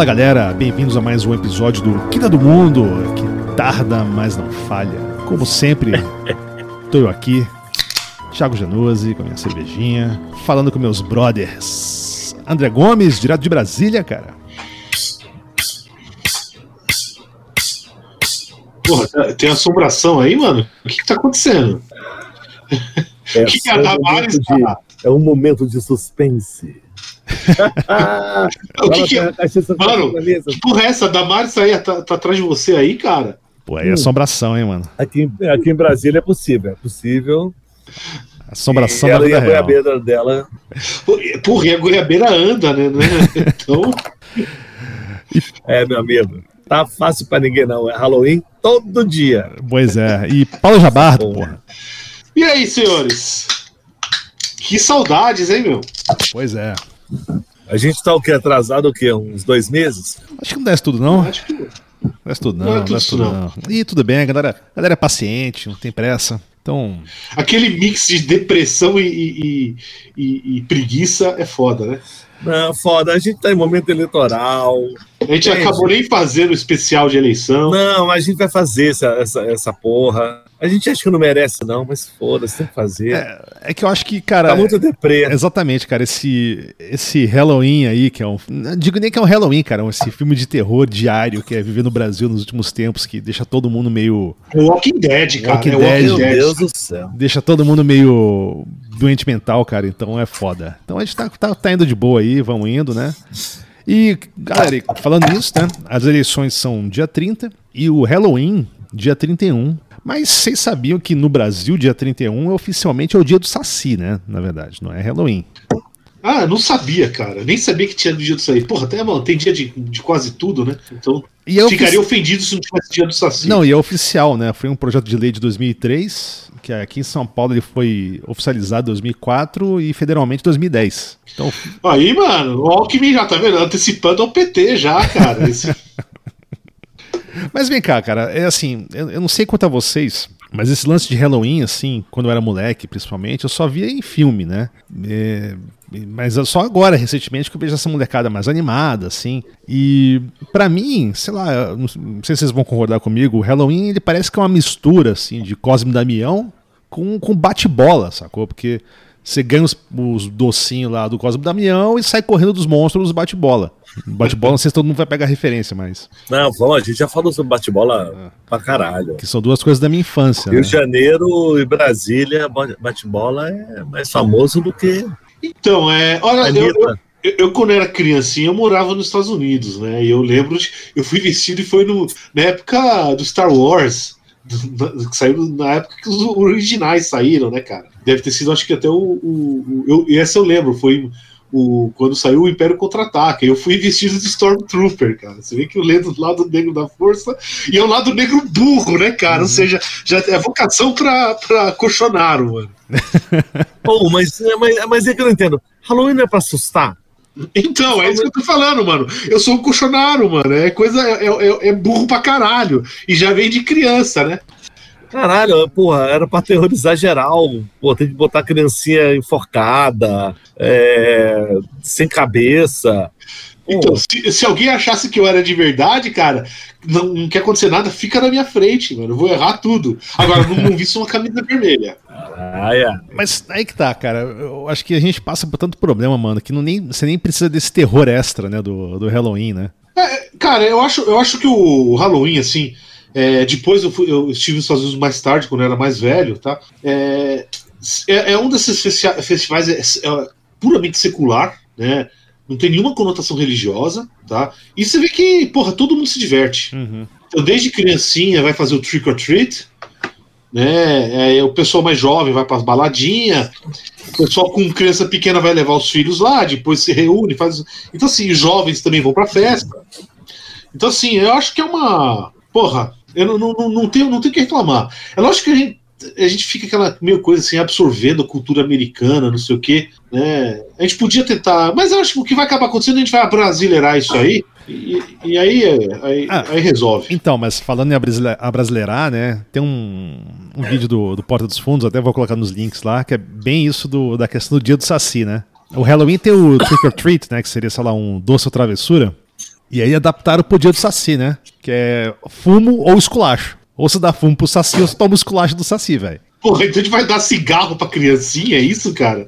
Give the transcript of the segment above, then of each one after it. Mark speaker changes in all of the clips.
Speaker 1: Fala galera, bem-vindos a mais um episódio do Quinta do Mundo, que tarda, mas não falha. Como sempre, tô eu aqui, Thiago Januzzi, com a minha cervejinha, falando com meus brothers. André Gomes, direto de Brasília, cara.
Speaker 2: Porra, tem assombração aí, mano? O que, que tá acontecendo?
Speaker 3: É,
Speaker 2: que
Speaker 3: só
Speaker 2: a
Speaker 3: um
Speaker 2: Damares
Speaker 3: de-
Speaker 2: tá-
Speaker 3: é um momento de suspense.
Speaker 2: O que que é? Mano. Que porra é essa? A Damares aí tá, tá atrás de você aí, cara?
Speaker 1: Pô, aí é assombração, hein, mano?
Speaker 3: Aqui, em- aqui em Brasília é possível, é possível.
Speaker 1: Assombração
Speaker 3: e
Speaker 1: da
Speaker 3: ela e
Speaker 1: vida
Speaker 3: a
Speaker 1: real.
Speaker 3: goiabeira dela.
Speaker 2: Porra, e a goiabeira anda, né? né? Então,
Speaker 3: É, meu amigo. Tá fácil pra ninguém, não. É Halloween todo dia.
Speaker 1: Pois é. E Paulo Jabardo, porra.
Speaker 2: e aí, senhores? Que saudades, hein, meu?
Speaker 1: Pois é.
Speaker 3: A gente tá o quê? Atrasado o quê? Uns dois meses?
Speaker 1: Acho que não desce tudo, não.
Speaker 2: Acho que
Speaker 1: Desce tudo, não.
Speaker 2: Não é tudo
Speaker 1: desce
Speaker 2: isso,
Speaker 1: tudo,
Speaker 2: não.
Speaker 1: não. E tudo bem, a galera, a galera é paciente, não tem pressa. Então,
Speaker 2: aquele mix de depressão e, e- e- e preguiça é foda, né?
Speaker 3: Não, foda. A gente tá em momento eleitoral.
Speaker 2: A gente
Speaker 3: Gente.
Speaker 2: acabou nem fazendo o especial de eleição.
Speaker 3: Não, a gente vai fazer essa, essa, essa porra. A gente acha que não merece, não, mas foda-se, tem que fazer.
Speaker 1: é, é que eu acho que, cara.
Speaker 3: tá muito deprê.
Speaker 1: Exatamente, cara, esse, esse Halloween aí, que é um. Não digo nem que é um Halloween, cara, esse filme de terror diário que é viver no Brasil nos últimos tempos, que deixa todo mundo meio.
Speaker 2: O Walking Dead, cara.
Speaker 1: Walking
Speaker 2: é
Speaker 1: Dead.
Speaker 3: Meu
Speaker 2: Walking Dead.
Speaker 3: Deus do céu.
Speaker 1: Deixa todo mundo meio doente mental, cara, então é foda. Então a gente tá, tá, tá indo de boa aí, vamos indo, né? E, galera, falando nisso, né? As eleições são dia 30 e o Halloween, dia 31. Mas vocês sabiam que no Brasil, dia 31 é oficialmente é o dia do Saci, né? Na verdade, não é Halloween.
Speaker 2: Ah, não sabia, cara. Nem sabia que tinha dia do Saci. Porra, até, mano, tem dia de, de quase tudo, né? Então,
Speaker 1: é
Speaker 2: ficaria
Speaker 1: ofici-
Speaker 2: ofendido se não tivesse dia do Saci.
Speaker 1: Não, e é oficial, né? Foi um projeto de lei de 2003, que aqui em São Paulo ele foi oficializado em 2004 e federalmente em 2010. Então,
Speaker 2: Aí, mano, o Alckmin já tá vendo, antecipando ao PT já, cara. Esse-
Speaker 1: Mas vem cá, cara, é assim, eu, eu não sei quanto a vocês, mas esse lance de Halloween, assim, quando eu era moleque, principalmente, eu só via em filme, né? É, mas só agora, recentemente, que eu vejo essa molecada mais animada, assim. E pra mim, sei lá, não sei se vocês vão concordar comigo, o Halloween ele parece que é uma mistura, assim, de Cosme Damião com, com bate-bola, sacou? Porque você ganha os, os docinhos lá do Cosme Damião e sai correndo dos monstros bate-bola. Bate-bola, não sei se todo mundo vai pegar referência, mas.
Speaker 3: Não, vamos, a gente já falou sobre bate-bola pra caralho.
Speaker 1: Que são duas coisas da minha infância.
Speaker 3: Rio
Speaker 1: né?
Speaker 3: de Janeiro e Brasília, ba- bate-bola é mais famoso do que
Speaker 2: Então, é. Olha, eu, eu, eu, quando era criancinha, eu morava nos Estados Unidos, né? E eu lembro, de, eu fui vestido e foi no, na época do Star Wars. que saiu na época que os originais saíram, né, cara? Deve ter sido, acho que até o. o, o- eu, e essa eu lembro, foi o, quando saiu o Império Contra-Ataca. Eu fui vestido de Stormtrooper, cara. Você vê que eu lembro do lado negro da força e é o lado negro burro, né, cara? Ou seja, já é vocação pra, pra Cochonaro, mano.
Speaker 3: Pô, mas, mas, mas é que eu não entendo. Halloween não é pra assustar?
Speaker 2: Então, é isso que eu tô falando, mano. Eu sou um cochonaro, mano. É coisa. É, é- é burro pra caralho. E já vem de criança, né?
Speaker 3: Caralho, porra, era pra aterrorizar geral. Pô, tem que botar a criancinha enforcada, é, sem cabeça.
Speaker 2: Então, se, se alguém achasse que eu era de verdade, cara, não, não quer acontecer nada, fica na minha frente, mano. Eu vou errar tudo. Agora, não, não visto uma camisa vermelha.
Speaker 3: caralho.
Speaker 1: Mas aí que tá, cara. Eu acho que a gente passa por tanto problema, mano, que não nem, você nem precisa desse terror extra, né, do, do Halloween, né?
Speaker 2: É, cara, eu acho, eu acho que o Halloween, assim. É, depois eu, fui- eu estive nos Estados Unidos mais tarde, quando eu era mais velho, tá? É, é, é um desses festivais é, é puramente secular, né? Não tem nenhuma conotação religiosa, tá? E você vê que, porra, todo mundo se diverte.
Speaker 1: Uhum.
Speaker 2: Então, desde criancinha vai fazer o trick or treat, né? É, o pessoal mais jovem vai para as baladinhas, o pessoal com criança pequena vai levar os filhos lá, depois se reúne, faz. Então, assim, os jovens também vão para festa. Então, assim, eu acho que é uma. Porra, eu não, não, não, tenho, não tenho o que reclamar. É lógico que a gente, a gente fica aquela meio coisa assim, absorvendo a cultura americana, não sei o quê, né? A gente podia tentar, mas eu acho que o que vai acabar acontecendo, a gente vai brasileirar isso aí, e, e aí, aí,
Speaker 1: Ah.
Speaker 2: aí resolve.
Speaker 1: Então, mas falando em abrasile- abrasileirar, né? Tem um, um vídeo do, do Porta dos Fundos, até vou colocar nos links lá, que é bem isso do, da questão do dia do Saci, né? O Halloween tem o Trick or Treat, né? Que seria, sei lá, um doce ou travessura. E aí adaptaram pro dia do Saci, né? Que é fumo ou esculacho. Ou você dá fumo pro Saci ou você toma o esculacho do Saci, velho.
Speaker 2: Porra, então a gente vai dar cigarro pra criancinha, é isso, cara?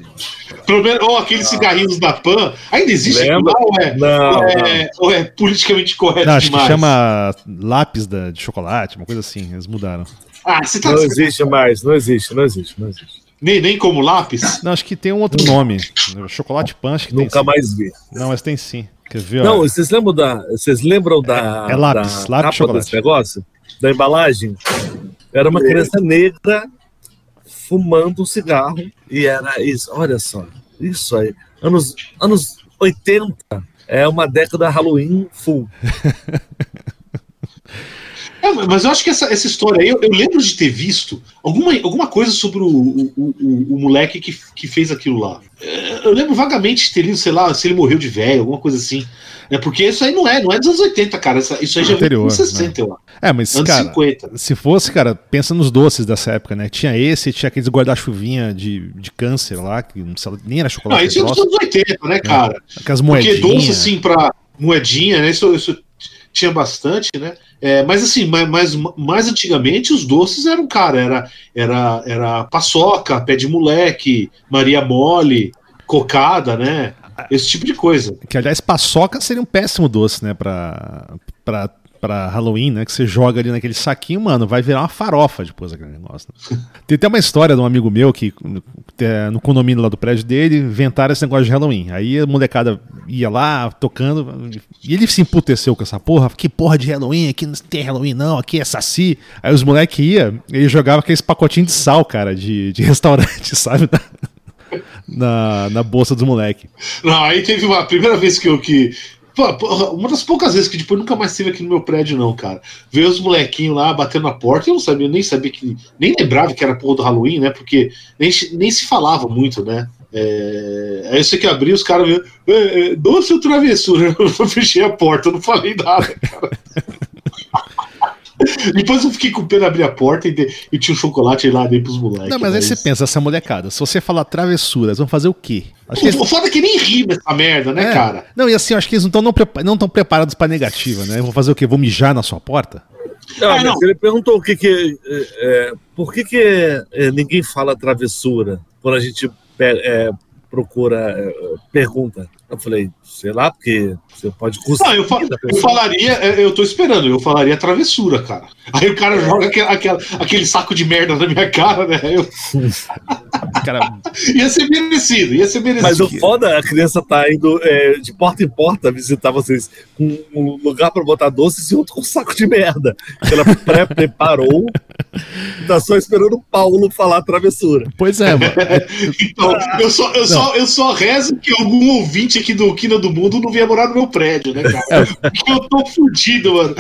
Speaker 2: Menos, ou aqueles cigarrinhos da Pan. Ainda existe
Speaker 3: Lembra?
Speaker 2: lá ou é,
Speaker 3: Não,
Speaker 2: ou é, ou é politicamente correto
Speaker 1: Não, acho
Speaker 2: demais?
Speaker 1: que chama lápis da- de chocolate, uma coisa assim. Eles mudaram.
Speaker 2: Ah, você tá
Speaker 3: Não existe mais, não existe, não existe, não existe.
Speaker 2: nem, nem como lápis?
Speaker 1: Não, acho que tem um outro nome. Chocolate Pan, acho que tem.
Speaker 3: Nunca mais vi.
Speaker 1: Não, mas tem sim. Quer ver?
Speaker 3: Não, vocês lembram da. Vocês lembram da,
Speaker 1: É- é lápis,
Speaker 3: da
Speaker 1: lápis
Speaker 3: capa desse negócio? Da embalagem? Era uma criança negra fumando um cigarro e era isso. Olha só, isso aí. Anos, anos 80 é uma década Halloween full.
Speaker 2: É, mas eu acho que essa, essa história aí, eu, eu lembro de ter visto alguma, alguma coisa sobre o, o, o, o moleque que, que fez aquilo lá. É, Eu lembro vagamente de ter lido, sei lá, se ele morreu de velho, alguma coisa assim. É porque isso aí não é, não é dos anos 80, cara. Isso aí já veio
Speaker 1: Anterior,
Speaker 2: dos 60, eu acho.
Speaker 1: É, mas,
Speaker 2: Anos
Speaker 1: cara,
Speaker 2: 50.
Speaker 1: se fosse, cara, pensa nos doces dessa época, né? Tinha esse, tinha aqueles guarda-chuvinha de, de câncer lá, que não sei lá, nem era
Speaker 2: Não,
Speaker 1: chocolate.
Speaker 2: isso é dos anos 80, né, cara?
Speaker 1: aquelas
Speaker 2: Porque
Speaker 1: moedinhas.
Speaker 2: doce, assim, pra moedinha, né? Isso, isso tinha bastante, né? É, mas assim, mais, mais, mais antigamente os doces eram, cara, era, era, era paçoca, pé de moleque, Maria Mole, cocada, né? Esse tipo de coisa.
Speaker 1: Que, aliás, paçoca seria um péssimo doce, né? Pra, pra, pra Halloween, né? Que você joga ali naquele saquinho, mano, vai virar uma farofa depois aquele negócio. né? Tem até uma história de um amigo meu que, é, no condomínio lá do prédio dele, inventaram esse negócio de Halloween. Aí a molecada ia lá, tocando, e ele se emputeceu com essa porra. Que porra de Halloween? Aqui não tem Halloween, não, aqui é saci. Aí os moleques iam, ele jogava aqueles pacotinhos de sal, cara, de, de restaurante, sabe? Na, na bolsa dos moleques.
Speaker 2: Não, aí teve uma a primeira vez que eu que. Uma das poucas vezes que depois nunca mais teve aqui no meu prédio, não, cara. Veio os molequinhos lá batendo na porta, eu não sabia, nem sabia que. Nem lembrava que era porra do Halloween, né? Porque nem, nem se falava muito, né? É, aí eu sei que abri, os caras viram, é, é, doce ou travessura? Eu fechei a porta, eu não falei nada, cara. Depois eu fiquei com pena abrir a porta e, de- e tinha um chocolate lá dentro pros moleques.
Speaker 1: Não, mas aí você pensa, essa molecada, se você falar travessuras, vão fazer o quê? Acho que eles-
Speaker 2: O foda é que nem rima essa merda, né,
Speaker 1: É.
Speaker 2: cara?
Speaker 1: Não, e assim, eu acho que eles não estão não, prepa- não preparados pra negativa, né? Vão fazer o quê? Vão mijar na sua porta?
Speaker 3: Não,
Speaker 2: Ah,
Speaker 3: mas
Speaker 2: não.
Speaker 3: Ele perguntou o que que. é, é, por que, que é, ninguém fala travessura quando a gente pe- é, procura, é, pergunta? Eu falei, sei lá, porque você pode custar.
Speaker 2: Não, eu, fa- eu falaria, é, eu tô esperando, eu falaria travessura, cara. Aí o cara joga aquele, aquela- aquele saco de merda na minha cara, né? Eu-
Speaker 1: Cara,
Speaker 2: ia ser merecido, ia ser merecido.
Speaker 3: Mas o foda, é a criança tá indo é, de porta em porta visitar vocês com um lugar pra botar doces e outro com um saco de merda. Ela pré-preparou tá só esperando o Paulo falar travessura.
Speaker 1: pois é, mano.
Speaker 2: Então, eu só, eu, só, eu só rezo que algum ouvinte aqui do Quina do Mundo não venha morar no meu prédio, né, cara? Porque eu tô fudido, mano.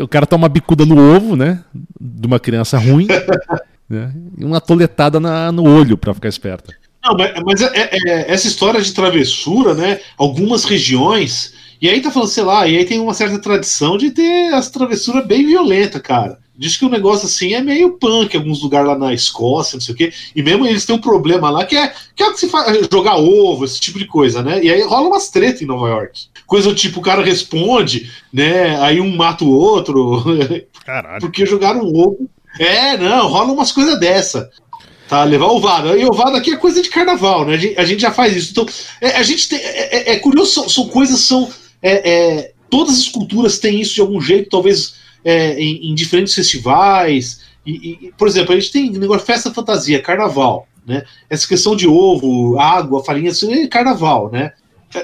Speaker 1: O cara toma uma bicuda no ovo, né? De uma criança ruim. né? E uma toletada na- no olho pra ficar esperta.
Speaker 2: Não, mas, mas é- é- é- essa história de travessura, né? Algumas regiões. E aí tá falando, sei lá, e aí tem uma certa tradição de ter as travessuras bem violentas, cara. Diz que o negócio assim é meio punk, em alguns lugares lá na Escócia, não sei o quê. E mesmo eles têm um problema lá que é, que é o que se faz, jogar ovo, esse tipo de coisa, né? E aí rola umas tretas em Nova York. Coisa tipo, o cara responde, né? Aí um mata o outro,
Speaker 1: Caralho.
Speaker 2: porque jogaram ovo. É, não, rola umas coisas dessa. Tá, levar ovada. E ovada aqui é coisa de carnaval, né? A gente, a gente já faz isso. Então, é, a gente tem. É, é- é curioso, são, são coisas, são. É, é, todas as culturas têm isso de algum jeito, talvez é, em, em diferentes festivais. E, e, por exemplo, a gente tem negócio festa fantasia, carnaval, né? Essa questão de ovo, água, farinha, é carnaval, né?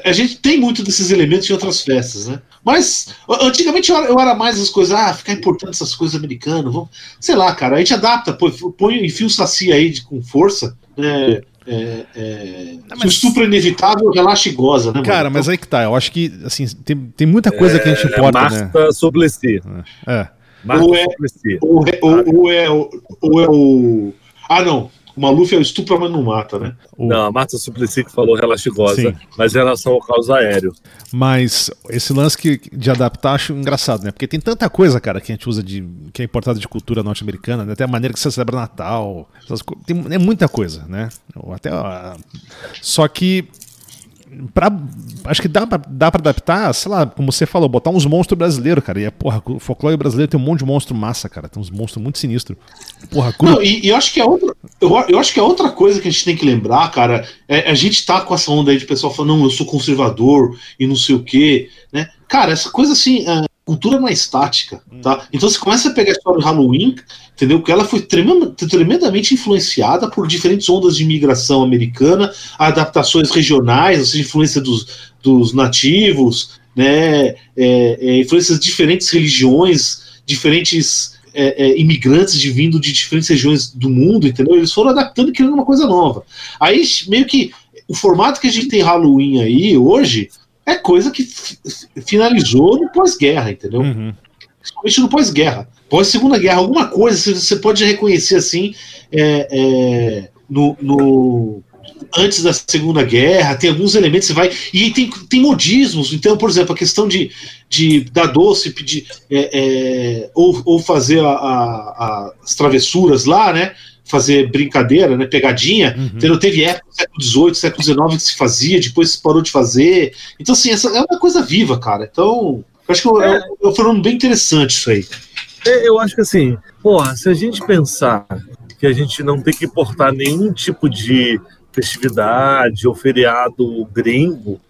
Speaker 2: A- gente tem muito desses elementos em outras festas, né? Mas antigamente eu era, eu era mais as coisas, ah, ficar importando essas coisas americanas, vamos, sei lá, cara, a gente adapta, põe, põe enfia o saci aí de, com força, né? É, é, se
Speaker 1: mas-
Speaker 2: o estupro é inevitável, relaxa e goza, né?
Speaker 1: Cara,
Speaker 2: mano?
Speaker 1: mas aí que tá. Eu acho que, assim, tem, tem muita coisa que a gente importa, né?
Speaker 3: Marta Suplicy.
Speaker 1: É.
Speaker 3: Marta
Speaker 2: Ou é-
Speaker 3: Suplicy.
Speaker 2: Ou, é- ou- ou é, o- ou é o. Ah, não. O Maluf é o estupro, mas não mata, né?
Speaker 1: O-
Speaker 3: Não, a Marta Suplicy que falou relaxigosa,
Speaker 1: Sim.
Speaker 3: mas em relação ao caos aéreo.
Speaker 1: Mas esse lance que, de adaptar acho engraçado, né? Porque tem tanta coisa, cara, que a gente usa de. que é importada de cultura norte-americana, né? Até a maneira que você celebra Natal. essas tem, é muita coisa, né? Ou Até, a- só que. Pra, acho que dá pra, dá pra adaptar, sei lá, como você falou, botar uns monstros brasileiros, cara. E, é, porra, o folclore brasileiro tem um monte de monstro massa, cara. Tem uns monstros muito sinistros.
Speaker 2: Porra. Não, e, e eu acho que é outra. Eu, eu, acho que é outra coisa que a gente tem que lembrar, cara. É, a gente tá com essa onda aí de pessoal falando, não, eu sou conservador e não sei o quê, né? Cara, essa coisa assim. Uh, cultura não é estática, tá? Então você começa a pegar a história do Halloween, entendeu? Que ela foi tremendamente influenciada por diferentes ondas de imigração americana, adaptações regionais, ou seja, influência dos, dos nativos, né? É, é, influências de diferentes religiões, diferentes é, é, imigrantes de vindo de diferentes regiões do mundo, entendeu? Eles foram adaptando e criando uma coisa nova. Aí meio que o formato que a gente tem Halloween aí hoje é coisa que finalizou no pós-guerra, entendeu? Uhum. Principalmente no pós-guerra. Pós-segunda guerra, alguma coisa você pode reconhecer assim é, é, no, no, antes da Segunda Guerra, tem alguns elementos, você vai. E tem, tem modismos, então, por exemplo, a questão de, de dar doce, pedir. É, é, ou, ou fazer a, a, as travessuras lá, né? Fazer brincadeira, né, pegadinha. Uhum. Entendeu? Teve época século XVIII, século XIX que se fazia, depois se parou de fazer. Então, assim, essa é uma coisa viva, cara. Então, eu acho que é, é um fenômeno bem interessante isso aí.
Speaker 3: É, eu acho que assim, porra, se a gente pensar que a gente não tem que importar nenhum tipo de festividade ou feriado gringo,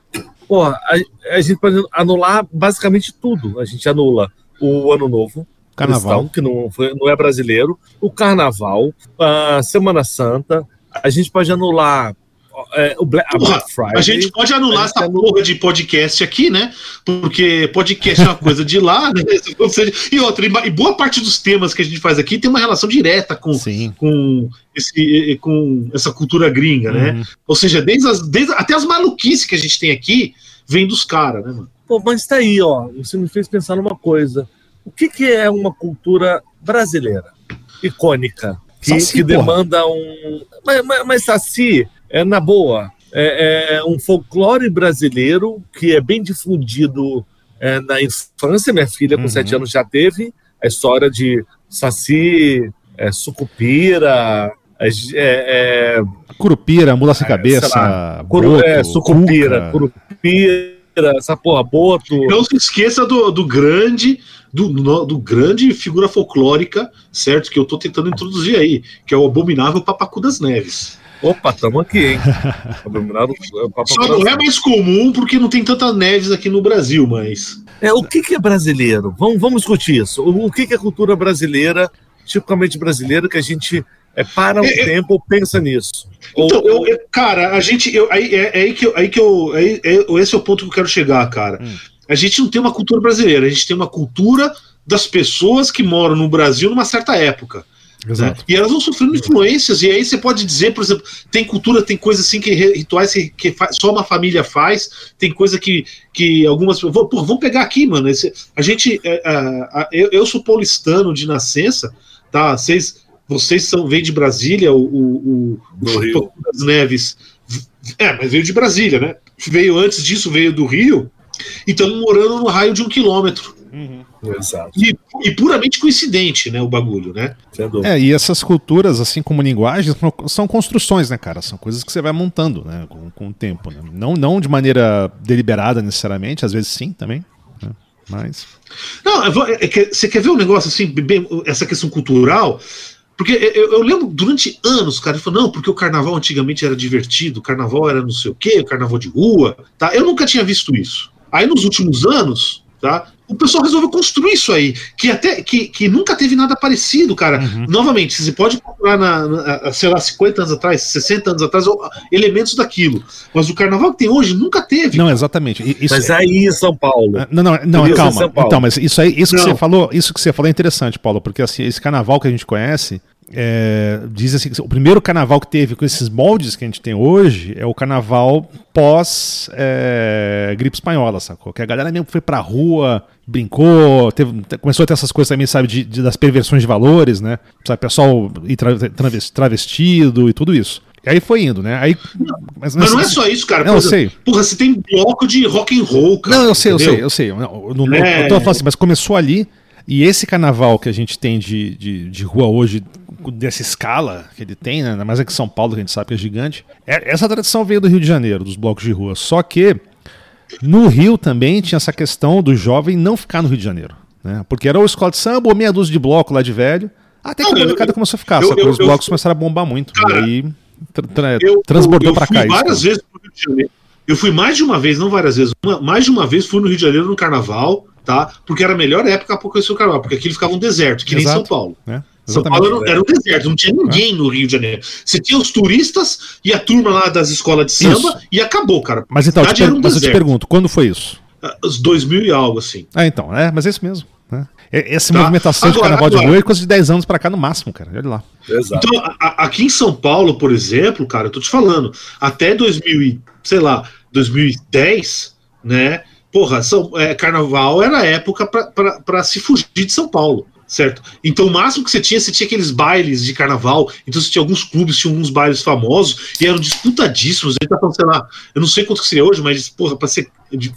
Speaker 3: porra, a, a gente pode anular basicamente tudo. A gente anula o Ano Novo,
Speaker 1: Carnaval. Cristão,
Speaker 3: que não, foi, não é brasileiro, o Carnaval, a Semana Santa, a gente pode anular é, o Black,
Speaker 2: a Black Friday. A gente pode anular essa anula... porra de podcast aqui, né? Porque podcast é uma coisa de lá, né? E outra, e boa parte dos temas que a gente faz aqui tem uma relação direta com, com, esse, com essa cultura gringa, né? uhum. né? Ou seja, desde as, desde, até as maluquices que a gente tem aqui vem dos caras, né, mano?
Speaker 3: Pô, mas tá aí, ó. Você me fez pensar numa coisa. O que, que é uma cultura brasileira, icônica, que, saci, que demanda um. Mas, mas, mas Saci, é na boa, é, é, um folclore brasileiro que é bem difundido é, na infância. Minha filha, com uhum. sete anos, já teve a história de Saci, é, Sucupira. É, é,
Speaker 1: Curupira, mula sem cabeça, lá,
Speaker 3: curu, é, Sucupira, cuca. Curupira, essa porra, Boto.
Speaker 2: Não se esqueça do, do grande do, do, grande figura folclórica, certo? Que eu tô tentando introduzir aí, que é o abominável Papacu das Neves.
Speaker 3: Opa, estamos aqui, hein?
Speaker 2: abominável Papacu Só não é mais comum porque não tem tantas neves aqui no Brasil, mas.
Speaker 3: É, o que, que é brasileiro? Vamos, vamos discutir isso. O, o que, que é cultura brasileira, tipicamente brasileira, que a gente é, para um é, é. tempo pensa nisso.
Speaker 2: Então, Ou, eu, cara, a gente. Eu, aí, é, é, aí que eu. Aí que eu aí, é, esse é o ponto que eu quero chegar, cara. Hum a gente não tem uma cultura brasileira, a gente tem uma cultura das pessoas que moram no Brasil numa certa época. Né? E elas vão sofrendo influências, e aí você pode dizer, por exemplo, tem cultura, tem coisa assim que rituais que, que só uma família faz, tem coisa que, que algumas. Pô, vamos pegar aqui, mano. Esse, a gente. É, é, eu, eu, sou paulistano de nascença, tá? Vocês, vocês são, vêm de Brasília, o, o, o, o das Neves. É, mas veio de Brasília, né? Veio antes disso, veio do Rio e estamos morando no raio de um quilômetro. Uhum. Exato. E, e, puramente coincidente, né, o bagulho, né?
Speaker 1: É, e essas culturas, assim como linguagens, são construções, né, cara? São coisas que você vai montando, né, com, com o tempo, né? Não, não de maneira deliberada necessariamente, às vezes sim também, né? mas...
Speaker 2: Não, é, é, você quer ver um negócio assim, bem, essa questão cultural? Porque eu, eu, lembro durante anos, cara, ele falou, não, porque o carnaval antigamente era divertido, o carnaval era não sei o quê, o carnaval de rua, tá? Eu nunca tinha visto isso. Aí nos últimos anos, tá? O pessoal resolveu construir isso aí, que até que, que nunca teve nada parecido, cara. Uhum. Novamente, você pode procurar na, na, sei lá, 50 anos atrás, 60 anos atrás, elementos daquilo. Mas o carnaval que tem hoje nunca teve.
Speaker 1: Não, exatamente.
Speaker 3: Isso mas é... aí em São Paulo.
Speaker 1: Ah, não, não, não, calma. Então, mas isso aí, isso que você falou, isso que você falou é interessante, Paulo, porque assim, esse carnaval que a gente conhece, é, diz assim o primeiro carnaval que teve com esses moldes que a gente tem hoje é o carnaval pós é, gripe espanhola, sacou? Que a galera mesmo foi pra rua, brincou, teve, começou a ter essas coisas também, sabe, de, de, das perversões de valores, né? Sabe, pessoal ir travestido e tudo isso. E aí foi indo, né? Aí,
Speaker 2: mas, mas não é só isso, cara.
Speaker 1: Não, eu sei.
Speaker 2: Porra, você tem bloco de rock and roll, cara.
Speaker 1: Não, eu sei, entendeu? eu sei, eu sei. Eu, não, não, é... eu tô falando assim, mas começou ali E esse carnaval que a gente tem de, de, de rua hoje, dessa escala que ele tem, né? ainda mais aqui em São Paulo, que a gente sabe que é gigante, é, essa tradição veio do Rio de Janeiro, dos blocos de rua. Só que no Rio também tinha essa questão do jovem não ficar no Rio de Janeiro. Né? Porque era o escola de samba ou meia dúzia de bloco lá de velho. Até que a molecada começou a ficar,
Speaker 2: eu-
Speaker 1: só que
Speaker 2: eu-
Speaker 1: os
Speaker 2: eu-
Speaker 1: blocos começaram a bombar muito.
Speaker 2: Cara,
Speaker 1: e aí tra- tra-
Speaker 2: Eu-
Speaker 1: transbordou
Speaker 2: fui
Speaker 1: cá. isso,
Speaker 2: várias
Speaker 1: né?
Speaker 2: vezes pro Rio de Janeiro. Eu fui mais de uma vez, não várias vezes, uma- mais de uma vez fui no Rio de Janeiro no carnaval, tá? Porque era a melhor época pra conhecer o carnaval, porque aqui ele ficava um deserto, que nem
Speaker 1: Exato.
Speaker 2: São Paulo.
Speaker 1: Né?
Speaker 2: São. Paulo era, era um deserto, não tinha ninguém no Rio de Janeiro. Você tinha os turistas e a turma lá das escolas de samba e acabou, cara.
Speaker 1: Mas então, eu te,
Speaker 2: um
Speaker 1: mas eu te pergunto, quando foi isso?
Speaker 2: Os 2000 e algo, assim.
Speaker 1: Ah, então, é, mas é isso mesmo. Né? É- Essa
Speaker 2: Tá.
Speaker 1: movimentação de
Speaker 2: Agora,
Speaker 1: carnaval de
Speaker 2: agora.
Speaker 1: rua é coisa de 10 anos pra cá no máximo, cara. Olha lá.
Speaker 3: Exato.
Speaker 2: Então, a- a- aqui em São Paulo, por exemplo, cara, eu tô te falando, até 2000, e, sei lá, 2010, né? Porra, São, é, carnaval era época pra se fugir de São Paulo, certo? Então, o máximo que você tinha, você tinha aqueles bailes de carnaval. Então, você tinha alguns clubes, tinha alguns bailes famosos e eram disputadíssimos. Ele tá falando, sei lá, eu não sei quanto que seria hoje, mas, porra, pra ser,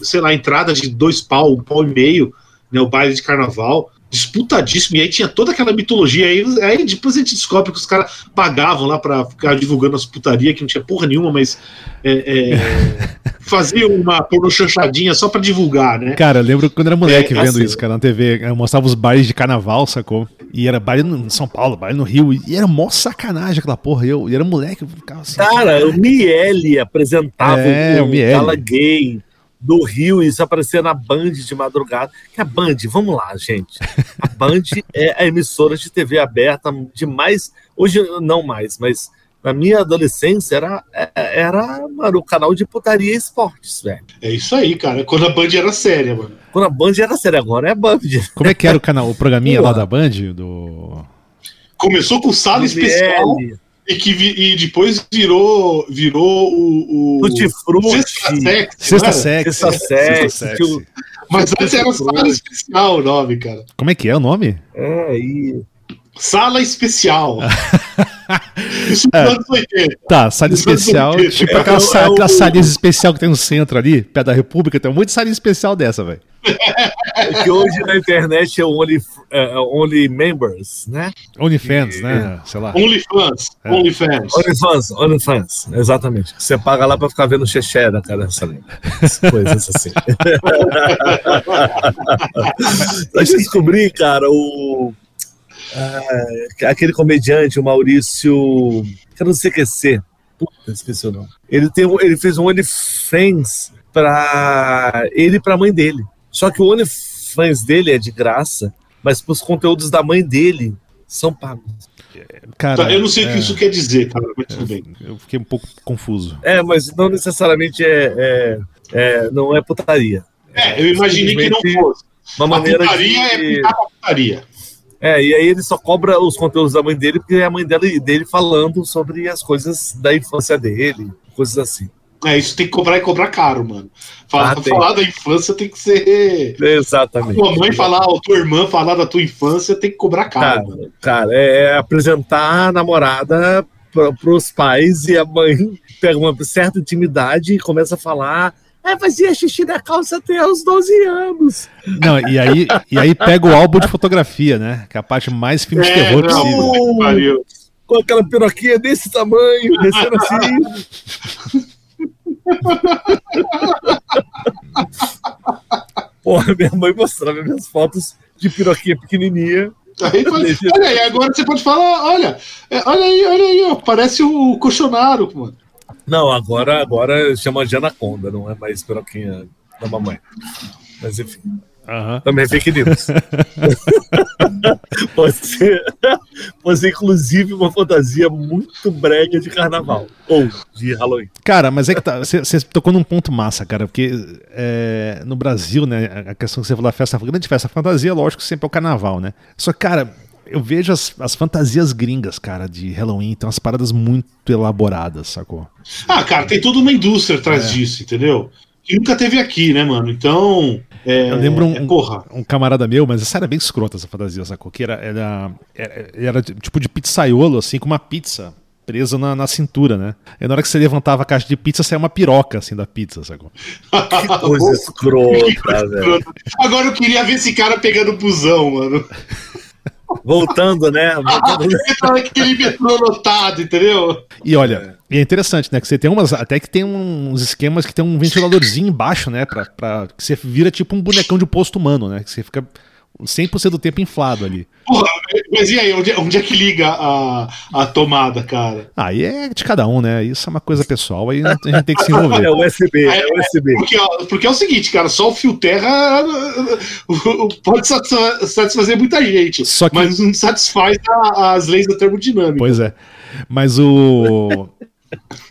Speaker 2: sei lá, entrada de dois pau, um pau e meio, né? O baile de carnaval. Disputadíssimo, e aí tinha toda aquela mitologia aí, aí depois a gente descobre que os caras pagavam lá pra ficar divulgando as putaria que não tinha porra nenhuma, mas é, é, faziam uma porno chanchadinha só pra divulgar, né?
Speaker 1: Cara, eu lembro quando era moleque
Speaker 2: É,
Speaker 1: vendo
Speaker 2: assim.
Speaker 1: isso, cara, na TV. Eu mostrava os bailes de carnaval, sacou? E era baile no- em São Paulo, baile no Rio. E era mó sacanagem aquela porra. E eu e era moleque, eu ficava assim.
Speaker 3: Cara, o Miele apresentava
Speaker 1: É,
Speaker 3: o,
Speaker 1: o Miele.
Speaker 3: Gala Gay do Rio, isso aparecia na Band de madrugada. Que a Band, vamos lá, gente. A Band é a emissora de TV aberta de mais. Hoje não mais, mas na minha adolescência era, era mano, o canal de putaria e esportes, velho.
Speaker 2: É isso aí, cara. Quando a Band era séria, mano.
Speaker 3: Quando a Band era séria, agora é Band.
Speaker 1: Como é que era o canal, o programinha
Speaker 3: Pô.
Speaker 1: lá da Band? Do.
Speaker 2: Começou com sala especial
Speaker 3: Miele,
Speaker 2: e que vi- e depois virou virou o, o
Speaker 3: Tutti Frutti,
Speaker 2: Sexta Sexy,
Speaker 1: Sexta
Speaker 3: tio-
Speaker 2: Mas antes era sala especial o nome, cara.
Speaker 1: Como é que é o nome?
Speaker 3: É, e
Speaker 2: Sala especial. Isso
Speaker 1: É.
Speaker 2: nos anos 80.
Speaker 1: Tá, sala
Speaker 2: anos
Speaker 1: especial.
Speaker 2: 80.
Speaker 1: Tipo
Speaker 3: É,
Speaker 1: aquela,
Speaker 3: é
Speaker 1: sa-
Speaker 3: o-
Speaker 1: aquelas salinhas especial que tem no centro ali, perto da República. Tem um monte de salinha especial dessa, velho.
Speaker 3: É que hoje na internet é o Only, é, only Members, né?
Speaker 1: OnlyFans, né? Sei lá.
Speaker 2: OnlyFans.
Speaker 1: É.
Speaker 2: OnlyFans.
Speaker 3: OnlyFans, OnlyFans, exatamente. Você paga lá pra ficar vendo xexé da cara dessa. Coisas assim. Eu descobri, cara, o. ah, aquele comediante, o Maurício. Que eu não sei o que é ser. Puta, esqueci o nome. Ele, tem, ele fez um OnlyFans pra ele e pra mãe dele. Só que o OnlyFans dele é de graça, mas pros conteúdos da mãe dele são pagos.
Speaker 1: Cara,
Speaker 2: Tá, eu não sei o
Speaker 1: é,
Speaker 2: que isso quer dizer, cara, mas tudo bem.
Speaker 1: Eu fiquei um pouco confuso.
Speaker 3: É, mas não necessariamente é, é- é- não é putaria.
Speaker 2: É, eu imaginei que não fosse.
Speaker 3: Uma
Speaker 2: A
Speaker 3: maneira
Speaker 2: putaria é
Speaker 3: de.
Speaker 2: pra putaria.
Speaker 3: É, e aí ele só cobra os conteúdos da mãe dele, porque é a mãe dele, dele falando sobre as coisas da infância dele, coisas assim.
Speaker 2: É, isso tem que cobrar e cobrar caro, mano. Falar,
Speaker 3: Ah,
Speaker 2: falar da infância tem que ser.
Speaker 3: Exatamente.
Speaker 2: Tua mãe falar, ou tua irmã falar da tua infância tem que cobrar caro,
Speaker 3: Cara,
Speaker 2: mano.
Speaker 3: cara, é, é apresentar a namorada para os pais e a mãe pega uma certa intimidade e começa a falar. É, fazia xixi na calça até os 12 anos.
Speaker 1: Não, e aí, e aí pega o álbum de fotografia, né? Que é a parte mais filme de terror
Speaker 2: não,
Speaker 1: possível.
Speaker 2: pariu.
Speaker 3: Com aquela piroquinha desse tamanho, descendo assim. Porra, minha mãe mostrava minhas fotos de piroquinha pequenininha.
Speaker 2: Aí
Speaker 3: Deixa-
Speaker 2: olha aí, agora você pode falar, olha, é, olha aí, olha aí, ó, parece o Colchonaro, mano.
Speaker 3: Não, agora, agora chama de anaconda, não é mais piroquinha da mamãe. Mas enfim,
Speaker 1: Aham.
Speaker 3: também é fake news. pode, ser, pode ser, inclusive, uma fantasia muito brega de carnaval. Ou de Halloween.
Speaker 1: Cara, mas é que tá. Você tocou num ponto massa, cara, porque é, no Brasil, né, a questão que você falou da festa, a grande festa fantasia, lógico, sempre é o carnaval, né? Só que, cara, eu vejo as, as fantasias gringas, cara, de Halloween, tem umas paradas muito elaboradas, sacou?
Speaker 2: Ah, cara, tem toda uma indústria atrás
Speaker 1: É.
Speaker 2: disso, entendeu? Que nunca teve aqui, né, mano? Então. É,
Speaker 1: Eu lembro um-
Speaker 2: é, porra.
Speaker 1: Um camarada meu, mas essa era bem escrota essa fantasia, sacou? Que era, era, era, era tipo de pizzaiolo, assim, com uma pizza preso na, na cintura, né? E na hora que você levantava a caixa de pizza, saia uma piroca assim da pizza, sacou?
Speaker 3: Que coisa escrota, velho.
Speaker 2: Agora eu queria ver esse cara pegando busão, mano.
Speaker 3: Voltando, né? Voltando.
Speaker 2: Aquele metrô lotado, entendeu?
Speaker 1: E olha, e é interessante, né? Que você tem umas. Até que tem uns esquemas que tem um ventiladorzinho embaixo, né? Pra, pra, que você vira tipo um bonecão de posto humano, né? Que você fica 100% do tempo inflado ali.
Speaker 2: Porra, mas e aí, onde, onde é que liga a, a tomada, cara?
Speaker 1: Aí é de cada um, né? Isso é uma coisa pessoal, aí a gente tem que se envolver.
Speaker 3: É USB, é USB.
Speaker 2: Porque, porque é o seguinte, cara, só o fio terra pode satisfa- satisfazer muita gente,
Speaker 1: Só que-
Speaker 2: mas não satisfaz a- as leis da termodinâmica.
Speaker 1: Pois é. Mas o.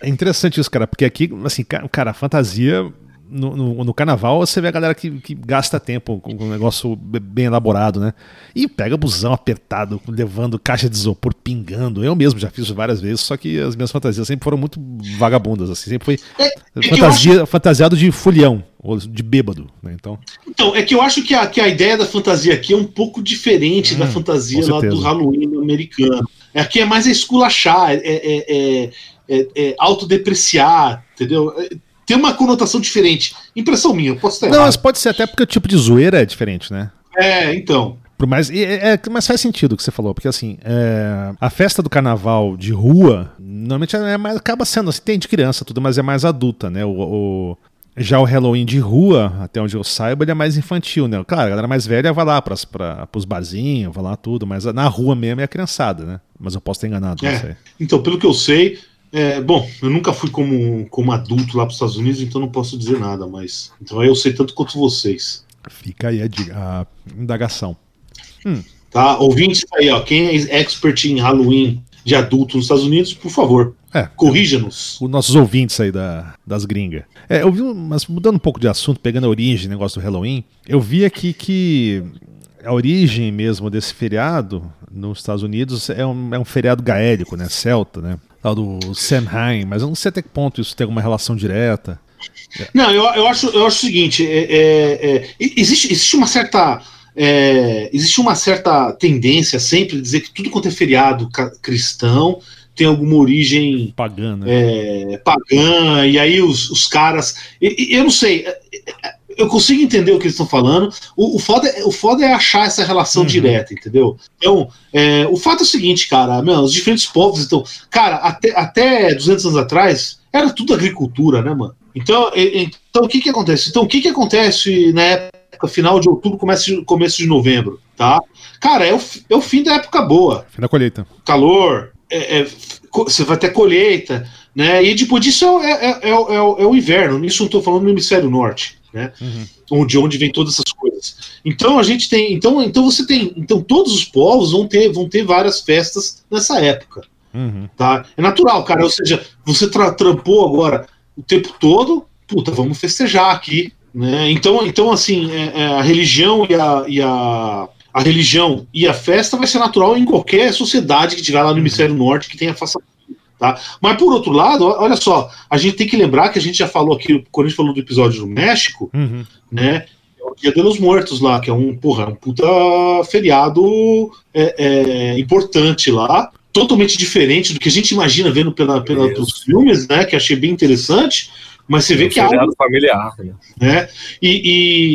Speaker 1: É interessante isso, cara, porque aqui, assim, ca- cara, a fantasia. No, no- no carnaval você vê a galera que, que gasta tempo com com um negócio be- bem elaborado, né? E pega busão apertado, levando caixa de isopor pingando. Eu mesmo já fiz várias vezes, só que as minhas fantasias sempre foram muito vagabundas, assim. Sempre foi
Speaker 2: É, é
Speaker 1: fantasia, fantasiado de folião, ou de bêbado, né? Então,
Speaker 2: Então, é que eu acho que a, que a ideia da fantasia aqui é um pouco diferente da
Speaker 1: Hum,
Speaker 2: fantasia lá do. Halloween americano. Aqui é mais esculachar, é, é, é, é- é autodepreciar, entendeu? É, Tem uma conotação diferente. Impressão minha, eu posso estar
Speaker 1: não,
Speaker 2: errado.
Speaker 1: mas pode ser até porque o tipo de zoeira é diferente, né?
Speaker 2: É, então.
Speaker 1: Por mais, é, é- mas faz sentido o que você falou, porque assim, é, a festa do carnaval de rua, normalmente é mais, acaba sendo assim, tem de criança tudo, mas é mais adulta, né? O, o- já o Halloween de rua, até onde eu saiba, ele é mais infantil, né? Claro, a galera mais velha vai lá pras, pra, pros barzinhos, vai lá tudo, mas na rua mesmo é a criançada, né? Mas eu posso ter enganado, não
Speaker 2: É.
Speaker 1: sei.
Speaker 2: Então, pelo que eu sei, é, bom, eu nunca fui como, como adulto lá para os Estados Unidos, então não posso dizer nada, mas. Então eu sei tanto quanto vocês.
Speaker 1: Fica aí a, a indagação.
Speaker 2: Tá? Ouvintes aí, ó. Quem é expert em Halloween de adulto nos Estados Unidos, por favor,
Speaker 1: É,
Speaker 2: corrija-nos.
Speaker 1: os nossos ouvintes aí da, das gringas. É, eu vi, mas mudando um pouco de assunto, pegando a origem, negócio do Halloween, eu vi aqui que a origem mesmo desse feriado nos Estados Unidos é um, é um feriado gaélico, né? Celta, né? Tal do Samhain, mas eu não sei até que ponto isso tem alguma relação direta.
Speaker 2: Não, eu, eu, acho, eu acho o seguinte: é, é, é, existe, existe uma certa. é, existe uma certa tendência sempre a dizer que tudo quanto é feriado cristão tem alguma origem
Speaker 1: Pagã, né?
Speaker 2: é, pagã, e aí os, os caras. eu não sei. Eu consigo entender o que eles estão falando. O, o, foda, é- o foda é achar essa relação
Speaker 1: Uhum.
Speaker 2: direta, entendeu? Então, é, o fato é o seguinte, cara, meu, os diferentes povos, então, cara, até, até 200 anos atrás, era tudo agricultura, né, mano? Então, e- então o que que acontece? Então, o que que acontece na época final de outubro, começo de, começo de novembro, tá? Cara, é o, é o fim da época boa
Speaker 1: Fim da colheita.
Speaker 2: calor, é- é, você vai ter colheita, né? E depois disso é, é- é- é o- é é o inverno. Isso não estou falando no hemisfério norte, né?
Speaker 1: Uhum.
Speaker 2: Onde, onde vem todas essas coisas. Então a gente tem, então, então você tem, então todos os povos vão ter, vão ter várias festas nessa época,
Speaker 1: Uhum.
Speaker 2: tá? É natural, cara. Ou seja, você tra- trampou agora o tempo todo, puta, vamos festejar aqui, né? Então, então assim, é- é, a religião e a, e a a religião e a festa vai ser natural em qualquer sociedade que tiver lá no hemisfério norte que tenha faça Tá? Mas por outro lado, olha só, a gente tem que lembrar que a gente já falou aqui, quando a gente falou do episódio do México,
Speaker 1: Uhum.
Speaker 2: né? É o Dia dos Mortos lá, que é um, porra, um puta feriado é, é, importante lá, totalmente diferente do que a gente imagina vendo pela, pela, pelos filmes, né? Que achei bem interessante, mas você vê
Speaker 3: Um
Speaker 2: que é algo
Speaker 3: feriado familiar. né?
Speaker 2: né? E,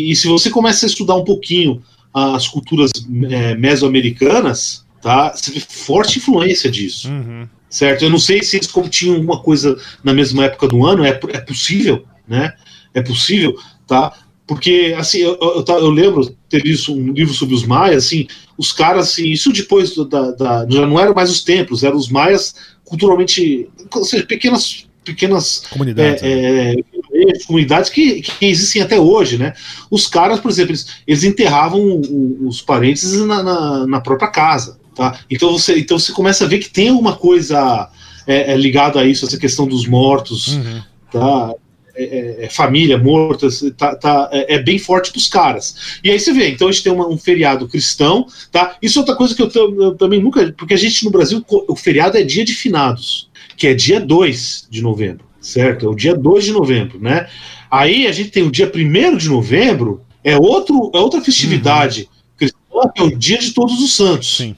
Speaker 2: e- e se você começa a estudar um pouquinho as culturas é, mesoamericanas, tá? Você vê forte influência disso,
Speaker 1: Uhum.
Speaker 2: Certo? Eu não sei se eles como tinham alguma coisa na mesma época do ano, é, é possível, né? É possível, tá? Porque, assim, eu, eu, eu lembro ter visto um livro sobre os maias, assim, os caras, assim, isso depois da, da- já não eram mais os templos, eram os maias culturalmente, ou seja, pequenas, pequenas
Speaker 1: Comunidade. né?
Speaker 2: é, é, comunidades que, que existem até hoje, né? Os caras, por exemplo, eles, eles enterravam os parentes na, na, na própria casa, tá? Então você, então você começa a ver que tem alguma coisa é, é, ligada a isso, essa questão dos mortos,
Speaker 1: Uhum.
Speaker 2: tá? É, é, é, família morta, tá, tá, é, é bem forte pros caras. E aí você vê, então a gente tem uma- um feriado cristão, tá? Isso é outra coisa que eu, eu também nunca. Porque a gente no Brasil, o feriado é dia de finados, que é dia 2 de novembro, certo? É o dia 2 de novembro, né? Aí a gente tem o dia 1 de novembro, é, outro, é outra festividade cristã, que é o dia de todos os santos
Speaker 1: Sim.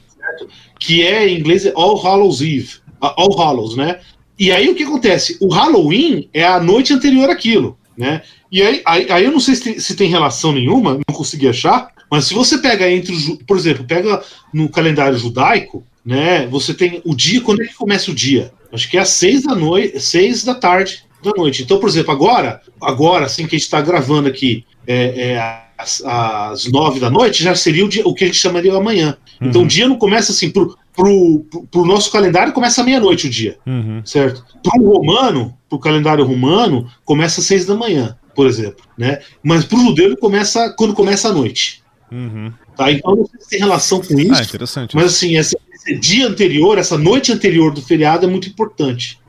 Speaker 2: Que é em inglês é All Hallows Eve. All Hallows, né? E aí o que acontece? O Halloween é a noite anterior àquilo, né? E aí, aí, aí eu não sei se tem, se tem, relação nenhuma, não consegui achar, mas se você pega entre, por exemplo, pega no calendário judaico, né? Você tem o dia, quando é que começa o dia? Acho que é às seis da noite, seis da tarde da noite. Então, por exemplo, agora, agora, assim que a gente está gravando aqui, é, é às, às nove da noite, já seria o, dia, o que a gente chamaria de amanhã. Uhum. Então o dia não começa assim, pro, pro, pro, nosso calendário começa meia-noite o dia, uhum. certo? Para o romano, pro calendário romano, começa às seis da manhã, por exemplo, né? Mas pro judeu ele começa quando começa a noite. Uhum. Tá? Então não sei se tem relação com isso. Ah,
Speaker 1: interessante.
Speaker 2: Mas assim, esse, esse dia anterior, essa noite anterior do feriado é muito importante.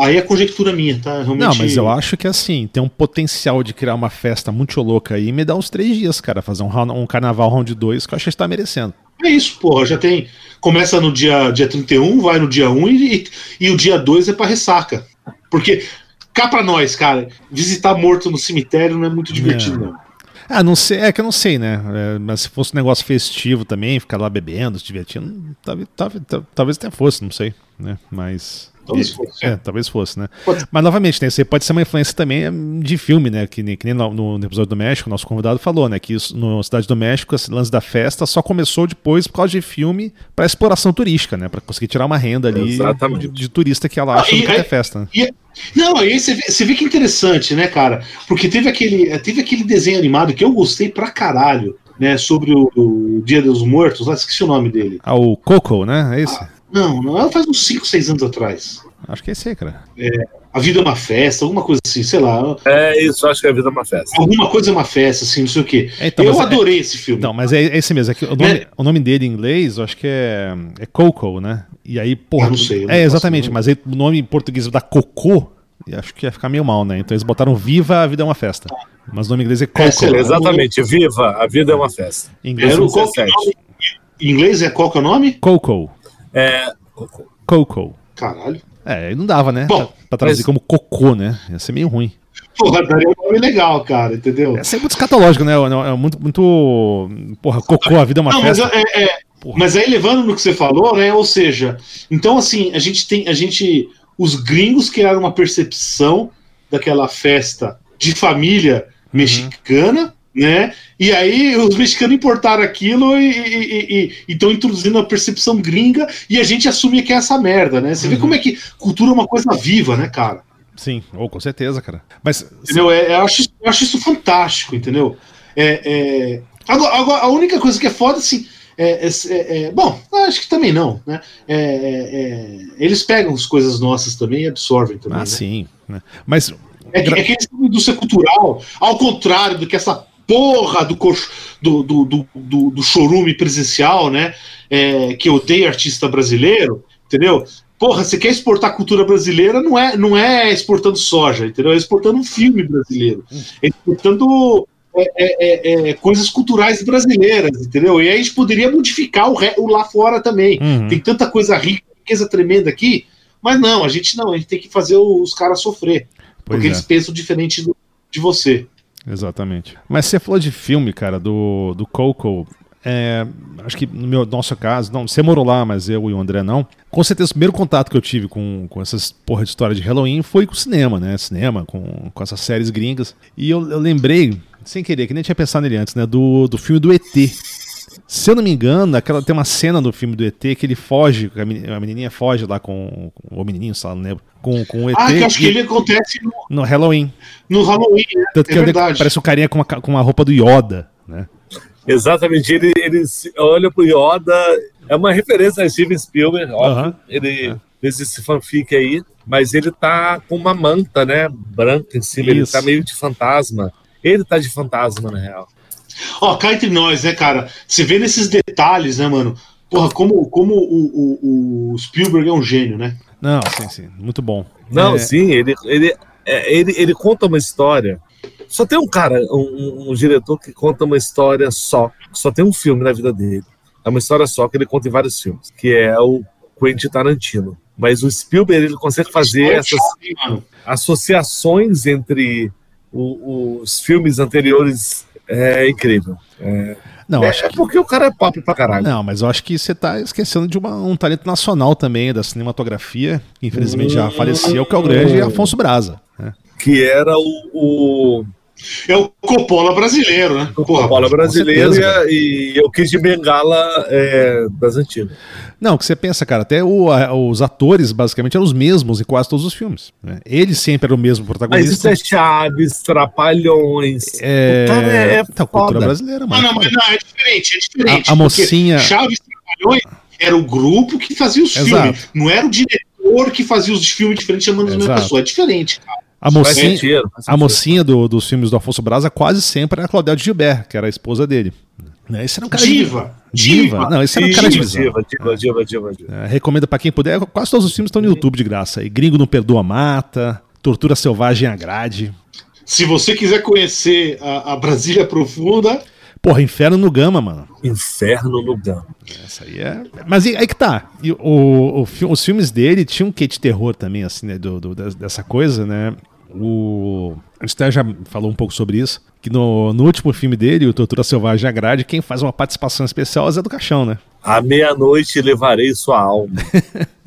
Speaker 2: Aí é conjectura minha, tá?
Speaker 1: Realmente... Não, mas eu acho que assim, tem um potencial de criar uma festa muito louca aí e me dá uns três dias, cara, fazer um, um carnaval round 2 que eu acho que está merecendo.
Speaker 2: É isso, porra, já tem. Começa no dia, dia 31, vai no dia 1 e, e o dia 2 é pra ressaca. Porque, cá pra nós, cara, visitar morto no cemitério não é muito divertido, é. não.
Speaker 1: Ah, não sei, é que eu não sei, né? É, mas se fosse um negócio festivo também, ficar lá bebendo, se divertindo, talvez, talvez, talvez até fosse, não sei, né? Mas. Talvez fosse. É, talvez fosse, né? Pode. Mas novamente, né, isso pode ser uma influência também é, de filme, né? Que, que nem no, no, episódio do México, nosso convidado falou, né? Que isso, no Cidade do México, esse lance da festa só começou depois por causa de filme para exploração turística, né? Para conseguir tirar uma renda ali de, de, turista que ela acha ah, que é festa. Né?
Speaker 2: E, não, aí você vê, você vê que interessante, né, cara? Porque teve aquele, teve aquele desenho animado que eu gostei pra caralho, né? Sobre o, o Dia dos Mortos, lá, esqueci o nome dele.
Speaker 1: Ah, o Coco, né? É isso? Ah,
Speaker 2: não, não, faz uns 5, 6 anos atrás.
Speaker 1: Acho que é esse aí, cara.
Speaker 2: É, a vida é uma festa, alguma coisa assim, sei lá.
Speaker 3: É isso, acho que a vida é uma festa.
Speaker 2: Alguma coisa é uma festa, assim, não sei o quê. É, então, eu é- adorei é, esse filme.
Speaker 1: Não, mas é, é esse mesmo. É o, nome, o nome dele em inglês, eu acho que é, é Coco, né? E aí, porra. Eu não sei. Eu é, exatamente, mas aí, o nome em português da Cocô, acho que ia ficar meio mal, né? Então eles botaram Viva, a vida é uma festa. Mas o nome em inglês é Coco.
Speaker 3: É, exatamente, Viva, a vida é uma festa.
Speaker 2: Em inglês, é, o em inglês é qual que é o nome?
Speaker 1: Coco.
Speaker 3: É.
Speaker 1: Coco. Coco.
Speaker 2: Caralho.
Speaker 1: É, não dava, né? Bom, pra, pra traduzir mas... como cocô, né? Ia ser meio ruim.
Speaker 2: Porra, daria um nome legal, cara, entendeu?
Speaker 1: Ia ser muito escatológico, né? É muito, muito. Porra, cocô, a vida é uma não, festa.
Speaker 2: Mas, é, é, mas aí, levando no que você falou, né? Ou seja, então, assim, a gente tem. A gente. Os gringos criaram uma percepção daquela festa de família uhum. Né? E aí os mexicanos importaram aquilo e estão introduzindo a percepção gringa e a gente assume que é essa merda, né? Você uhum. vê como é que cultura é uma coisa viva, né, cara?
Speaker 1: Sim, ou oh, com certeza, cara. Mas
Speaker 2: entendeu? É, eu, acho, eu acho isso fantástico, entendeu? É, é... Agora, agora, a única coisa que é foda, assim, é, é, é, é bom, acho que também não, né? eles pegam as coisas nossas também e absorvem também. Ah, né?
Speaker 1: sim. Né? Mas
Speaker 2: é que, é que indústria cultural, ao contrário do que essa porra do, do, do, do, do chorume presencial, né? É, que odeia artista brasileiro, entendeu? Porra, você quer exportar cultura brasileira, não é, não é exportando soja, entendeu? É exportando um filme brasileiro. É exportando é, é, é, é coisas culturais brasileiras, entendeu? E aí a gente poderia modificar o, o lá fora também. Uhum. Tem tanta coisa rica, riqueza tremenda aqui, mas não, a gente não, a gente tem que fazer os caras sofrer. Pois porque eles pensam diferente do, de você.
Speaker 1: Exatamente. Mas você falou de filme, cara, do, do Coco. É, acho que no meu, nosso caso, não, você morou lá, mas eu e o André não. Com certeza, o primeiro contato que eu tive com, com essas porra de história de Halloween foi com o cinema, né? Cinema, com, com essas séries gringas. E eu, eu lembrei, sem querer, que nem tinha pensado nele antes, né? Do, do filme do ET. Se eu não me engano, aquela, tem uma cena do filme do ET que ele foge, a menininha foge lá com, com o menininho, sei lá, não lembro, com, com o ET. Ah,
Speaker 2: que acho que ele acontece
Speaker 1: no, no Halloween.
Speaker 2: No Halloween, né?
Speaker 1: Tanto é que verdade. parece um carinha com uma, com uma roupa do Yoda, né?
Speaker 3: Exatamente, ele, ele olha pro Yoda, é uma referência a Steven Spielberg, óbvio, uh -huh. ele é. fez esse fanfic aí, mas ele tá com uma manta, né, branca em cima, Isso. ele tá meio de fantasma. Ele tá de fantasma, na real.
Speaker 2: Ó, cá entre nós, né, cara? Você vê nesses detalhes, né, mano? Porra, como, como o, o, o Spielberg é um gênio, né?
Speaker 1: Não, sim, sim. Muito bom.
Speaker 3: Não, é... sim, ele, ele, é, ele, ele conta uma história. Só tem um cara, um, um, diretor que conta uma história só. Só tem um filme na vida dele. É uma história só que ele conta em vários filmes, que é o Quentin Tarantino. Mas o Spielberg ele consegue fazer essas associações entre o, os filmes anteriores é incrível. É,
Speaker 1: Não,
Speaker 3: é,
Speaker 1: acho
Speaker 3: é
Speaker 1: que.
Speaker 3: porque o cara é pop pra caralho.
Speaker 1: Não, mas eu acho que você tá esquecendo de uma- um talento nacional também da cinematografia, que infelizmente já faleceu, que é o grande Afonso Braza. né?
Speaker 3: Que era o, o,
Speaker 2: É o Coppola brasileiro, né?
Speaker 3: o
Speaker 2: Porra,
Speaker 3: Coppola brasileiro
Speaker 1: certeza,
Speaker 3: e, a- e o Kid de Bengala é, das antigas.
Speaker 1: Não, que você pensa, cara, até o- a- os atores basicamente eram os mesmos em quase todos os filmes. né? Ele sempre era o mesmo
Speaker 3: Mas
Speaker 1: protagonista.
Speaker 3: isso é Chaves, Trapalhões.
Speaker 1: É,
Speaker 3: O cara é, é
Speaker 1: então, cultura brasileira, mano.
Speaker 2: não, mas não, é diferente, é diferente.
Speaker 1: A- a mocinha-
Speaker 2: Chaves Trapalhões era o grupo que fazia os
Speaker 1: Exato.
Speaker 2: filmes. Não era o diretor que fazia os filmes diferentes chamando as mesmas
Speaker 1: Exato.
Speaker 2: pessoas. É diferente, cara.
Speaker 1: A mocinha,
Speaker 3: sentido,
Speaker 1: a mocinha do- dos filmes do Afonso Braza quase sempre era a Claudete Gilbert, que era a esposa dele. Né? Esse era um cara de-
Speaker 2: Diva.
Speaker 1: Diva. Não, esse era um cara de
Speaker 3: Diva,
Speaker 1: visão.
Speaker 3: diva, diva, diva, diva, diva.
Speaker 1: É, recomendo pra quem puder. Quase todos os filmes estão no YouTube de graça. aí. Gringo não perdoa mata, Tortura Selvagem a grade.
Speaker 2: Se você quiser conhecer a, a Brasília Profunda,
Speaker 1: Porra, Inferno no Gama, mano.
Speaker 3: Inferno no Gama.
Speaker 1: Essa aí é. Mas aí que tá. E o, o os filmes dele tinham um quê de terror também, assim, né? do- do- des- dessa coisa, né? O. A gente até já falou um pouco sobre isso. Que no, no último filme dele, o Tortura Selvagem a grade, quem faz uma participação especial é o Zé do Caixão, né?
Speaker 3: À meia-noite levarei sua alma.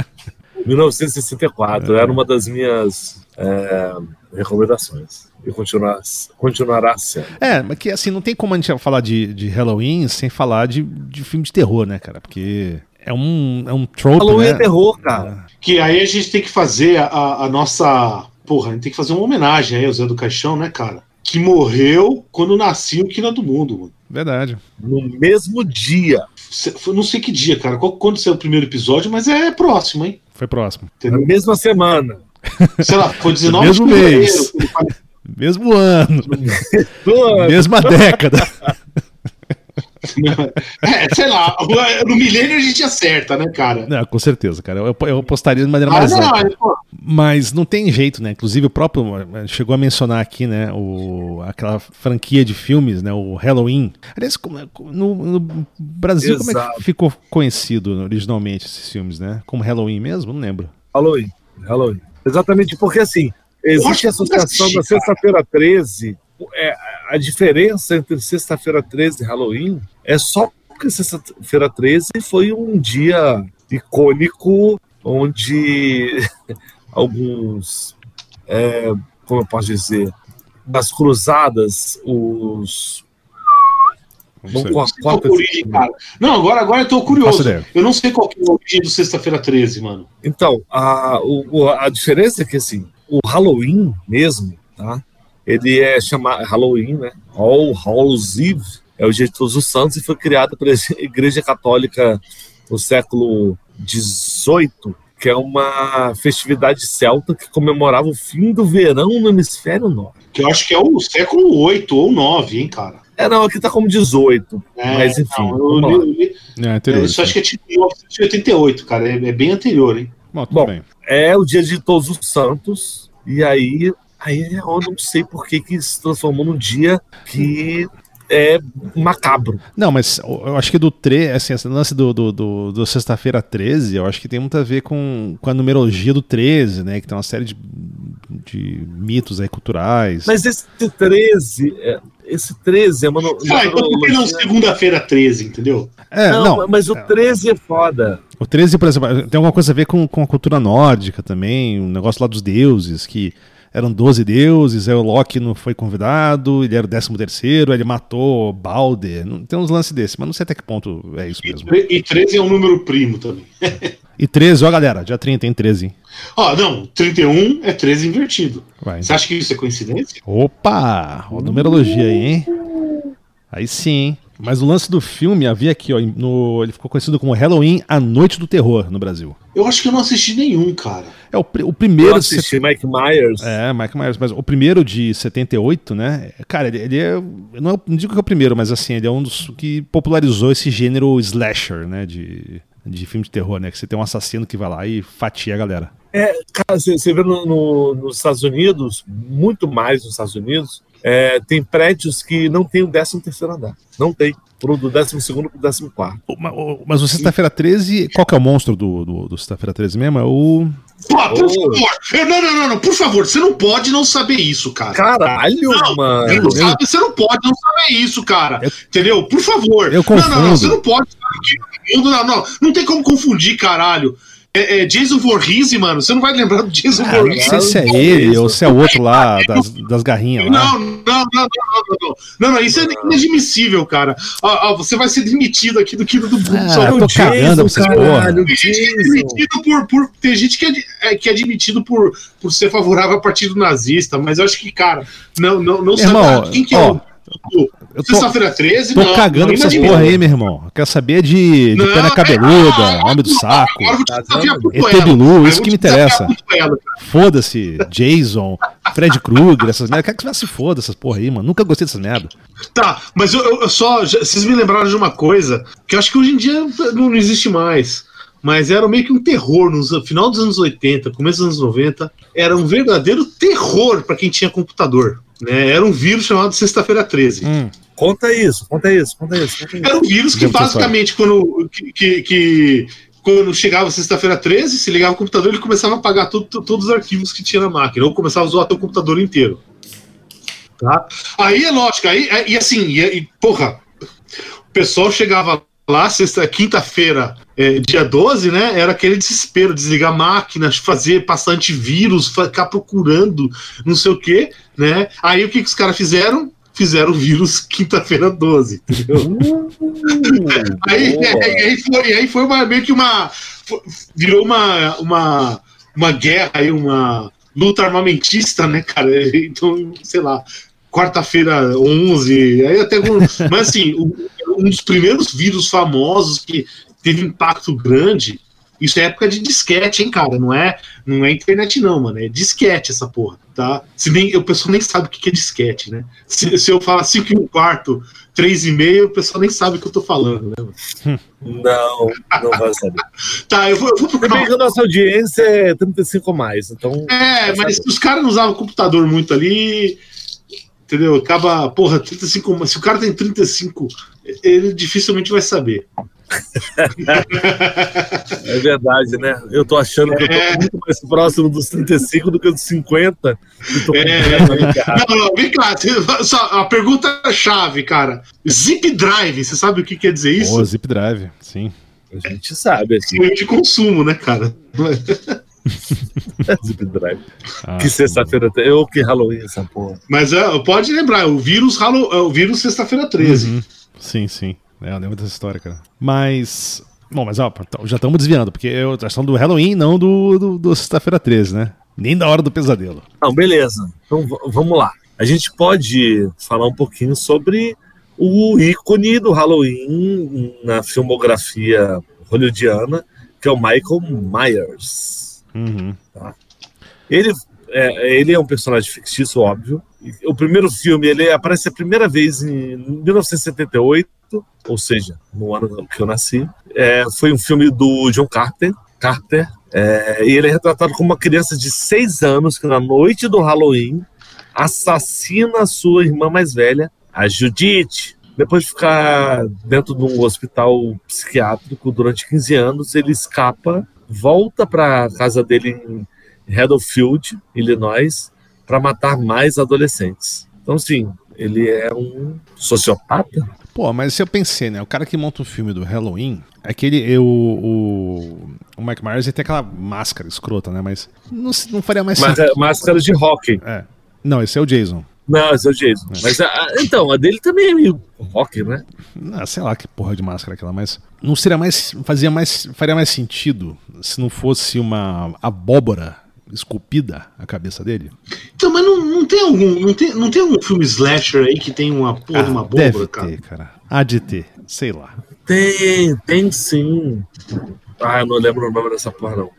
Speaker 3: 1964. Era uma das minhas é, recomendações. E continuar, continuará sendo.
Speaker 1: É, mas que assim, não tem como a gente falar de, de Halloween sem falar de, de filme de terror, né, cara? Porque é um, é um trope,
Speaker 3: Halloween
Speaker 1: né?
Speaker 3: é terror, cara.
Speaker 2: que aí a gente tem que fazer a- a, nossa. Porra, a gente tem que fazer uma homenagem aí ao Zé do Caixão, né, cara? Que morreu quando nasceu o Quina do Mundo, mano.
Speaker 1: Verdade.
Speaker 3: No mesmo dia.
Speaker 2: Não sei que dia, cara. Quando saiu o primeiro episódio, mas é próximo, hein?
Speaker 1: Foi próximo.
Speaker 3: Na mesma semana.
Speaker 2: Sei lá, foi 19
Speaker 1: Mesmo
Speaker 2: de fevereiro.
Speaker 1: mês. Mesmo ano, mesma década.
Speaker 2: É, sei lá, no milênio a gente acerta, né, cara?
Speaker 1: Não, com certeza, cara. Eu, eu apostaria de maneira
Speaker 2: Ah,
Speaker 1: mais
Speaker 2: não,
Speaker 1: ampla. Mas não tem jeito, né? Inclusive o próprio chegou a mencionar aqui, né? O, aquela franquia de filmes, né? O Halloween. Aliás, é- no, no Brasil, como é
Speaker 3: Exato.
Speaker 1: que ficou conhecido originalmente esses filmes, né? Como Halloween mesmo? Não lembro.
Speaker 3: Halloween. Halloween. Exatamente, porque assim, existe a associação da sexta-feira 13. É, a diferença entre sexta-feira 13 e Halloween é só porque sexta-feira 13 foi um dia icônico onde alguns, é, como eu posso dizer, das cruzadas, os. Vamos com a quarta-
Speaker 2: origem, cara? Não, agora, agora eu tô curioso. Eu não sei qual que é a origem do Sexta-feira 13, mano.
Speaker 3: Então, a, o- a diferença é que assim, o Halloween mesmo, tá? Ele é chamado Halloween, né? All Hallows Eve é o dia de todos os santos e foi criado pela Igreja Católica no século XVIII, que é uma festividade celta que comemorava o fim do verão no hemisfério norte.
Speaker 2: Que eu acho que é o século 8 ou 9, hein, cara?
Speaker 3: É, não, aqui tá como 18,
Speaker 2: É,
Speaker 3: mas enfim,
Speaker 2: não, eu li- eu li-
Speaker 1: É,
Speaker 2: é,
Speaker 1: anterior.
Speaker 2: isso acho que é tipo 1988, cara. É, é bem anterior, hein?
Speaker 1: Bom, tudo
Speaker 3: Bom,
Speaker 1: bem.
Speaker 3: é o dia de todos os santos, e aí, aí eu não sei por que, que se transformou num dia que é macabro.
Speaker 1: Não, mas eu acho que do 13, assim, esse lance do, do, do, do Sexta-feira 13, eu acho que tem muito a ver com, com a numerologia do 13, né? Que tem uma série de, de mitos aí culturais.
Speaker 3: Mas esse 13, é, esse 13 é uma.
Speaker 2: Ah, então por que não segunda-feira 13, entendeu?
Speaker 1: é,
Speaker 3: não,
Speaker 1: não,
Speaker 3: mas o 13 é foda.
Speaker 1: O 13, por exemplo, tem alguma coisa a ver com, com a cultura nórdica também, um negócio lá dos deuses, que eram 12 deuses, aí o Loki não foi convidado, ele era o 13 terceiro, ele matou Balder, não, tem uns lances desses, mas não sei até que ponto é isso mesmo.
Speaker 2: e 13 é um número primo também.
Speaker 1: E 13, ó galera, dia 30 tem 13, hein?
Speaker 2: Ó, não, 31 é 13 invertido.
Speaker 1: Vai.
Speaker 2: Você acha que isso é coincidência?
Speaker 1: Opa, ó a numerologia aí, hein? Aí sim, hein? Mas o lance do filme havia aqui, ó, no, ele ficou conhecido como Halloween, a Noite do Terror no Brasil.
Speaker 2: Eu acho que eu não assisti nenhum, cara.
Speaker 1: É o, o
Speaker 3: Eu
Speaker 1: primeiro...
Speaker 3: assisti Mike Myers.
Speaker 1: É, Mike Myers, mas o primeiro de 78, né? Cara, ele, ele é. eu Não, é o- não digo que é o primeiro, mas assim, ele é um dos que popularizou esse gênero slasher, né? De, de filme de terror, né? Que você tem um assassino que vai lá e fatia a galera.
Speaker 3: É, cara, você, você vê no, no, nos Estados Unidos, muito mais nos Estados Unidos, é, tem prédios que não tem o 13 terceiro andar. Não tem. Pro do 12 segundo pro 14 quarto.
Speaker 1: Mas o Sexta-feira 13, qual que é o monstro do, do, do Sexta-feira 13 mesmo? É o.
Speaker 2: Pô, por favor. Não, não, não, não, por favor, você não pode não saber isso, cara.
Speaker 3: Caralho,
Speaker 2: não,
Speaker 3: mano.
Speaker 2: Não sabe, você não pode não saber isso, cara.
Speaker 1: Eu,
Speaker 2: Entendeu? Por favor.
Speaker 1: Eu confundo.
Speaker 2: Não, não, não, você não pode. Não, não, não, não tem como confundir, caralho. É, é, Jason Voorhees, mano. Você não vai lembrar do Jason
Speaker 1: ah,
Speaker 2: Voorhees.
Speaker 1: Não sei se é ele ou se é o outro lá das, das garrinhas.
Speaker 2: Lá. Não, não, não, não, não, não. Não, não, isso é inadmissível, cara. Ah, ah, você vai ser demitido aqui do Kino do Bruno.
Speaker 1: Ah, eu tô cagando pra caralho,
Speaker 2: Tem gente que é demitido por, por. Tem gente que é, é, que é admitido por, por ser favorável ao partido nazista, mas eu acho que, cara, não, não, não
Speaker 1: sabe
Speaker 2: quem que é
Speaker 1: ó,
Speaker 2: o. Sexta-feira 13,
Speaker 1: Tô não, cagando pra essas porra aí, meu irmão. Quer saber de, de não, pena cabeluda, é, homem do saco. ET Bilu, isso que me interessa. Foda-se, Jason, Fred Krueger, essas merdas. Quer que você se foda essas porra aí, mano. Nunca gostei dessas merda.
Speaker 2: Tá, mas eu, eu só. Vocês me lembraram de uma coisa que eu acho que hoje em dia não, não existe mais mas era meio que um terror no final dos anos 80, começo dos anos 90. Era um verdadeiro terror para quem tinha computador. Né? Era um vírus chamado Sexta-feira 13.
Speaker 3: Hum. Conta isso, conta isso, conta isso, conta isso.
Speaker 2: Era um vírus que basicamente, quando, que, que, que, quando chegava sexta-feira 13, se ligava o computador, ele começava a apagar tudo, todos os arquivos que tinha na máquina, ou começava a zoar o computador inteiro. Tá? Aí é lógico, aí, e assim, e, e, porra, o pessoal chegava lá, sexta, quinta-feira, é, dia 12, né? Era aquele desespero, desligar máquinas, fazer passar antivírus, ficar procurando não sei o que, né? Aí o que, que os caras fizeram? Fizeram o vírus quinta-feira 12, entendeu? Uh, aí, aí, aí, foi, aí foi uma, meio que uma. Virou uma, uma, uma guerra aí, uma luta armamentista, né, cara? Então, sei lá, quarta-feira 11, aí até. Mas assim, um dos primeiros vírus famosos que teve impacto grande. Isso é época de disquete, hein, cara? Não é, não é internet, não, mano. É disquete essa porra, tá? Se nem, o pessoal nem sabe o que é disquete, né? Se, se eu falar 5 e um quarto, 3,5, o pessoal nem sabe o que eu tô falando, né?
Speaker 3: Não, não vai saber.
Speaker 2: tá, eu vou, eu vou
Speaker 3: procurar. Uma... a nossa audiência é 35 mais, então.
Speaker 2: É, mas se os caras não usavam computador muito ali, entendeu? Acaba, porra, 35. Se o cara tem 35, ele dificilmente vai saber.
Speaker 3: É verdade, né? Eu tô achando que eu tô é. muito mais próximo dos 35 do que dos 50.
Speaker 2: É. Não, não, vem cá, só, a pergunta-chave, cara. Zip Drive, você sabe o que quer dizer isso? Oh,
Speaker 1: zip Drive, sim.
Speaker 3: A gente sabe.
Speaker 2: Assim. de consumo, né, cara?
Speaker 3: Zip Drive. Ah, que sexta-feira tem. Eu que Halloween essa porra.
Speaker 2: Mas uh, pode lembrar, o vírus, o vírus sexta-feira 13. Uhum.
Speaker 1: Sim, sim. É, eu lembro dessa história, cara. Mas. Bom, mas ó, então, já estamos desviando, porque eu questão do Halloween, não do, do, do Sexta-feira 13, né? Nem da hora do pesadelo.
Speaker 3: Não, beleza. Então vamos lá. A gente pode falar um pouquinho sobre o ícone do Halloween na filmografia hollywoodiana, que é o Michael Myers.
Speaker 1: Uhum.
Speaker 3: Tá? Ele, é, ele é um personagem fictício, óbvio, o primeiro filme ele aparece a primeira vez em 1978, ou seja, no ano que eu nasci. É, foi um filme do John Carter. Carter é, e ele é retratado como uma criança de seis anos que na noite do Halloween assassina a sua irmã mais velha, a Judith. Depois de ficar dentro de um hospital psiquiátrico durante 15 anos, ele escapa, volta para a casa dele em Redfield, Illinois, para matar mais adolescentes. Então, sim, ele é um sociopata.
Speaker 1: Pô, mas se eu pensei, né? O cara que monta o filme do Halloween, é que ele, o, o, Mike Myers tem aquela máscara escrota, né? Mas não, não faria mais
Speaker 3: Mas é máscara de rock.
Speaker 1: É. Não, esse é o Jason.
Speaker 3: Não, esse é o Jason. É. Mas a, então, a dele também é meio rock, né?
Speaker 1: Não, sei lá que porra de máscara é aquela, mas não seria mais. Fazia mais. Faria mais sentido se não fosse uma abóbora esculpida a cabeça dele?
Speaker 2: Então, mas não, não tem algum. Não tem, não tem algum filme slasher aí que tem uma porra ah, de uma abóbora, cara?
Speaker 1: Ter, cara. Há de ter, sei lá.
Speaker 3: Tem, tem sim. Ah, eu não lembro o nome dessa porra, não.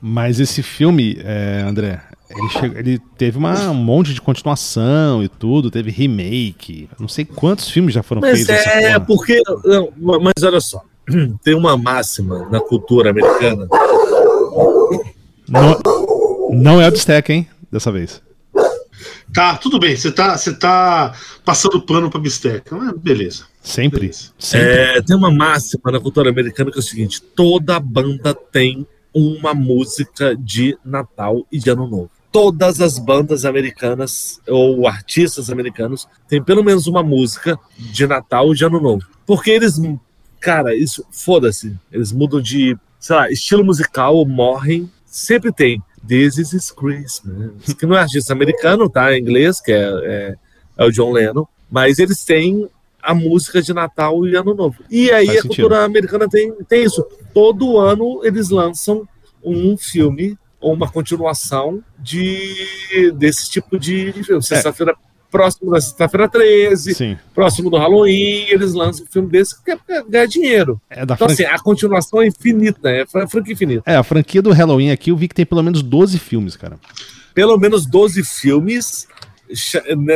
Speaker 1: Mas esse filme, é, André, ele, chegou, ele teve uma, um monte de continuação e tudo, teve remake. Não sei quantos filmes já foram
Speaker 3: mas
Speaker 1: feitos.
Speaker 3: É, porque. Não, mas olha só, tem uma máxima na cultura americana.
Speaker 1: No, Não é o Bistec, hein? Dessa vez.
Speaker 2: Tá, tudo bem. Você tá, você tá passando pano pra bisteca. Mas beleza.
Speaker 1: Sempre.
Speaker 2: Beleza.
Speaker 1: Sempre.
Speaker 3: É, tem uma máxima na cultura americana que é o seguinte: toda banda tem uma música de Natal e de Ano Novo. Todas as bandas americanas ou artistas americanos têm pelo menos uma música de Natal e de Ano Novo. Porque eles, cara, isso, foda-se. Eles mudam de, sei lá, estilo musical, morrem, sempre tem. This is Christmas. Que não é artista americano, tá? Em inglês, que é, é, é o John Lennon. Mas eles têm a música de Natal e Ano Novo. E aí
Speaker 1: Faz
Speaker 3: a cultura americana tem, tem isso. Todo ano eles lançam um filme ou uma continuação de desse tipo de, de filme. Sexta-feira, próximo da sexta-feira 13,
Speaker 1: Sim.
Speaker 3: próximo do Halloween, eles lançam um filme desse que quer ganhar dinheiro.
Speaker 1: É
Speaker 3: Então,
Speaker 1: franquia.
Speaker 3: assim, a continuação é infinita, é fran- franquia infinita.
Speaker 1: É, a franquia do Halloween aqui eu vi que tem pelo menos 12 filmes, cara.
Speaker 3: Pelo menos 12 filmes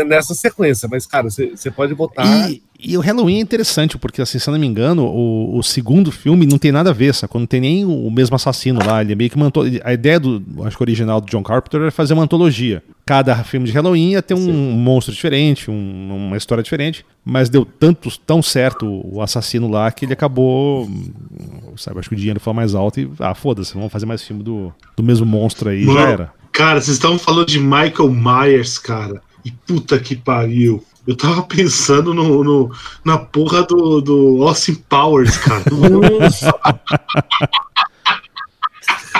Speaker 3: nessa sequência, mas, cara, você pode botar.
Speaker 1: E, e o Halloween é interessante, porque, assim, se eu não me engano, o, o segundo filme não tem nada a ver, sabe? Não tem nem o mesmo assassino lá. Ele é meio que uma anto- A ideia do, acho que original do John Carpenter era fazer uma antologia. Cada filme de Halloween ia ter um monstro diferente, um- uma história diferente, mas deu tanto, tão certo o assassino lá que ele acabou. Sabe, acho que o dinheiro foi mais alto e. Ah, foda-se, vamos fazer mais filme do, do mesmo monstro aí,
Speaker 2: Mano,
Speaker 1: já era.
Speaker 2: Cara, vocês estavam falando de Michael Myers, cara. E puta que pariu. Eu tava pensando no, no- na porra do, do Austin Powers, cara.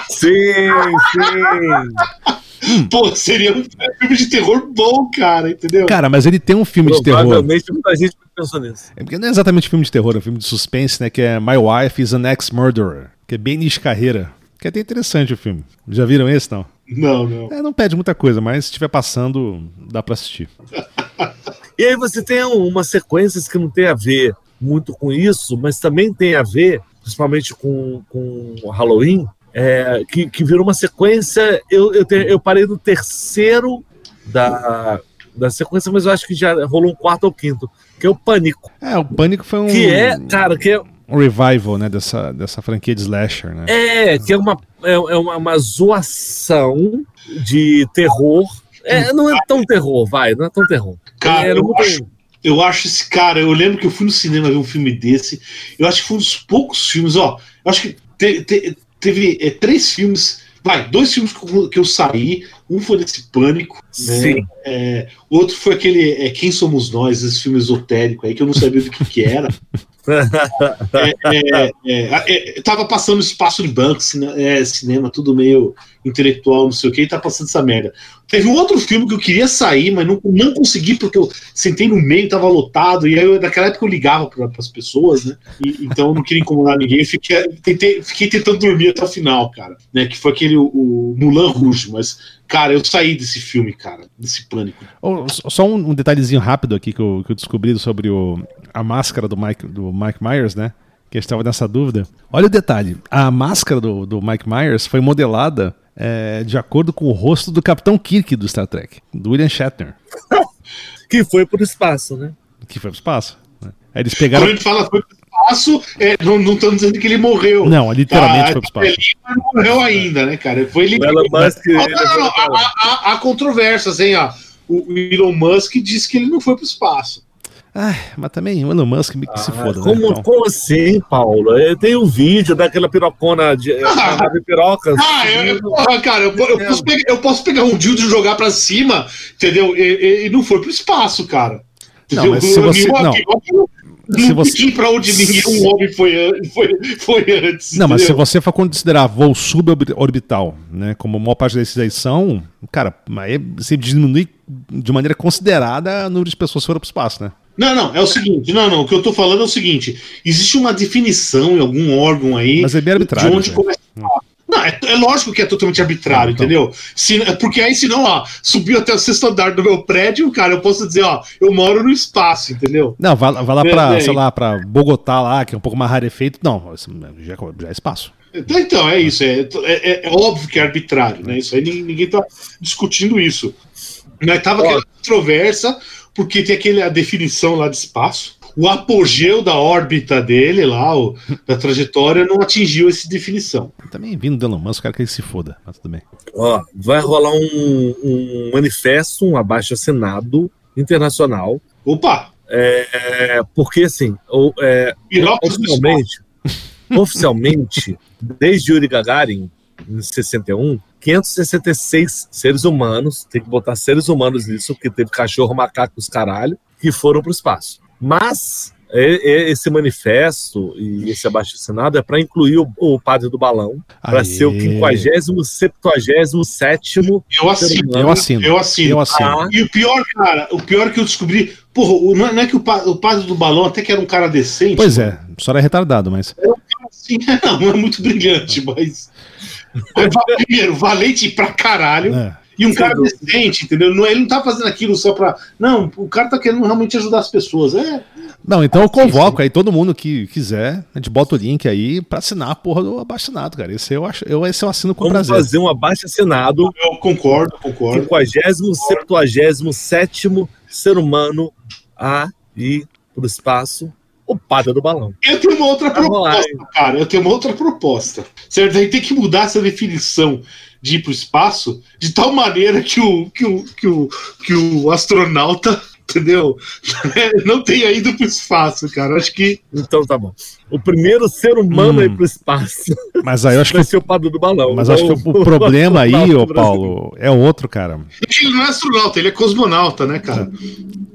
Speaker 3: Sim, sim.
Speaker 2: Pô, seria um filme de terror bom, cara, entendeu?
Speaker 1: Cara, mas ele tem um filme de terror.
Speaker 3: Provavelmente muita gente pensou nisso.
Speaker 1: É porque não é exatamente filme de terror, é um filme de suspense, né? Que é My Wife is an Ex-Murderer. Que é bem niche carreira. Que é até interessante o filme. Já viram esse, não?
Speaker 2: Não, não.
Speaker 1: É, não pede muita coisa, mas se estiver passando, dá pra assistir.
Speaker 3: E aí você tem umas sequências que não tem a ver muito com isso, mas também tem a ver, principalmente com, com Halloween, é, que, que virou uma sequência. Eu, eu, te- eu parei no terceiro da, da sequência, mas eu acho que já rolou um quarto ou quinto, que é o Pânico.
Speaker 1: É, o Pânico foi um,
Speaker 3: Que é, cara, que é,
Speaker 1: um revival, né? Dessa, dessa franquia de slasher, né?
Speaker 3: é, que é, uma, é, é uma, uma zoação de terror. É, não é tão terror, vai, não é tão terror.
Speaker 2: Cara,
Speaker 3: é,
Speaker 2: eu
Speaker 3: não
Speaker 2: acho, eu acho esse cara. Eu lembro que eu fui no cinema ver um filme desse. Eu acho que foi um dos poucos filmes, ó. Eu acho que te- te- teve é, três filmes. Vai, dois filmes que eu, saí. Um foi desse Pânico. né?
Speaker 3: Sim.
Speaker 2: É, o outro foi aquele é, Quem Somos Nós, esse filme esotérico aí, que eu não sabia do que, que era. É, é, é, tava passando espaço de banco, é, cinema, tudo meio intelectual, não sei o que, e tá passando essa merda. Teve um outro filme que eu queria sair, mas não, não consegui, porque eu sentei no meio, tava lotado, e aí eu, naquela época eu ligava para as pessoas, né? E- então eu não queria incomodar ninguém, eu fiquei, tentei, fiquei tentando dormir até o final, cara, né? Que foi aquele o, o Mulan Rouge, mas, cara, eu saí desse filme, cara, desse pânico.
Speaker 1: Oh, só- um, um detalhezinho rápido aqui que eu, que eu descobri sobre o, a máscara do Mike, do Mike Myers, né? Que eu estava nessa dúvida. Olha o detalhe: a máscara do, do Mike Myers foi modelada é, de acordo com o rosto do Capitão Kirk do Star Trek, do William Shatner,
Speaker 3: que foi pro espaço, né?
Speaker 1: que foi pro espaço. né? Aí eles
Speaker 2: Quando
Speaker 1: pegaram.
Speaker 2: a gente fala foi pro espaço, é, não estamos dizendo que ele morreu.
Speaker 1: Não, literalmente
Speaker 2: Ah,
Speaker 1: foi pro espaço.
Speaker 2: Ele não morreu ainda, né, cara? Foi ele.
Speaker 3: O Elon Musk,
Speaker 2: Não,
Speaker 3: ele
Speaker 2: não, não, há, há- há controvérsias, hein? Ó. O o Elon Musk disse que ele não foi pro espaço.
Speaker 1: Ai, mas também o Elon Musk que se
Speaker 3: Ah,
Speaker 1: foda, né?
Speaker 3: como,
Speaker 1: Então,
Speaker 3: como assim, Paulo? Eu tenho um vídeo daquela pirocona de
Speaker 2: Ah.
Speaker 3: nave piroca.
Speaker 2: Ah, eu, porra, cara, eu, eu posso pegar, eu posso pegar um dildo e jogar pra cima, entendeu? E, e- e não foi pro espaço, cara.
Speaker 1: Não, mas se
Speaker 2: Eu-
Speaker 1: você- não. Se você-
Speaker 2: pedi pra onde nenhum homem foi, foi, foi antes.
Speaker 1: Não, mas se
Speaker 2: entendeu?
Speaker 1: você for considerar voo suborbital, né, como a maior parte desses aí são, cara, aí você diminui de maneira considerada o número de pessoas que foram para o espaço, né?
Speaker 2: Não, não, é o seguinte, não, não, o que eu tô falando é o seguinte: existe uma definição em algum órgão aí
Speaker 1: Mas é bem arbitrário,
Speaker 2: de onde
Speaker 1: né?
Speaker 2: começa. Não, é, é lógico que é totalmente arbitrário,
Speaker 1: Então.
Speaker 2: entendeu? Se, porque aí, senão, ó, subiu até o sexto andar do meu prédio, cara, eu posso dizer, ó, eu moro no espaço, entendeu?
Speaker 1: Não, vai, vai lá
Speaker 2: É,
Speaker 1: para,
Speaker 2: é.
Speaker 1: sei lá, para Bogotá lá, que é um pouco mais rarefeito. Não, já, já é espaço.
Speaker 2: Então, então, é isso, é, é, é óbvio que é arbitrário, né? Isso aí ninguém, ninguém tá discutindo isso. Mas tava
Speaker 3: Ó.
Speaker 2: aquela controvérsia, porque tem aquele, a definição lá de espaço, o apogeu da órbita dele lá, o, da trajetória, não atingiu essa definição.
Speaker 1: Também vindo do Elon Musk, o cara que ele se foda, mas tudo bem.
Speaker 3: Ó, vai rolar um, um manifesto, um abaixo-assinado internacional.
Speaker 2: Opa!
Speaker 3: É, porque, assim, o- é, oficialmente, oficialmente, desde Yuri Gagarin, em 61, 566 seres humanos, tem que botar seres humanos nisso, porque teve cachorro, macaco, os caralho, que foram para o espaço. Mas esse manifesto e esse abaixo-assinado é para incluir o, o padre do balão, para ser o 50 77
Speaker 2: Eu assino.
Speaker 1: Eu assino.
Speaker 2: Eu assino.
Speaker 1: Eu assino.
Speaker 3: Ah,
Speaker 2: E o pior, cara, o pior que eu descobri. Porra, não é, não é que o, o padre do balão até que era um cara decente.
Speaker 1: Pois é, só era retardado, mas.
Speaker 2: Assim, não, não é muito brilhante, mas. É, Primeiro, valente pra caralho.
Speaker 1: É.
Speaker 2: E um
Speaker 3: Sem
Speaker 2: cara
Speaker 3: dúvida.
Speaker 2: decente, entendeu? Não, ele não tá fazendo aquilo só pra. Não, o cara tá querendo realmente ajudar as pessoas. É.
Speaker 1: Não, então eu convoco aí todo mundo que quiser, a gente bota o link aí pra assinar a porra do abaixo-assinado, cara. Esse eu, acho, eu, esse eu assino com
Speaker 3: vamos
Speaker 1: prazer.
Speaker 3: fazer um abaixo-assinado
Speaker 2: Eu concordo, concordo.
Speaker 3: 50 77 ser humano a ir pro espaço, o padre do balão.
Speaker 2: Eu tenho uma outra
Speaker 3: Vamos lá,
Speaker 2: proposta, cara. Eu tenho uma outra proposta. Certo? A gente tem que mudar essa definição de ir pro espaço de tal maneira que o, que o, que o, que o astronauta, entendeu? Não tenha ido pro espaço, cara. Acho que.
Speaker 3: Então tá bom. O primeiro ser humano
Speaker 1: Hum.
Speaker 3: a ir pro espaço
Speaker 1: Mas aí eu acho que,
Speaker 3: vai ser o do balão.
Speaker 1: mas acho que o, o problema aí, ô Paulo, é outro, cara.
Speaker 2: Ele não é astronauta, ele é cosmonauta, né, cara?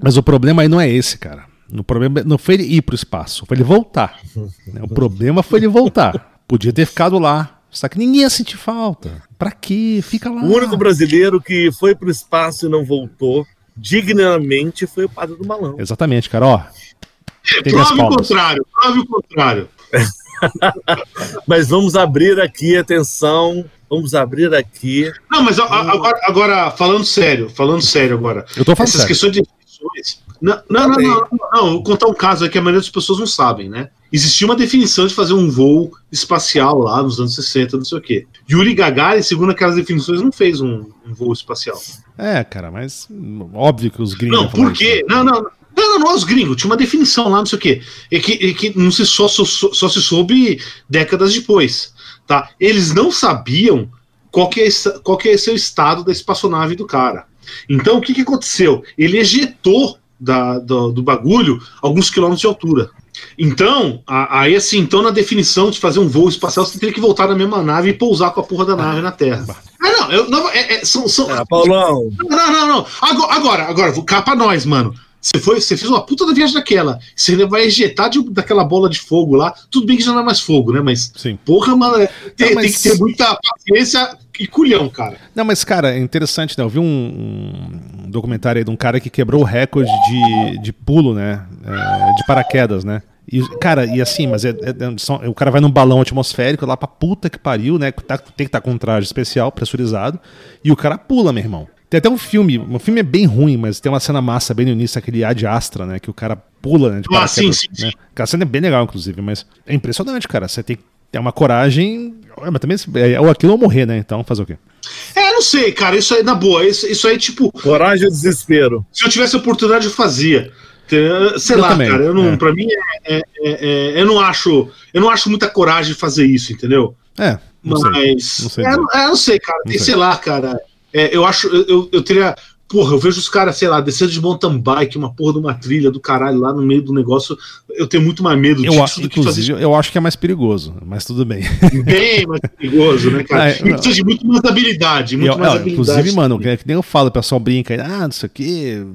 Speaker 1: Mas o problema aí não é esse, cara. O problema não foi ele ir pro espaço, foi ele voltar. O problema foi ele voltar. Podia ter ficado lá. Só que ninguém ia sentir falta. Pra quê? Fica lá.
Speaker 3: O único brasileiro que foi pro espaço e não voltou dignamente foi o padre do balão.
Speaker 1: Exatamente, cara. Ó,
Speaker 2: Prove o contrário, prove o contrário.
Speaker 3: Mas vamos abrir aqui, atenção, vamos abrir aqui.
Speaker 2: Não, mas a- a- agora, agora, falando sério, falando sério agora.
Speaker 1: Eu tô falando
Speaker 2: Essas
Speaker 1: sério.
Speaker 2: questões de. Não, não, não, não, não, não, vou contar um caso aqui que a maioria das pessoas não sabem, né? Existia uma definição de fazer um voo espacial lá nos anos 60, não sei o quê. Yuri Gagarin, segundo aquelas definições, não fez um, um voo espacial.
Speaker 1: É, cara, mas óbvio que os gringos.
Speaker 2: Não, por quê?
Speaker 1: isso.
Speaker 2: Não, não, não, não, não, os gringos, tinha uma definição lá, não sei o quê. É que, é que não se só, só, só se soube décadas depois. Tá? Eles não sabiam qual que, é, qual que é o estado da espaçonave do cara. Então, o que, que aconteceu? Ele ejetou da, do, do bagulho alguns quilômetros de altura. Então, aí assim, então na definição de fazer um voo espacial, você teria que voltar na mesma nave e pousar com a porra da nave na Terra. Ah, não, eu, não é- é- são, são,
Speaker 3: Ah, Paulão,
Speaker 2: não, não, não, não. Agora, agora, agora vou cá pra nós, mano. Você foi, você fez uma puta da viagem daquela. Você ainda vai ejetar de- daquela bola de fogo lá. Tudo bem que já não é mais fogo, né? Mas,
Speaker 1: Sim.
Speaker 2: porra, mano, é- tem,
Speaker 1: Não, mas-
Speaker 2: tem que ter muita paciência e culhão, cara.
Speaker 1: Não, mas, cara, é interessante, né? Eu vi um, um documentário aí de um cara que quebrou o recorde de, de pulo, né? É, de paraquedas, né? E, cara, e assim, mas é, é- é- são- o cara vai num balão atmosférico lá pra puta que pariu, né? Tá- tem que estar com um traje especial, pressurizado, e o cara pula, meu irmão. Tem até um filme, o filme é bem ruim, mas tem uma cena massa bem no início, aquele Ad Astra, né? Que o cara pula, né? De
Speaker 2: Ah, sim, sim,
Speaker 1: né? Aquela cena é bem legal, inclusive, mas é impressionante, cara. Você tem que ter uma coragem. Mas também, é, ou aquilo ou morrer, né? Então, fazer o quê?
Speaker 2: É, não sei, cara. Isso aí, na boa, isso, isso aí, tipo,
Speaker 3: coragem ou desespero?
Speaker 2: se eu tivesse a oportunidade, eu fazia. Sei
Speaker 1: Eu
Speaker 2: lá,
Speaker 1: também,
Speaker 2: cara. Eu não,
Speaker 1: é.
Speaker 2: Pra mim, é, é- é- é- eu não acho. Eu não acho muita coragem de fazer isso, entendeu?
Speaker 1: É, não sei.
Speaker 2: Mas.
Speaker 1: Não sei
Speaker 2: é, é, não sei, cara.
Speaker 1: Não sei.
Speaker 2: sei lá, cara. É, eu acho. Eu, eu, eu teria. Porra, eu vejo os caras, sei lá, descendo de mountain bike, uma porra de uma trilha do caralho lá no meio do negócio. Eu tenho muito mais medo
Speaker 1: Eu
Speaker 2: disso do que fazer
Speaker 1: inclusive, eu acho que é mais perigoso, mas tudo bem.
Speaker 2: bem mais perigoso, né, cara?
Speaker 1: Ah, é,
Speaker 2: precisa de muito mais habilidade, muito
Speaker 1: Eu-
Speaker 2: mais
Speaker 1: ó,
Speaker 2: habilidade.
Speaker 1: inclusive, mano, que, que nem eu falo, o pessoal brinca, aí, ah, não sei o que,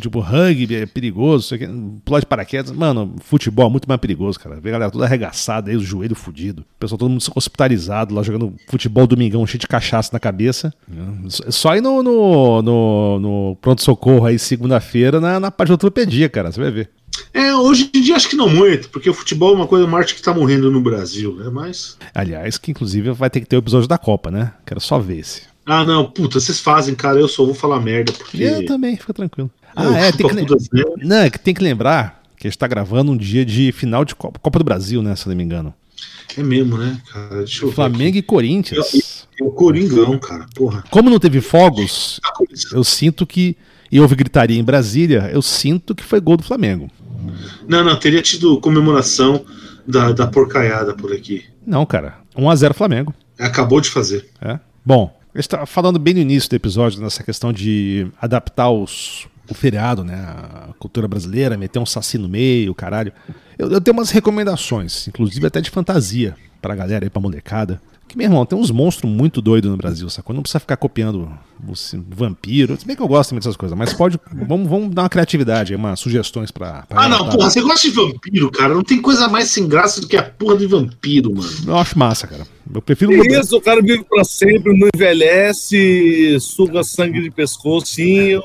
Speaker 1: tipo, rugby é perigoso, isso aqui, pular de paraquedas. Mano, futebol é muito mais perigoso, cara. Vê a galera toda arregaçada aí, o joelho fudido. O pessoal todo mundo hospitalizado lá, jogando futebol domingão, cheio de cachaça na cabeça. Só aí no, no, no, no pronto-socorro aí, segunda-feira, na, na parte de ortopedia, cara, você vai ver.
Speaker 2: É, hoje em dia acho que não muito, porque o futebol é uma coisa, uma arte que tá morrendo no Brasil, né? Mas.
Speaker 1: Aliás, que inclusive vai ter que ter o episódio da Copa, né? Quero só ver esse.
Speaker 2: Ah, não, puta, vocês fazem, cara. Eu só vou falar merda, porque.
Speaker 1: Eu também, fica tranquilo. Ah,
Speaker 2: Eu
Speaker 1: é, tem que,
Speaker 2: zero.
Speaker 1: não, é que tem que lembrar que a gente tá gravando um dia de final de Copa, Copa do Brasil, né? Se eu não me engano.
Speaker 2: É mesmo, né, cara? Deixa eu ver
Speaker 1: Flamengo e Corinthians.
Speaker 2: É o Coringão, cara, porra.
Speaker 1: Como não teve fogos,
Speaker 2: Tá
Speaker 1: eu sinto que. E houve gritaria em Brasília, eu sinto que foi gol do Flamengo.
Speaker 2: Não, não, teria tido comemoração da, da porcaiada por aqui.
Speaker 1: Não, cara. 1x0 Flamengo.
Speaker 2: Acabou de fazer.
Speaker 1: É. Bom, a gente tá falando bem no início do episódio nessa questão de adaptar os, o feriado, né? A cultura brasileira, meter um saci no meio, caralho. Eu, eu tenho umas recomendações, inclusive até de fantasia pra galera aí, pra molecada. Que, meu irmão, tem uns monstros muito doidos no Brasil, sacou? Não precisa ficar copiando c- vampiro. Se bem que eu gosto muito dessas coisas, mas pode. Vamos, vamos dar uma criatividade aí, umas sugestões pra. pra
Speaker 2: Ah, não, porra, você gosta de vampiro, cara? Não tem coisa mais sem graça do que a porra de vampiro, mano.
Speaker 1: Eu acho massa, cara. Eu prefiro.
Speaker 3: Que Isso, o cara vive pra sempre, não envelhece, suga sangue de pescocinho.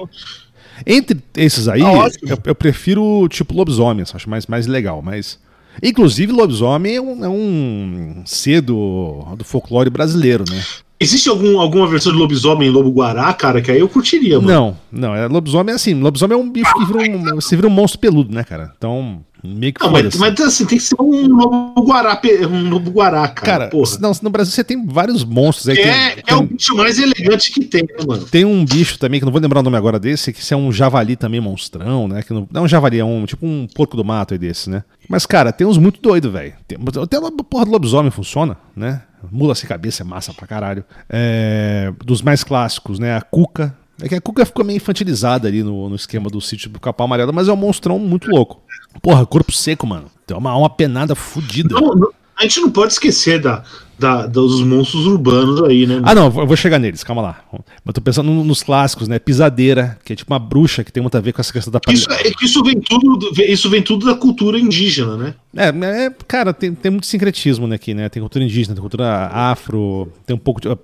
Speaker 1: Entre esses aí,
Speaker 3: ótimo.
Speaker 1: eu, eu prefiro tipo lobisomem, eu acho mais, mais legal, mas. Inclusive, lobisomem é um, é um ser do, folclore brasileiro, né?
Speaker 2: Existe algum, alguma versão de lobisomem lobo guará, cara, que aí eu curtiria, mano.
Speaker 1: Não, não, é, lobisomem é assim, lobisomem é um bicho que vira um, você vira um monstro peludo, né, cara? Então, meio que
Speaker 2: Não, mas,
Speaker 1: foda-se.
Speaker 2: mas assim, tem que ser um lobo guará, um lobo guará, cara.
Speaker 1: Cara,
Speaker 2: porra.
Speaker 1: não, no Brasil você tem vários monstros aí.
Speaker 2: É,
Speaker 1: tem,
Speaker 2: é o bicho mais elegante que tem, né, mano?
Speaker 1: tem um bicho também, que não vou lembrar o nome agora desse, que é um javali também monstrão, né? Que não, não é um javali, é um tipo um porco do mato aí desse, né? Mas, cara, tem uns muito doidos, velho. Até a porra do lobisomem funciona, né? Mula sem cabeça é massa pra caralho. É, dos mais clássicos, né? A Cuca. É que a Cuca ficou meio infantilizada ali no, no esquema do sítio do Capão Amarelo, mas é um monstrão muito louco. Porra, corpo seco, mano. Tem uma alma penada fodida.
Speaker 2: Não, não- a gente não pode esquecer da, da- dos monstros urbanos aí, né?
Speaker 1: Ah, não, eu vou chegar neles, calma lá. Mas tô pensando no- nos clássicos, né? Pisadeira, que é tipo uma bruxa que tem muito a ver com essa questão da
Speaker 2: Isso, é que isso vem tudo, do- isso vem tudo da cultura indígena, né?
Speaker 1: É, é, cara, tem, tem muito sincretismo né, aqui, né? Tem cultura indígena, tem cultura afro, tem um pouco de. O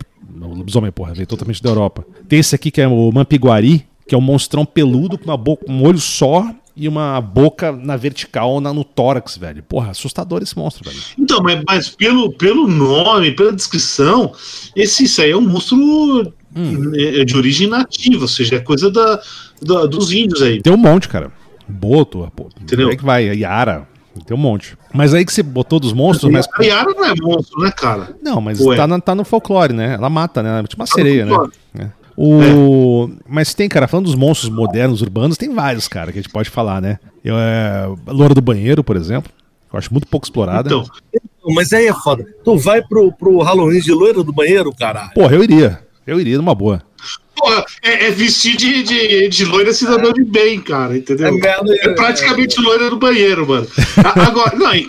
Speaker 1: lobisomem, porra, veio totalmente da Europa. Tem esse aqui que é o Mampiguari, que é um monstrão peludo com uma boca, um olho só e uma boca na vertical, na, no tórax, velho. Porra, assustador esse monstro, velho.
Speaker 2: Então, mas, mas pelo, pelo nome, pela descrição, esse, isso aí é um monstro é, de origem nativa, ou seja, é coisa da, da- dos índios aí.
Speaker 1: Tem um monte, cara. Boto, pô,
Speaker 2: Entendeu?
Speaker 1: Aí que vai, a Yara, tem um monte. Mas aí que você botou dos monstros, mas.
Speaker 2: A Yara não é monstro, né, cara?
Speaker 1: Não, mas
Speaker 2: Ué.
Speaker 1: tá, na- tá no folclore, né? Ela mata, né? Ela é tipo uma
Speaker 2: Tá
Speaker 1: sereia, né? É. O... Mas tem, cara, falando dos monstros modernos, urbanos, tem vários, cara, que a gente pode falar, né? Eu, é... a Loura do Banheiro, por exemplo, eu acho muito pouco explorada.
Speaker 2: Então,
Speaker 3: Mas aí é foda. Tu vai pro, pro Halloween de loira do banheiro, caralho.
Speaker 1: Porra, eu iria. Eu iria numa boa.
Speaker 2: porra, é, é vestir de, de, de loira cidadão de bem, cara, entendeu?
Speaker 3: É merda,
Speaker 2: É praticamente loira do banheiro, mano. Agora, não, é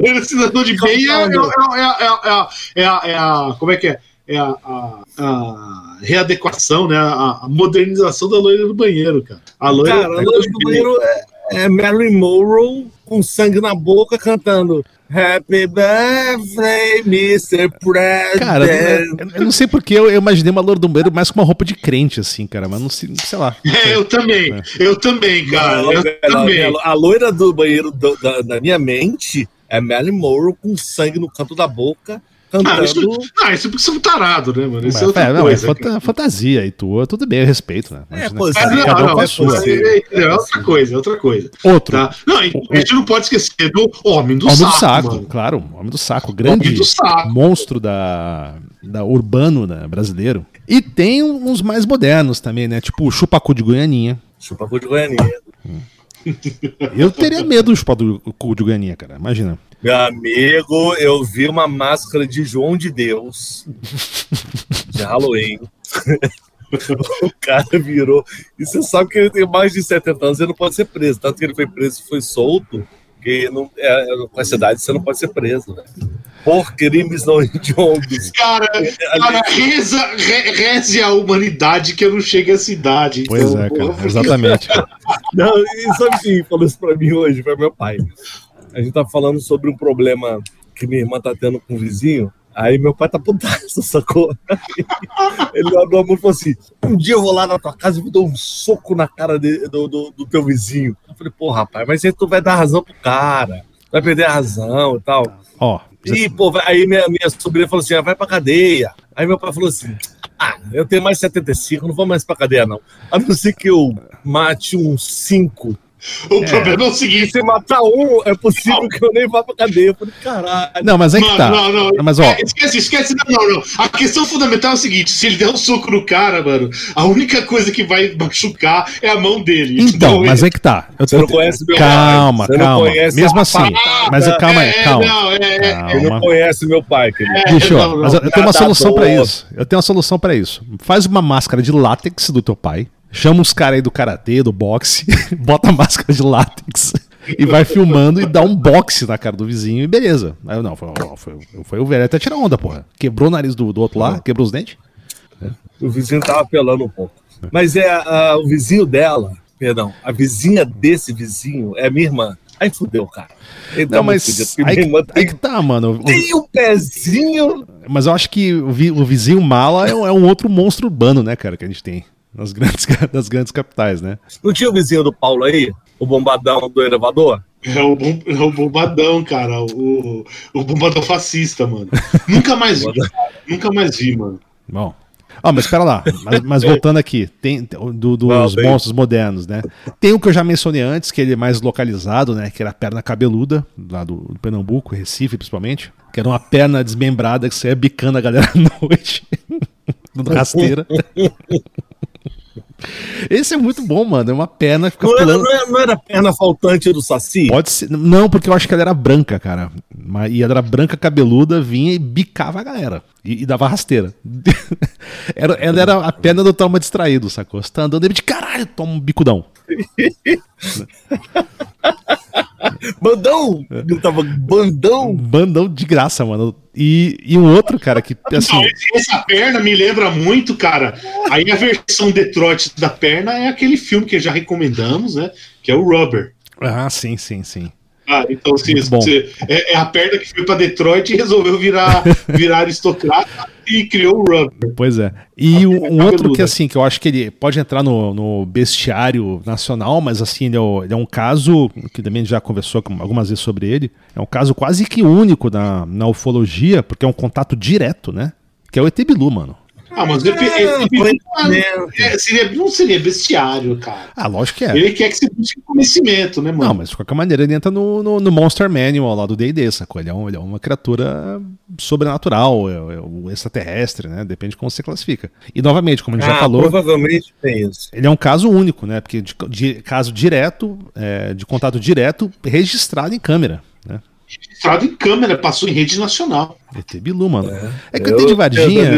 Speaker 2: loira cidadão de bem é, é, é, é, é, a- é, a- é a. Como é que é? É a, a- a readequação, né? A, a modernização da loira do banheiro, cara. A loira,
Speaker 3: Cara, a loira do banheiro é, é Marilyn Monroe com sangue na boca cantando Happy Birthday, Mr. President.
Speaker 1: Cara, eu, eu não sei porque eu, eu imaginei uma Loura do Banheiro mais com uma roupa de crente, assim, cara, mas não sei, sei lá.
Speaker 2: É, eu também. Eu também, cara.
Speaker 3: Não,
Speaker 2: eu
Speaker 3: velho,
Speaker 2: também.
Speaker 3: a, a loira do banheiro do- da, da minha mente é Marilyn Monroe com sangue no canto da boca
Speaker 2: Ah, isso,
Speaker 3: cantando.
Speaker 2: ah, isso é porque você é um tarado, né, mano? Isso é
Speaker 1: Mas,
Speaker 2: outra
Speaker 1: é, não, é
Speaker 2: coisa.
Speaker 1: fanta-
Speaker 2: cara.
Speaker 1: fantasia e tua, tudo bem, eu respeito, né? Mas,
Speaker 3: É,
Speaker 1: né,
Speaker 3: pô,
Speaker 1: cada,
Speaker 2: Ah, não,
Speaker 1: cada um
Speaker 2: não,
Speaker 1: a
Speaker 2: é,
Speaker 1: sua.
Speaker 2: é, é outra coisa, é outra coisa.
Speaker 1: Outro,
Speaker 2: Tá? Não, e a gente não pode esquecer do Homem do
Speaker 1: Homem
Speaker 2: Saco.
Speaker 1: do Saco,
Speaker 2: mano.
Speaker 1: claro, Homem do Saco, grande
Speaker 2: Homem do Saco.
Speaker 1: monstro da, da urbano né, brasileiro. E tem uns mais modernos também, né? Tipo o Chupacu de Goianinha.
Speaker 3: Chupa cu de Goianinha.
Speaker 1: Eu teria medo do Chupacu de Goianinha, cara. Imagina.
Speaker 3: Meu amigo, eu vi uma máscara de João de Deus de Halloween. o cara virou. E você sabe que ele tem mais de 70 anos, ele não pode ser preso. Tanto que ele foi preso e foi solto, que não, é, com essa idade você não pode ser preso. Né? Por crimes não hediondos.
Speaker 2: Cara, cara reza, re, reze a humanidade que eu não chegue a essa idade.
Speaker 1: Pois
Speaker 2: Então,
Speaker 1: é,
Speaker 2: porra,
Speaker 1: cara.
Speaker 2: porque-
Speaker 1: Exatamente.
Speaker 3: Não, e sabe quem falou isso pra mim hoje? Foi meu pai. A gente tá falando sobre um problema que minha irmã tá tendo com o vizinho. Aí meu pai tá putaço, sacou? Ele olhou do amor e falou assim: um dia eu vou lá na tua casa e vou dar um soco na cara de- do, do, do teu vizinho. Eu falei, pô, rapaz, mas aí tu vai dar razão pro cara, vai perder a razão e tal.
Speaker 1: Ó,
Speaker 3: E, pô, aí minha, minha sobrinha falou assim: ah, vai pra cadeia. Aí meu pai falou assim: ah, eu tenho mais 75, não vou mais pra cadeia, não. A não ser que eu mate uns 5
Speaker 2: O problema é o seguinte.
Speaker 3: Se matar um, é possível que eu nem vá pra cadeia. Eu falei, caralho.
Speaker 1: Não, mas aí que tá.
Speaker 2: não, não.
Speaker 1: Mas ó,
Speaker 2: É, esquece, esquece. Não, não, não. A questão fundamental é o seguinte: se ele der um soco no cara, mano, a única coisa que vai machucar é a mão dele.
Speaker 1: então, mas
Speaker 2: é.
Speaker 1: que tá. Eu
Speaker 3: Você não conhece meu
Speaker 1: Calma,
Speaker 3: pai. Você não
Speaker 1: calma. Mesmo assim.
Speaker 3: patada.
Speaker 1: Mas eu- calma aí,
Speaker 2: é,
Speaker 1: calma.
Speaker 2: Não, é, é,
Speaker 1: Calma.
Speaker 3: Não conhece meu pai, querido.
Speaker 2: é,
Speaker 1: Bicho,
Speaker 2: não, não.
Speaker 1: mas eu, eu tenho uma
Speaker 3: Cada
Speaker 1: solução pra isso. Eu tenho uma solução pra isso. Faz uma máscara de látex do teu pai. Chama os caras aí do karatê, do boxe, bota a máscara de látex e vai filmando e dá um boxe na cara do vizinho e beleza. Aí eu, não, foi, foi, foi o velho até tirar onda, porra. Quebrou o nariz do, do outro lá, quebrou os dentes.
Speaker 3: O vizinho tava apelando um pouco. Mas é a- o vizinho dela, perdão, a vizinha desse vizinho é minha irmã. Aí fudeu, cara. Tá
Speaker 1: Não,
Speaker 3: muito
Speaker 1: mas aí,
Speaker 3: irmã
Speaker 1: que- aí
Speaker 3: tem,
Speaker 1: que tá, mano. O-
Speaker 3: tem um pezinho.
Speaker 1: Mas eu acho que o, vi- o vizinho mala é é um outro monstro urbano, né, cara, que a gente tem nas grandes, nas grandes capitais, né?
Speaker 3: Não tinha o vizinho do Paulo aí? O bombadão do elevador?
Speaker 2: É o, bom- é o bombadão, cara. O, o bombadão fascista, mano. Nunca mais vi. cara. Nunca mais vi, mano.
Speaker 1: Bom. Ah, mas espera lá. Mas, mas voltando aqui, tem do- dos
Speaker 3: Não, bem.
Speaker 1: monstros modernos, né? Tem o que eu já mencionei antes, que ele é mais localizado, né? Que era a perna cabeluda, lá do, do Pernambuco, Recife principalmente. Que era uma perna desmembrada que saía bicando a galera à noite. Rasteira. Esse é muito bom, mano. É uma perna que fica
Speaker 3: Não era,
Speaker 1: pulando.
Speaker 3: era, não era a perna faltante do Saci?
Speaker 1: Pode ser. Não, porque eu acho que ela era branca, cara. E ela era branca, cabeluda, vinha e bicava a galera. E, e dava rasteira. era, ela era a perna do toma distraído, sacou? Você tá andando e de caralho, toma um bicudão.
Speaker 3: Bandão! Não tava bandão?
Speaker 1: bandão de graça, mano. E, e um outro, cara, que assim.
Speaker 2: Essa perna me lembra muito, cara. Aí a versão Detroit da perna é aquele filme que já recomendamos, né? Que é o Rubber.
Speaker 1: Ah, sim, sim, sim.
Speaker 2: Ah, então
Speaker 1: bom.
Speaker 2: você- é, é a perna que foi pra Detroit e resolveu virar, virar aristocrata e criou o Rubber.
Speaker 1: Pois é. E um, um outro que, assim, que eu acho que ele pode entrar no, no bestiário nacional, mas, assim, ele é, o- ele é um caso, que também já conversou algumas vezes sobre ele, é um caso quase que único na, na ufologia, porque é um contato direto, né? Que é o ET Bilu, mano.
Speaker 2: Ah, mas ele, ele- ele-
Speaker 3: conhecimento.
Speaker 2: é, seria, não seria bestiário, cara.
Speaker 1: Ah, lógico que é.
Speaker 2: Ele quer que você busque conhecimento, né, mano?
Speaker 1: Não, mas de qualquer maneira ele entra no, no, no Monster Manual lá do D&D, sacou? Ele é, um- ele é uma criatura sobrenatural, é, é extraterrestre, né? Depende de como você classifica. E novamente, como a gente já
Speaker 3: Ah,
Speaker 1: falou,
Speaker 3: Provavelmente tem isso.
Speaker 1: ele é um caso único, né? Porque de, de caso direto, é, de contato direto, registrado em câmera?
Speaker 2: Registrado em câmera, passou em rede nacional.
Speaker 1: ET Bilu, mano. É, que o
Speaker 3: Eu-
Speaker 1: ET de
Speaker 3: eu
Speaker 1: Varginha,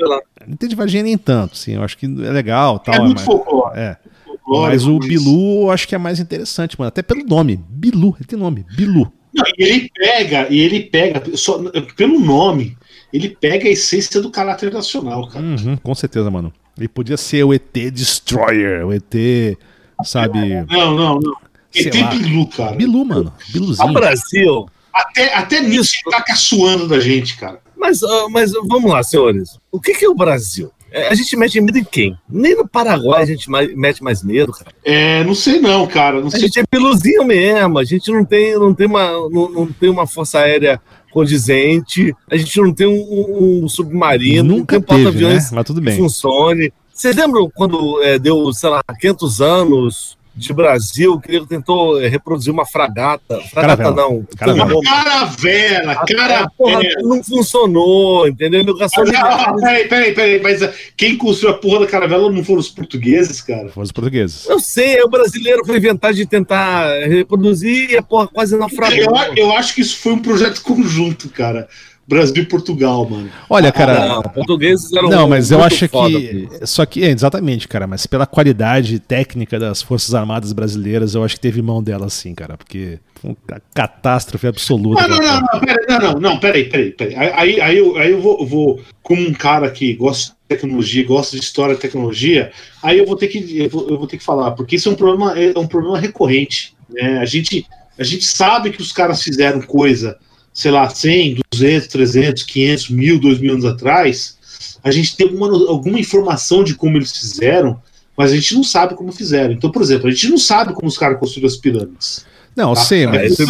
Speaker 3: lá.
Speaker 1: ET de Varginha nem tanto, sim. Eu acho que é legal, tal.
Speaker 2: é muito
Speaker 1: mas,
Speaker 2: folclore.
Speaker 1: é.
Speaker 2: folclore,
Speaker 1: mas o Bilu eu acho que é mais interessante, mano. Até pelo nome. Bilu, ele tem nome. Bilu.
Speaker 2: Não, e ele pega, e ele pega, só, pelo nome, ele pega a essência do caráter nacional, cara.
Speaker 1: Uhum, com certeza, mano. Ele podia ser o ET Destroyer, o ET, sabe?
Speaker 2: Não, não, não.
Speaker 1: Sei
Speaker 2: tem
Speaker 1: lá.
Speaker 2: Bilu, cara.
Speaker 1: Bilu, mano.
Speaker 3: O
Speaker 1: Biluzinho.
Speaker 3: Brasil.
Speaker 2: Até, até nisso tá caçoando da gente, cara.
Speaker 3: Mas, mas vamos lá, senhores. O que, que é o Brasil? É, A gente mete medo em quem? Nem no Paraguai a gente mais- mete mais medo, cara.
Speaker 2: É, não sei não, cara. Não
Speaker 3: A
Speaker 2: sei.
Speaker 3: gente é piluzinho mesmo. A gente não tem, não tem, uma, não, não tem uma força aérea condizente. A gente não tem um, um submarino.
Speaker 1: Nunca
Speaker 3: não tem um
Speaker 1: teve, né?
Speaker 3: porta-aviões
Speaker 1: Mas tudo bem.
Speaker 3: funcione. Vocês lembram quando é, deu, sei lá, 500 anos de Brasil, que ele tentou é, reproduzir uma fragata? Fragata
Speaker 1: Caravela.
Speaker 3: não.
Speaker 1: Caravela.
Speaker 2: Caravela,
Speaker 3: A- a porra
Speaker 2: caravela.
Speaker 3: não funcionou, entendeu? Ele gastou
Speaker 2: Ah, peraí, peraí, peraí, mas ah, quem construiu a porra da caravela não foram os portugueses, cara?
Speaker 1: Foram os portugueses.
Speaker 3: Eu sei, é o brasileiro foi inventar de tentar reproduzir e a porra quase naufragou.
Speaker 2: Eu, eu acho que isso foi um projeto conjunto, cara. Brasil e Portugal, mano.
Speaker 1: Olha, cara.
Speaker 3: Ah, não, portugueses eram
Speaker 1: Não, mas eu acho
Speaker 3: foda,
Speaker 1: que. Só que, é, exatamente, cara, mas pela qualidade técnica das Forças Armadas brasileiras, eu acho que teve mão dela sim, cara, porque foi uma catástrofe absoluta.
Speaker 2: Não, não, não, não, peraí, não, não, não, peraí, peraí, peraí. Aí, aí, eu, aí eu, vou, vou, como um cara que gosta de tecnologia, gosta de história e tecnologia, aí eu vou ter que, eu vou, eu vou ter que falar, porque isso é um problema, é um problema recorrente. Né? A, gente, a gente sabe que os caras fizeram coisa, sei lá, 100, 200, 300, 500, mil, 2 mil anos atrás. A gente tem alguma, alguma informação de como eles fizeram, mas a gente não sabe como fizeram. Então, por exemplo, a gente não sabe como os caras construíram as pirâmides.
Speaker 1: Não,
Speaker 2: Tá.
Speaker 1: sei,
Speaker 3: É,
Speaker 1: mas.
Speaker 3: é.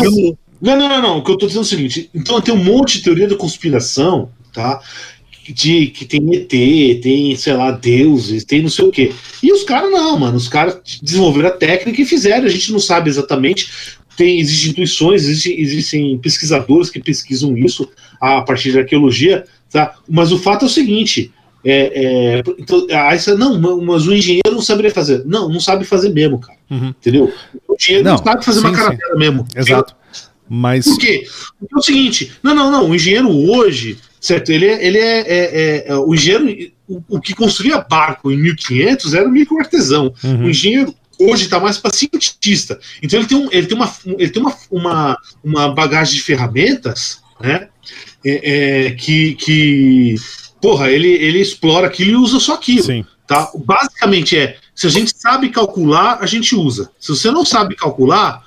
Speaker 2: Não, não, não, não. O que eu tô dizendo é o seguinte: então tem um monte de teoria da conspiração, tá? de que tem ET, tem, sei lá, deuses, tem não sei o quê. E os caras não, mano. Os caras desenvolveram a técnica e fizeram. A gente não sabe exatamente. Tem, existem intuições, existem, existem pesquisadores que pesquisam isso a partir da arqueologia, tá? Mas o fato é o seguinte: é, é, então, aí você, não, mas o engenheiro não saberia fazer. Não, não sabe fazer mesmo, cara.
Speaker 1: Uhum.
Speaker 2: Entendeu? O engenheiro não,
Speaker 1: Não,
Speaker 2: sabe fazer
Speaker 1: sim,
Speaker 2: uma caravela mesmo.
Speaker 1: Exato. Mas.
Speaker 2: Por quê? Porque é o seguinte: não, não, não. O engenheiro hoje, certo? Ele é. Ele é, é- é- o engenheiro. O, o que construía barco em 1500 era o microartesão.
Speaker 1: Uhum.
Speaker 2: O engenheiro hoje está mais para cientista. Então ele tem, um, ele tem, uma, ele tem uma, uma, uma bagagem de ferramentas, né? é- é, que, que. Porra, ele, ele explora aquilo e usa só aquilo.
Speaker 1: Sim.
Speaker 2: Tá? Basicamente é: se a gente sabe calcular, a gente usa. Se você não sabe calcular,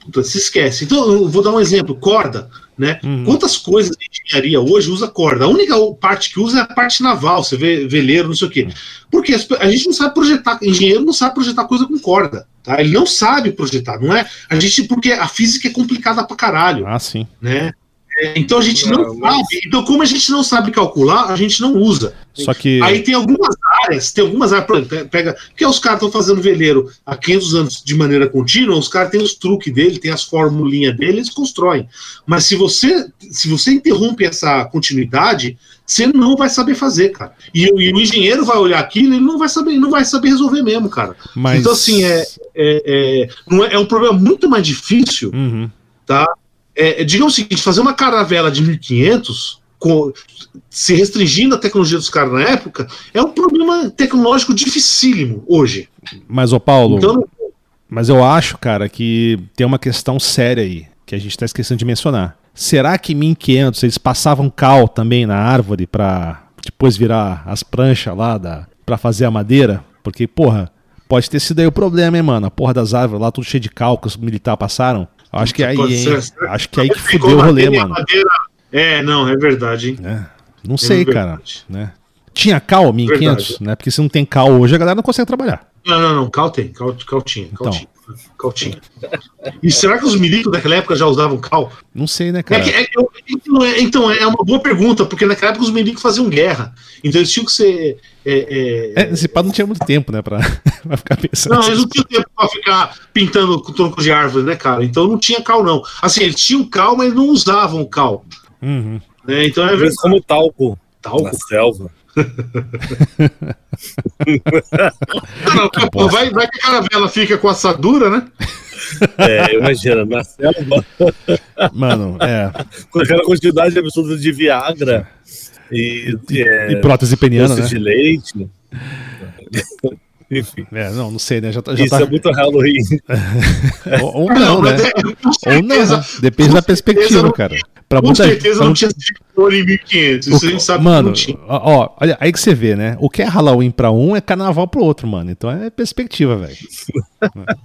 Speaker 2: puta, se esquece. Então, eu vou dar um exemplo: corda. Né?
Speaker 1: Uhum.
Speaker 2: Quantas coisas de engenharia hoje usa corda? A única parte que usa é a parte naval, você vê veleiro, não sei o quê. Porque as pe- a gente não sabe projetar, engenheiro não sabe projetar coisa com corda. Tá? Ele não sabe projetar, não é? A gente, porque a física é complicada pra caralho
Speaker 1: Ah, sim.
Speaker 2: né? É, então a gente não,
Speaker 3: Não, mas-
Speaker 2: sabe. Então, como a gente não sabe calcular, a gente não usa.
Speaker 1: Só que.
Speaker 2: Aí tem algumas áreas, tem algumas áreas, por exemplo, pe- pega. Porque os caras estão fazendo veleiro há 500 anos de maneira contínua, os caras têm os truques dele, tem as formulinhas dele, eles constroem. Mas se você, se você interrompe essa continuidade, você não vai saber fazer, cara. E, o- e o engenheiro vai olhar aquilo e ele não vai saber, não vai saber resolver mesmo, cara.
Speaker 1: Mas...
Speaker 2: Então, assim, é, é, é, não é, é um problema muito mais difícil
Speaker 1: Uhum.
Speaker 2: tá? É, digamos o seguinte, fazer uma caravela de 1500, com, se restringindo a tecnologia dos caras na época, é um problema tecnológico dificílimo hoje.
Speaker 1: Mas, ô Paulo,
Speaker 2: Então,
Speaker 1: mas eu acho, cara, que tem uma questão séria aí, que a gente tá esquecendo de mencionar. Será que em 1500 eles passavam cal também na árvore pra depois virar as pranchas lá da, pra fazer a madeira? Porque, porra, pode ter sido aí o problema, hein, mano? A porra das árvores lá, tudo cheio de cal que os militares passaram. Acho que aí,
Speaker 2: ser.
Speaker 1: Acho que aí que fudeu o rolê, mano.
Speaker 2: madeira- É, não, é verdade, hein?
Speaker 1: É, Não sei,
Speaker 2: É
Speaker 1: cara.
Speaker 2: verdade.
Speaker 1: Né? Tinha cal em 1500,
Speaker 2: Verdade.
Speaker 1: né? Porque se não tem cal hoje, a galera não consegue trabalhar.
Speaker 2: Não, não, não, cal tem, cal, cal tinha, cal
Speaker 1: Então.
Speaker 2: tinha, cal tinha. E será que os milicos daquela época já usavam cal?
Speaker 1: Não sei, né,
Speaker 2: É
Speaker 1: cara?
Speaker 2: que- é que eu- então, é, então, é uma boa pergunta, porque naquela época os milicos faziam guerra. Então eles tinham que ser. é, é,
Speaker 1: É, esse pá não tinha muito tempo, né, pra, pra ficar pensando.
Speaker 2: Não, eles não tinham tempo pra ficar pintando com troncos de árvore, né, cara? Então não tinha cal, não. Assim, eles tinham cal, mas não usavam cal.
Speaker 1: Uhum.
Speaker 2: Né? Então é verdade.
Speaker 3: como talco
Speaker 2: Talco.
Speaker 3: na selva.
Speaker 2: Não, pô, vai, vai que a caravela fica com assadura, né?
Speaker 3: É, imagina, na selva,
Speaker 1: Mano, é.
Speaker 3: com aquela quantidade absurda de Viagra e, e, é,
Speaker 1: E prótese peniana, né?
Speaker 3: de leite. Enfim,
Speaker 1: É, não, não sei, né? Já, tá- já
Speaker 3: isso
Speaker 1: tá.
Speaker 3: é muito Halloween.
Speaker 1: Ou, ou não, né? Ou não, né? Depende da perspectiva,
Speaker 2: não-
Speaker 1: cara. Pra
Speaker 2: Com
Speaker 1: muita
Speaker 2: certeza
Speaker 1: pra
Speaker 2: não tinha cor em 1500. Isso a gente sabe
Speaker 1: mano,
Speaker 2: que não tinha.
Speaker 1: ó, ó, olha, aí que você vê, né? O que é Halloween pra um é carnaval pro outro, mano. Então é perspectiva, velho.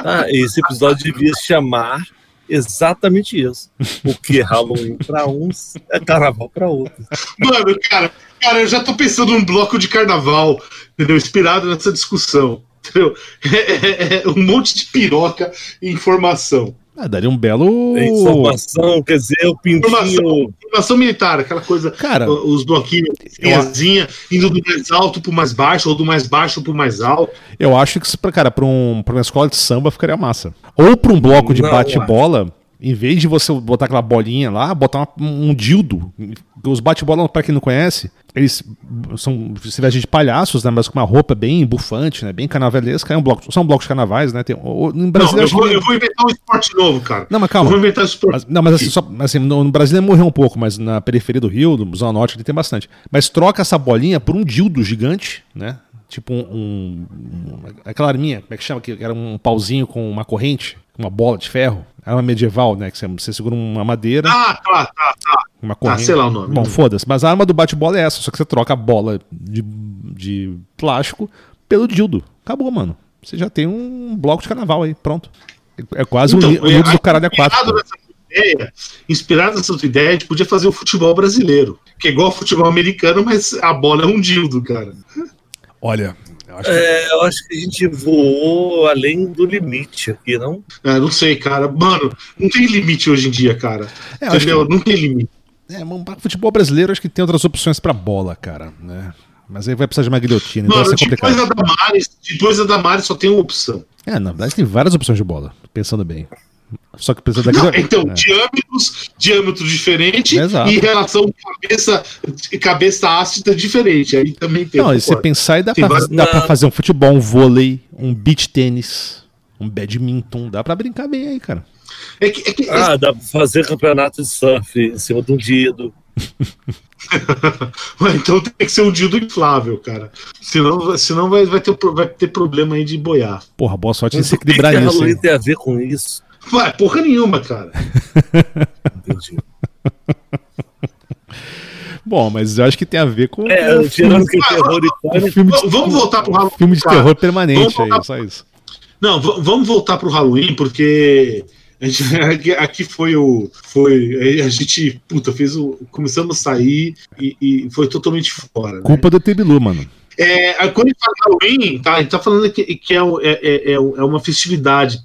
Speaker 3: Ah, esse episódio devia se chamar exatamente isso. O que é Halloween para uns é carnaval para outros.
Speaker 2: Mano, cara, cara, eu já tô pensando num bloco de carnaval, entendeu? Inspirado nessa discussão. Entendeu? É, é- é um monte de piroca e informação.
Speaker 1: Ah, daria um belo.
Speaker 3: Informação, quer dizer, o pintinho.
Speaker 2: Informação, informação militar, aquela coisa,
Speaker 1: Cara,
Speaker 2: os bloquinhos, linhazinha, indo do mais alto pro mais baixo, ou do mais baixo pro mais alto.
Speaker 1: eu acho que isso, cara, pra, um, pra uma escola de samba ficaria massa. Ou pra um bloco de bate-bola, em vez de você botar aquela bolinha lá, botar uma- um dildo. Os bate-bola, pra quem não conhece, eles são se vestem de palhaços, né? Mas com uma roupa bem bufante, né? Bem carnavalesca. É um bloco, são blocos de carnavais, né? Tem, o- no Brasil,
Speaker 2: não, eu vou,
Speaker 1: que-
Speaker 2: eu vou inventar um esporte novo, cara.
Speaker 1: Não, mas
Speaker 2: Eu
Speaker 1: calma.
Speaker 2: vou inventar um esporte.
Speaker 1: Mas- não, mas assim, só- assim, no, no Brasil morreu um pouco, mas na periferia do Rio, no Zona Norte, ele tem bastante. Mas troca essa bolinha por um dildo gigante, né? Tipo um. um- um- aquela arminha, como é que chama? Que era um pauzinho com uma corrente, uma bola de ferro. Era uma medieval, né? Que você, segura uma madeira,
Speaker 2: Ah, tá, tá, tá.
Speaker 1: uma corrente.
Speaker 2: sei lá o nome.
Speaker 1: Bom, foda-se. Mas a arma do bate-bola é essa, só que você troca a bola de, de plástico pelo dildo. Acabou, mano. Você já tem um bloco de carnaval aí, pronto. É quase um, li- um
Speaker 2: é,
Speaker 1: livro do caralho a quatro.
Speaker 2: nessa ideia, inspirado nessa tua ideia, a gente podia fazer o futebol brasileiro. Que é igual ao futebol americano, mas a bola é um dildo, cara.
Speaker 1: Olha, eu acho que
Speaker 3: É, eu acho que a gente voou além do limite aqui, não?
Speaker 2: É, não sei, cara. Mano, não tem limite hoje em dia, cara.
Speaker 1: É,
Speaker 2: Entendeu? Não tem limite.
Speaker 1: É, um futebol brasileiro acho que tem outras opções pra bola, cara, né? Mas aí vai precisar de uma guilhotina, então
Speaker 2: Mano,
Speaker 1: vai ser complicado.
Speaker 2: depois da Damares, depois da Damares só tem uma opção.
Speaker 1: É, na verdade tem várias opções de bola, pensando bem. Só que precisa da
Speaker 2: Não, então, diâmetros, diâmetro diferente
Speaker 1: Exato.
Speaker 2: e relação cabeça, cabeça ácida diferente. Aí também tem.
Speaker 1: Não, e você pensar aí dá, pra, dá pra fazer um futebol, um vôlei, um beach tênis, um badminton. Dá pra brincar bem aí, cara.
Speaker 2: É que, é que-
Speaker 3: Ah, dá pra fazer campeonato de surf em cima de um dido.
Speaker 2: então tem que ser um dildo inflável, cara. Senão, senão vai, vai, ter, vai ter problema aí de boiar.
Speaker 1: Porra, boa sorte em se
Speaker 3: o que que
Speaker 1: equilibrar
Speaker 3: a
Speaker 1: nisso.
Speaker 3: Halloween
Speaker 1: hein?
Speaker 3: tem a ver com isso?
Speaker 2: Vai, porra nenhuma, cara.
Speaker 3: Entendi.
Speaker 1: Bom, mas eu acho que tem a ver com,
Speaker 3: É,
Speaker 1: com
Speaker 3: tirando que o terror
Speaker 1: filme de,
Speaker 2: Vamos- voltar pro Halloween.
Speaker 1: filme de
Speaker 2: cara.
Speaker 1: terror permanente aí, só isso.
Speaker 2: Não, vamos voltar pro Halloween, porque a gente- aqui, foi o. Foi. A gente, puta, fez o. Começamos a sair e, e foi totalmente fora. né?
Speaker 1: Culpa do Tebilu, mano.
Speaker 2: É, quando a gente fala Halloween, tá, a gente tá falando que, que é, é, é, é é uma festividade.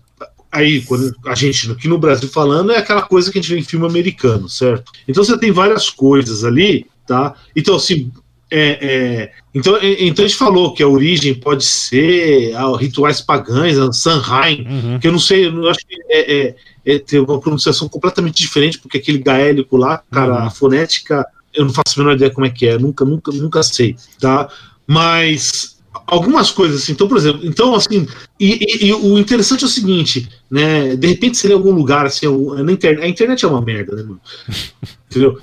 Speaker 2: Aí, quando a gente aqui no Brasil falando, é aquela coisa que a gente vê em filme americano, certo? Então você tem várias coisas ali, tá? Então, assim. é, é, então, é, então a gente falou que a origem pode ser ah, rituais pagãs, a Sanheim,
Speaker 1: Uhum.
Speaker 2: que eu não sei, eu não- acho que é, é- é- tem uma pronunciação completamente diferente, porque aquele gaélico lá, cara,
Speaker 1: Uhum.
Speaker 2: a fonética, eu não faço a menor ideia como é que é, nunca, nunca, nunca sei, tá? Mas algumas coisas assim, então, por exemplo, então assim, e, e- e o interessante é o seguinte, né? De repente seria algum lugar assim, na internet, a internet é uma merda, né, mano? Entendeu?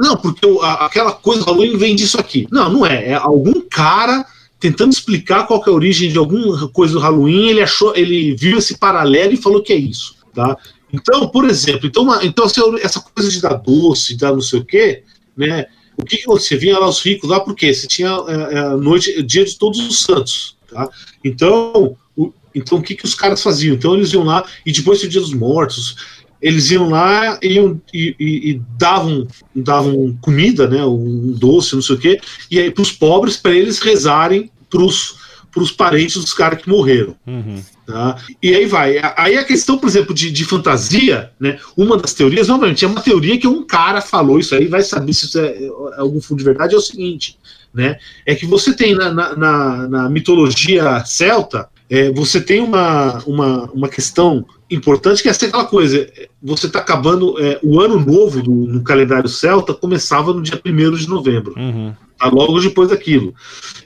Speaker 2: Não, porque o- a- aquela coisa do Halloween vem disso aqui. Não, não é. É algum cara tentando explicar qual é a origem de alguma coisa do Halloween, ele achou, ele viu esse paralelo e falou que é isso, tá? Então, por exemplo, então, uma- então assim, essa coisa de dar doce, dar não sei o quê, né? O que, que você vinha lá os ricos lá porque você tinha é, é, noite, dia de todos os santos, tá? Então, o, então o que que os caras faziam? Então eles iam lá e depois do dia dos mortos, eles iam lá iam, e, e- e davam, davam comida, né, um doce, não sei o quê, e aí para os pobres, para eles rezarem para os parentes dos caras que morreram.
Speaker 1: Uhum.
Speaker 2: Tá? E aí vai. Aí a questão, por exemplo, de, de fantasia, né? Uma das teorias, novamente, é uma teoria que um cara falou isso aí, vai saber se isso é, é algum fundo de verdade, é o seguinte, né? É que você tem na, na, na- na mitologia celta, é, você tem uma, uma, uma questão importante que é essa aquela coisa. é, Você está acabando. é, o ano novo do, no calendário celta começava no dia 1 de novembro
Speaker 1: Uhum.
Speaker 2: Tá? logo depois daquilo.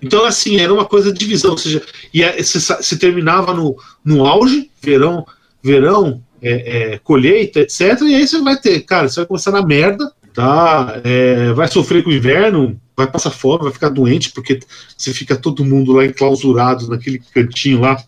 Speaker 2: Então, assim, era uma coisa de divisão, ou seja, e se, se terminava no, no auge, verão, verão, é, é, colheita, etc. E aí você vai ter, cara, você vai começar na merda, tá? É, vai sofrer com o inverno, vai passar fome, vai ficar doente, porque você fica todo mundo lá enclausurado naquele cantinho lá,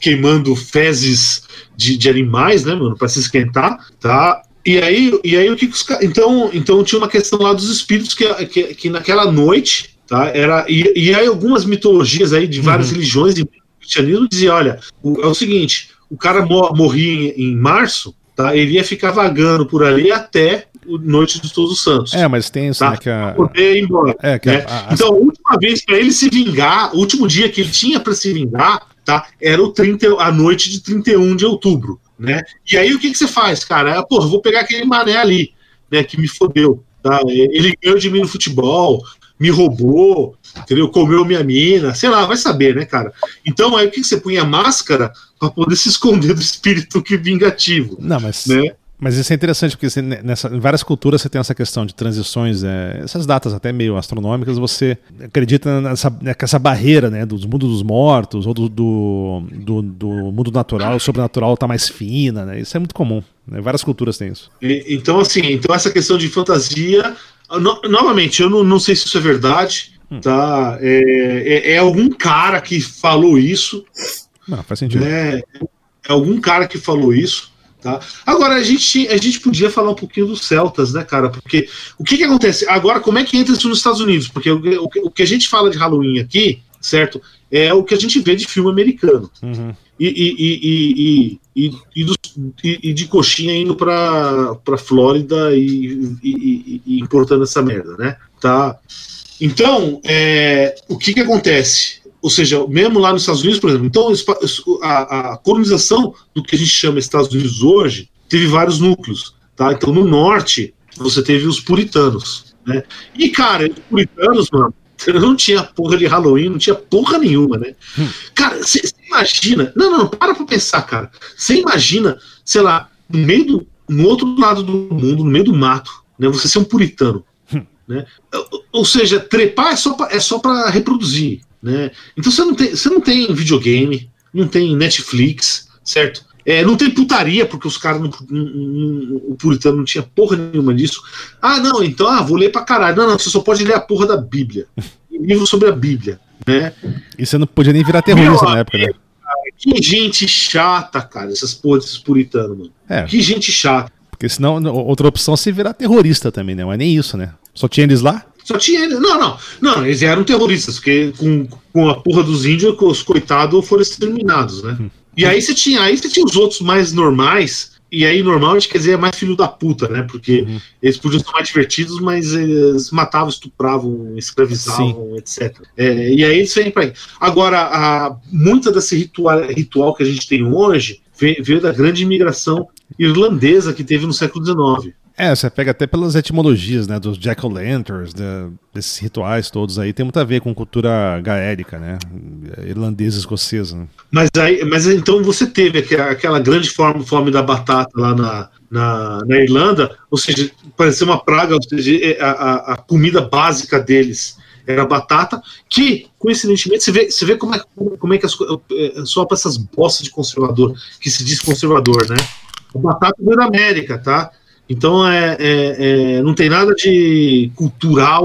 Speaker 2: queimando fezes de, de animais, né, mano, para se esquentar, tá? E aí, e aí o que, que os caras. Então, então tinha uma questão lá dos espíritos que, que, que naquela noite, tá? Era, e, e aí algumas mitologias aí de várias religiões e cristianismo diziam: olha, o- é o seguinte, o cara mo- morria em, em março, tá? Ele ia ficar vagando por ali até o Noite de Todos os Santos.
Speaker 1: É, mas tem isso,
Speaker 2: Tá.
Speaker 1: né? Que a,
Speaker 2: Poder ir embora.
Speaker 1: é, que
Speaker 2: né?
Speaker 1: a-
Speaker 2: Então, a última vez para ele se vingar, o último dia que ele tinha para se vingar, tá? Era o 30, a noite de 31 de outubro, né? E aí o que, que você faz, cara? É, eu vou pegar aquele mané ali, né? Que me fodeu, tá? Ele ganhou de mim no futebol, me roubou, entendeu? Comeu minha mina, sei lá, vai saber, né, cara? Então aí o que, que você punha máscara para poder se esconder do espírito que vingativo,
Speaker 1: Não, mas,
Speaker 2: né?
Speaker 1: Mas isso é interessante, porque você, nessa, em várias culturas você tem essa questão de transições, é, essas datas até meio astronômicas, você acredita nessa, nessa barreira né, dos mundos dos mortos, ou do, do, do, do mundo natural, o sobrenatural tá mais fina, né? Isso é muito comum. Né? Várias culturas têm isso.
Speaker 2: Então, assim, então essa questão de fantasia, no- novamente, eu não, não sei se isso é verdade, tá? É, é- é algum cara que falou isso,
Speaker 1: Não, faz sentido.
Speaker 2: né? É algum cara que falou isso, tá? Agora, a gente, a gente podia falar um pouquinho dos celtas, né, cara? Porque o que que acontece? Agora, como é que entra isso nos Estados Unidos? Porque o, que- o o que a gente fala de Halloween aqui, certo? É o que a gente vê de filme americano
Speaker 1: Uhum.
Speaker 2: e, e, e, e, e, de coxinha indo pra, pra Flórida e, e- e- e importando essa merda, né? Tá. Então, é, o que que acontece? Ou seja, mesmo lá nos Estados Unidos, por exemplo, então a, a colonização do que a gente chama Estados Unidos hoje teve vários núcleos, tá? Então, no norte, você teve os puritanos, né? E, cara, os puritanos, mano, não tinha porra de Halloween, não tinha porra nenhuma, né? Hum. Cara, você imagina. Não, não, para pra pensar, cara. Você imagina, sei lá, no meio do. no outro lado do mundo, no meio do mato, né? Você ser um puritano. Hum. Né? Ou seja, trepar é só pra, é só pra reproduzir. Né? Então você não, tem, você não tem videogame, não tem Netflix, certo? É, não tem putaria, porque os caras, o puritano não tinha porra nenhuma disso. Ah, não, então, ah, vou ler pra caralho. Não, não, você só pode ler a porra da Bíblia. livro sobre a Bíblia, né?
Speaker 1: E você não podia nem virar terrorista Meu na época, né?
Speaker 2: Que gente chata, cara, essas porras desses puritanos, mano. É. Que gente chata.
Speaker 1: Porque senão, outra opção é se virar terrorista também, né? Mas nem isso, né? Só tinha eles lá?
Speaker 2: Só tinha eles. Não, não. Não, eles eram terroristas, porque com, com a porra dos índios, os coitados foram exterminados, né? Hum. E aí você tinha, aí você tinha os outros mais normais, e aí normal quer dizer é mais filho da puta, né? Porque uhum. eles podiam ser mais divertidos, mas eles matavam, estupravam, escravizavam, Sim. etc. É, e aí eles vêm para aí. Agora, a, muita desse ritual, ritual que a gente tem hoje veio da grande imigração irlandesa que teve no século XIX.
Speaker 1: É, você pega até pelas etimologias, né, dos jack-o'-lanterns, desses rituais todos aí, tem muito a ver com cultura gaélica, né, irlandesa, escocesa. Né?
Speaker 2: Mas aí, mas então você teve aquela, grande forma, fome da batata lá na, na, na Irlanda, ou seja, parecia uma praga, ou seja, é, a, a comida básica deles era batata, que, coincidentemente, você vê, você vê como, é, como é que as, é, só para essas bostas de conservador, que se diz conservador, né? A batata veio da América, tá? Então é, é, é, não tem nada de cultural,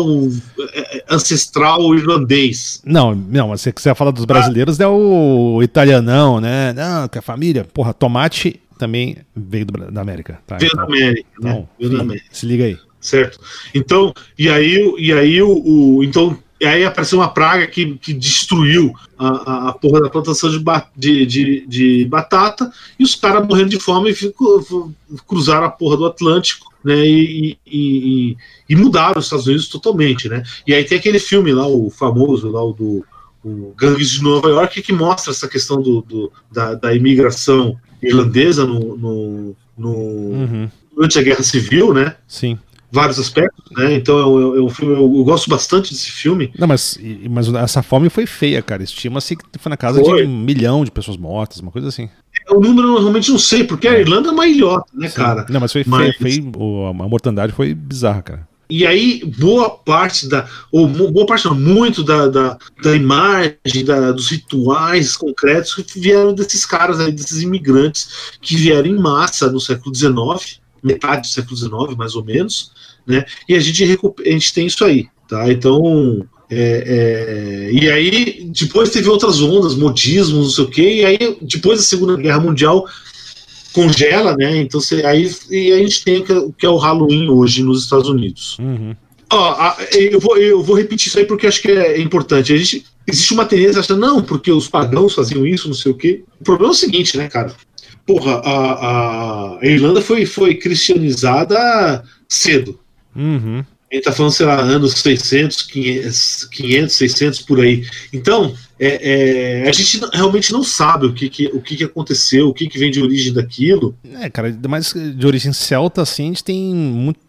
Speaker 2: é, ancestral irlandês.
Speaker 1: Não, não, você que você fala dos brasileiros ah. é o italianão, né? Não, que a família, porra, tomate também veio do, da América.
Speaker 2: Tá? Veio então, da América, né? Então, veio
Speaker 1: da América. Se liga aí.
Speaker 2: Certo. Então, e aí, e aí o, o então e aí apareceu uma praga que, que destruiu a, a, a porra da plantação de, de, de, de batata, e os caras morrendo de fome ficou, cruzaram a porra do Atlântico né, e, e, e, mudaram os Estados Unidos totalmente. Né? E aí tem aquele filme lá, o famoso, lá, o do o Gangues de Nova York, que mostra essa questão do, do da, da, imigração irlandesa no, no, no uhum. durante a Guerra Civil, né?
Speaker 1: Sim
Speaker 2: vários aspectos, né? Então é um, filme, eu, eu, gosto bastante desse filme.
Speaker 1: Não, mas, mas essa fome foi feia, cara. Estima-se que foi na casa foi. de um milhão de pessoas mortas, uma coisa assim.
Speaker 2: O número eu realmente não sei, porque a Irlanda é uma ilhota, né, Sim. cara?
Speaker 1: Não, mas foi mas... feio, feio, a mortandade foi bizarra, cara.
Speaker 2: E aí, boa parte da, ou boa parte não, muito da, da, da imagem, da, dos rituais concretos vieram desses caras aí, desses imigrantes que vieram em massa no século XIX, metade do século XIX, mais ou menos, né? E a gente, a gente tem isso aí, tá? Então, é, é, e aí depois teve outras ondas, modismos, não sei o quê, e aí depois da Segunda Guerra Mundial congela, né? Então você, aí e a gente tem o que é o Halloween hoje nos Estados Unidos.
Speaker 1: Uhum.
Speaker 2: Ó, eu, vou, eu vou repetir isso aí porque acho que é importante. A gente, existe uma tendência achando, não, porque os pagãos faziam isso, não sei o quê. O problema é o seguinte, né, cara? Porra, a, a Irlanda foi, foi cristianizada cedo.
Speaker 1: Uhum.
Speaker 2: A gente tá falando, sei lá, anos 600, 500, 500 600 por aí. Então, é, é, a gente realmente não sabe o que, que, o que, que aconteceu, o que, que vem de origem daquilo.
Speaker 1: É, cara, mais de origem celta, assim, a gente tem muito,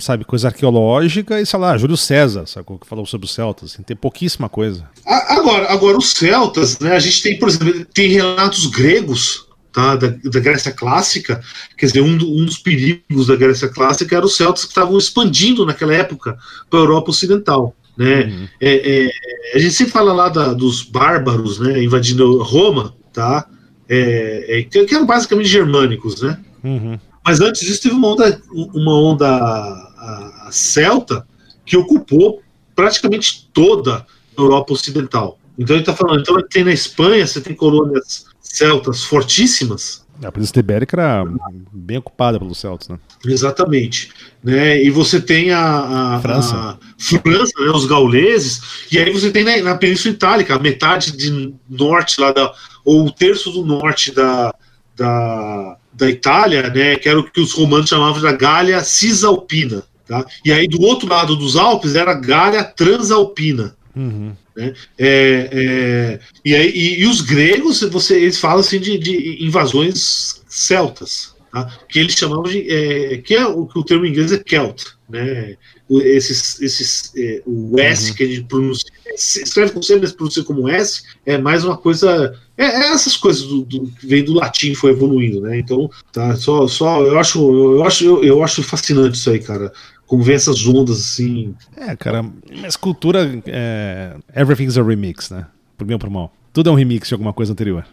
Speaker 1: sabe, coisa arqueológica e, sei lá, Júlio César, sabe, que falou sobre os celtas, assim, tem pouquíssima coisa.
Speaker 2: Agora, agora, os celtas, né, a gente tem, por exemplo, tem relatos gregos tá, da, da, Grécia Clássica, quer dizer, um, um, dos perigos da Grécia Clássica era os celtas que estavam expandindo naquela época para a Europa Ocidental. Né? Uhum. É, é, a gente sempre fala lá da, dos bárbaros né, invadindo Roma, tá? É, é que, eram basicamente germânicos, né?
Speaker 1: Uhum.
Speaker 2: Mas antes disso teve uma onda, uma onda a, a celta que ocupou praticamente toda a Europa Ocidental. Então ele está falando, então tem na Espanha, você tem colônias celtas fortíssimas.
Speaker 1: A Península Ibérica era bem ocupada pelos celtas, né?
Speaker 2: Exatamente. Né? E você tem a, a
Speaker 1: França,
Speaker 2: a França né? os gauleses, e aí você tem na, na, Península Itálica, a metade de norte lá da, ou o terço do norte da, da, da Itália, né? que era o que os romanos chamavam da Gália Cisalpina. Tá? E aí do outro lado dos Alpes era a Gália Transalpina.
Speaker 1: Uhum.
Speaker 2: Né? É, é, e, aí, e, e, os gregos, você, eles falam assim de, de invasões celtas. tá? que eles chamavam de. É, que é o que o termo em inglês é Celt, né? O, esses, esses, é, o S
Speaker 1: Uhum.
Speaker 2: que a gente pronuncia, se escreve com C, mas pronuncia como S, é mais uma coisa. É, é essas coisas do, do- que vem do latim foi evoluindo, né? Então, tá, só, só eu acho, eu acho, eu, eu acho fascinante isso aí, cara. Como vem essas ondas assim.
Speaker 1: É, cara, mas cultura. É... Everything's a remix, né? Por bem ou por mal. Tudo é um remix de alguma coisa anterior.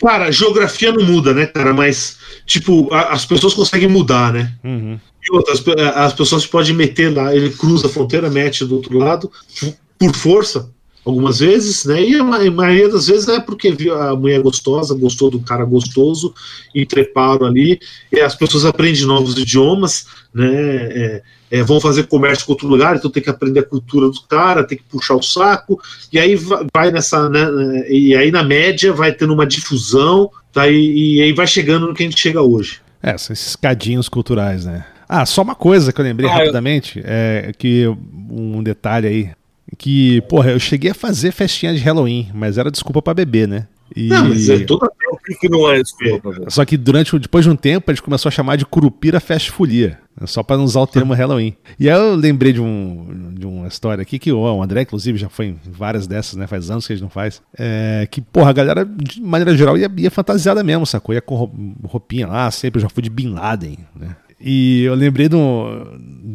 Speaker 2: Cara, geografia não muda, né, cara? Mas, tipo, a- as pessoas conseguem mudar, né?
Speaker 1: Uhum.
Speaker 2: E outras, as pessoas podem meter lá, ele cruza a fronteira, mete do outro lado, f- por força, algumas vezes, né? E a ma- a maioria das vezes é porque viu a mulher gostosa, gostou do cara gostoso, e treparam ali, e as pessoas aprendem novos idiomas, né? é, é, vão fazer comércio com outro lugar, então tem que aprender a cultura do cara, tem que puxar o saco, e aí va- vai nessa, né? E aí na média vai tendo uma difusão, tá? E, e aí vai chegando no que a gente chega hoje.
Speaker 1: É, são esses cadinhos culturais, né? Ah, só uma coisa que eu lembrei
Speaker 3: Ah, eu-
Speaker 1: rapidamente, é que um detalhe aí, que, porra, eu cheguei a fazer festinha de Halloween, mas era desculpa pra beber, né? E...
Speaker 2: Não, mas é toda
Speaker 3: Que, não é?
Speaker 1: Só que durante, depois de um tempo, a gente começou a chamar de Curupira Fest Folia, né? só para não usar o termo Halloween. E aí eu lembrei de, um, de uma história aqui que o André, inclusive, já foi em várias dessas, né? Faz anos que a gente não faz. É, que, porra, a galera, de maneira geral, ia, ia fantasiada mesmo, sacou? Ia com rou- roupinha lá, sempre eu já fui de Bin Laden, né? E eu lembrei do.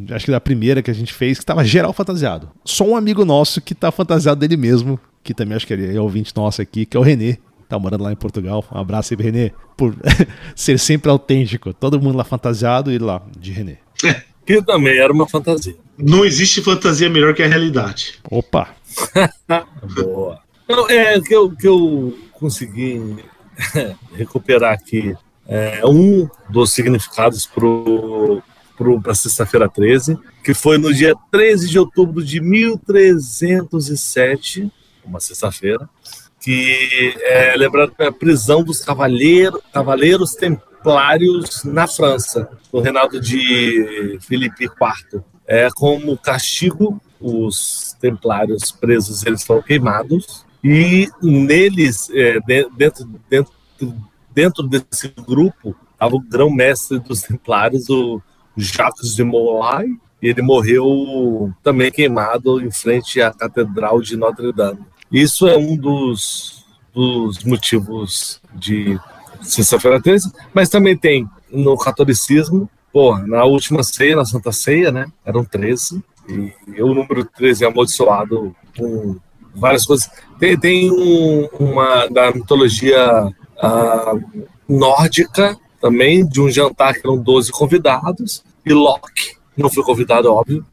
Speaker 1: Acho que da primeira que a gente fez, que tava geral fantasiado. Só um amigo nosso que tá fantasiado dele mesmo, que também acho que ele é ouvinte nosso aqui, que é o Renê. Tá morando lá em Portugal. Um abraço aí, Renê. Por ser sempre autêntico. Todo mundo lá fantasiado e lá, de Renê.
Speaker 3: Que também era uma fantasia.
Speaker 2: Não existe fantasia melhor que a realidade.
Speaker 1: Opa!
Speaker 3: Boa. Então, é que eu, que eu consegui recuperar aqui é, um dos significados pro, pro, para sexta-feira 13, que foi no dia 13 de outubro de 1307, uma sexta-feira, que é lembrado a prisão dos cavaleiros, cavaleiros templários na França, no reinado de Filipe IV. É como castigo, os templários presos eles foram queimados e neles, é, de- dentro, dentro, dentro desse grupo, estava o grão-mestre dos templários, o Jacques de Molay, e ele morreu também queimado em frente à Catedral de Notre Dame. Isso é um dos, dos motivos de Sexta-feira 13, mas também tem no catolicismo, porra, na última ceia, na Santa Ceia, né? Eram 13, e o número 13 é amaldiçoado com várias coisas. Tem, tem um- uma da mitologia ah, nórdica também, de um jantar que eram 12 convidados, e Loki não foi convidado, óbvio.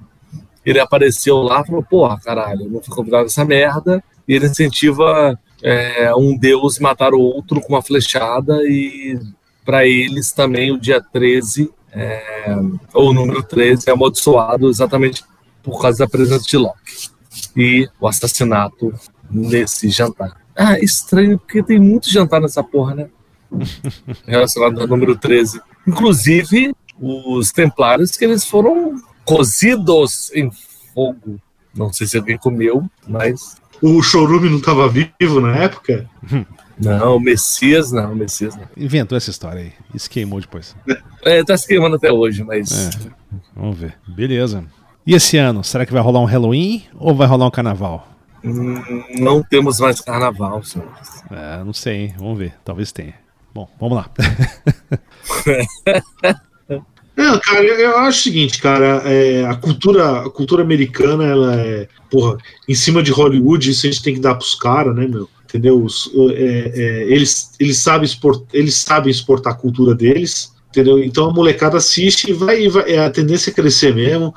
Speaker 3: Ele apareceu lá e falou: Porra, caralho, não fui convidado nessa merda. E ele incentiva é, um deus matar o outro com uma flechada, e para eles também o dia 13, é, ou o número 13, é amaldiçoado exatamente por causa da presença de Loki e o assassinato nesse jantar. Ah, estranho, porque tem muito jantar nessa porra, né? Relacionado ao número 13. Inclusive, os templários que eles foram cozidos em fogo. Não sei se alguém comeu, mas.
Speaker 2: O Chorume não estava vivo na época?
Speaker 3: Não, o Messias não, o Messias não.
Speaker 1: Inventou essa história aí. E se queimou depois.
Speaker 3: É, tá se queimando até hoje, mas.
Speaker 1: É. Vamos ver. Beleza. E esse ano, será que vai rolar um Halloween ou vai rolar um carnaval?
Speaker 3: hum, Não temos mais carnaval, senhores.
Speaker 1: É, não sei, hein? Vamos ver. Talvez tenha. Bom, vamos lá.
Speaker 2: Não, cara, eu, acho o seguinte, cara, é, a cultura, a cultura americana, ela é, porra, em cima de Hollywood, isso a gente tem que dar pros caras, né, meu? Entendeu? Os, é, é, eles, eles, sabem export, eles sabem exportar a cultura deles, entendeu? Então a molecada assiste e vai, e vai é, a tendência é crescer mesmo.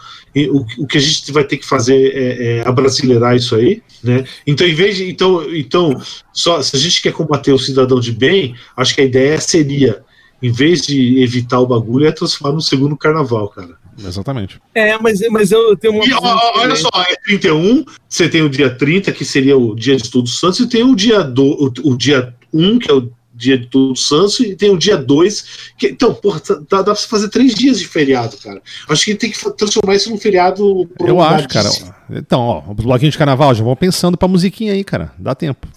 Speaker 2: O, o que a gente vai ter que fazer é, é abrasileirar isso aí, né? Então, em vez de. Então, então só, se a gente quer combater o cidadão de bem, acho que a ideia seria em vez de evitar o bagulho, é transformar no segundo carnaval, cara.
Speaker 1: Exatamente.
Speaker 3: É, mas, mas eu tenho uma.
Speaker 2: E, ó, olha só, é 31, você tem o dia 30, que seria o dia de Todos os Santos, e tem o dia, do, o, o dia 1, que é o dia de Todos os Santos, e tem o dia 2, que, então, porra, tá- dá, dá pra você fazer três dias de feriado, cara. Acho que tem que transformar isso num feriado.
Speaker 1: Eu acho, cara. Então, ó, o bloquinho de carnaval, já vão pensando pra musiquinha aí, cara. Dá tempo.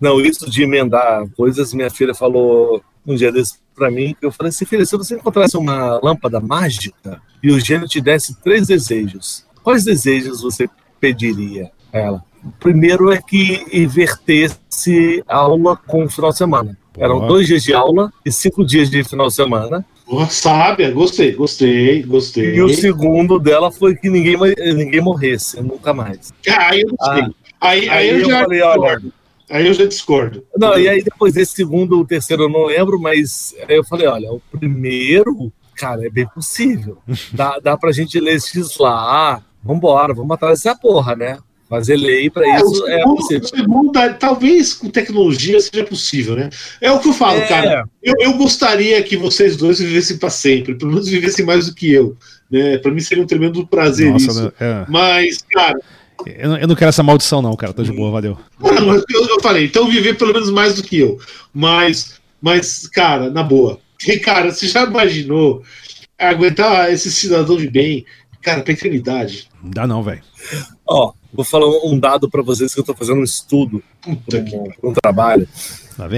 Speaker 3: Não, isso de emendar coisas, minha filha falou um dia desse para mim, eu falei assim, filha, se você encontrasse uma lâmpada mágica e o gênio te desse três desejos, quais desejos você pediria a ela? O primeiro é que invertesse aula com o final de semana. Eram dois dias de aula e cinco dias de final de semana.
Speaker 2: Boa, sábia, gostei, gostei, gostei.
Speaker 3: E o segundo dela foi que ninguém, ninguém morresse, nunca mais.
Speaker 2: Ah, aí eu gostei. Ah, aí, aí, aí, eu, eu já falei, olha, Aí eu já discordo.
Speaker 3: Não, e aí depois desse segundo, o terceiro eu não lembro, mas aí eu falei, olha, o primeiro, cara, é bem possível. Dá, dá pra gente legislar, vambora, vamos atrás dessa porra, né? Fazer lei para é, isso segundo, é possível.
Speaker 2: Segundo, talvez com tecnologia seja possível, né? É o que eu falo, é. cara. Eu, eu gostaria que vocês dois vivessem para sempre, pelo menos vivessem mais do que eu. Né? Para mim seria um tremendo prazer Nossa, isso. É. Mas, cara,
Speaker 1: eu, eu, não quero essa maldição, não, cara. Tô de boa, valeu.
Speaker 2: Não, eu, eu, falei, então viver pelo menos mais do que eu. Mas, mas cara, na boa. E, cara, você já imaginou aguentar esse cidadão de bem, cara, pra eternidade?
Speaker 1: Não dá, não, velho.
Speaker 3: Ó, vou falar um dado para vocês que eu tô fazendo um estudo, um, um trabalho.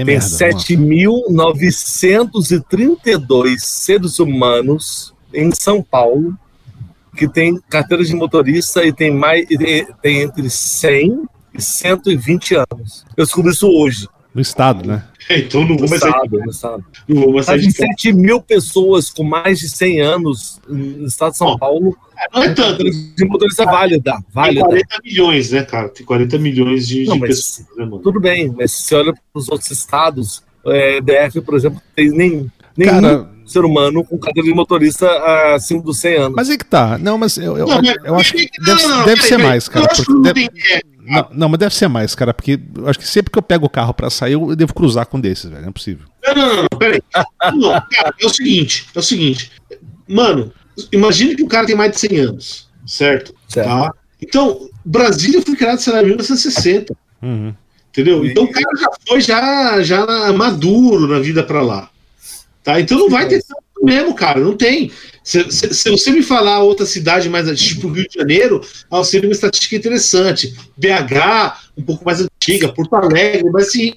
Speaker 3: Tem 7.932 seres humanos em São Paulo que tem carteira de motorista e tem mais tem entre 100 e 120 anos. Eu descobri isso hoje.
Speaker 1: No estado, né?
Speaker 2: É, então não vou mais estado,
Speaker 3: no estado. Não vou mais sair 7 mil pessoas com mais de 100 anos no estado de São Paulo.
Speaker 2: Não é tanto.
Speaker 3: De motorista válida, válida.
Speaker 2: Tem 40 milhões, né, cara? Tem 40 milhões de, não, de pessoas, né,
Speaker 3: mano? Tudo bem, mas se você olha para os outros estados, é, DF, por exemplo, tem nem, nenhum. Cara, ser humano com cadeira de motorista acima dos 100 anos.
Speaker 1: Mas é que tá. Não, mas eu, eu, não, eu, eu acho que deve, não, não, deve ser mais, cara. Deve, não, não, mas deve ser mais, cara, porque eu acho que sempre que eu pego o carro pra sair, eu devo cruzar com um desses, velho. Não é possível.
Speaker 2: Não, não, não, peraí. Não, cara, é o seguinte, é o seguinte. Mano, imagine que o cara tem mais de 100 anos, certo? certo. Tá? Então, Brasília foi criado, sei lá, em 1960. Uhum. Entendeu? Então o cara já foi já, já maduro na vida pra lá. Tá? Então não vai ter tanto mesmo, cara. Não tem. Se, se, se, você me falar outra cidade mais tipo Rio de Janeiro, ah, seria uma estatística interessante. BH, um pouco mais antiga, Porto Alegre, mas assim,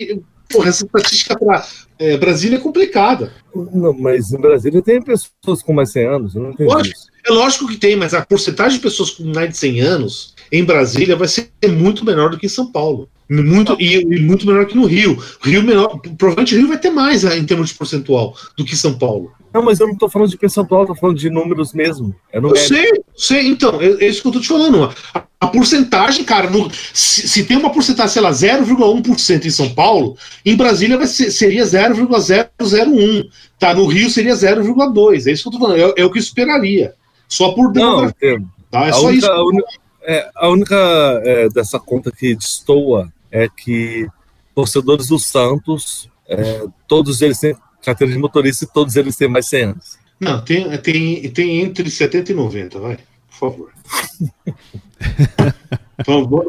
Speaker 2: porra, essa estatística para é, Brasília é complicada.
Speaker 3: Não, mas em Brasília tem pessoas com mais de 100 anos. Não tem
Speaker 2: lógico, é lógico que tem, mas a porcentagem de pessoas com mais de 100 anos em Brasília vai ser muito menor do que em São Paulo. Muito, e, e, muito menor que no Rio. Rio menor, provavelmente o Rio vai ter mais né, em termos de percentual do que São Paulo.
Speaker 3: Não, mas eu não estou falando de percentual, estou falando de números mesmo.
Speaker 2: É eu sei, sei, então, é, é, isso que eu estou te falando. A, a porcentagem, cara, no, se, se, tem uma porcentagem, sei lá, 0,1% em São Paulo, em Brasília vai ser, seria 0,001. Tá? No Rio seria 0,2. É isso que eu estou falando. É, é, o que eu esperaria. Só por
Speaker 3: demografia. Não, tá? É a só única, isso. A, única, é, a única é, dessa conta que destoa é que torcedores do Santos, é, todos eles têm carteira de motorista e todos eles têm mais 100 anos.
Speaker 2: Não, tem, tem, tem entre 70 e 90, vai, por favor. vamos,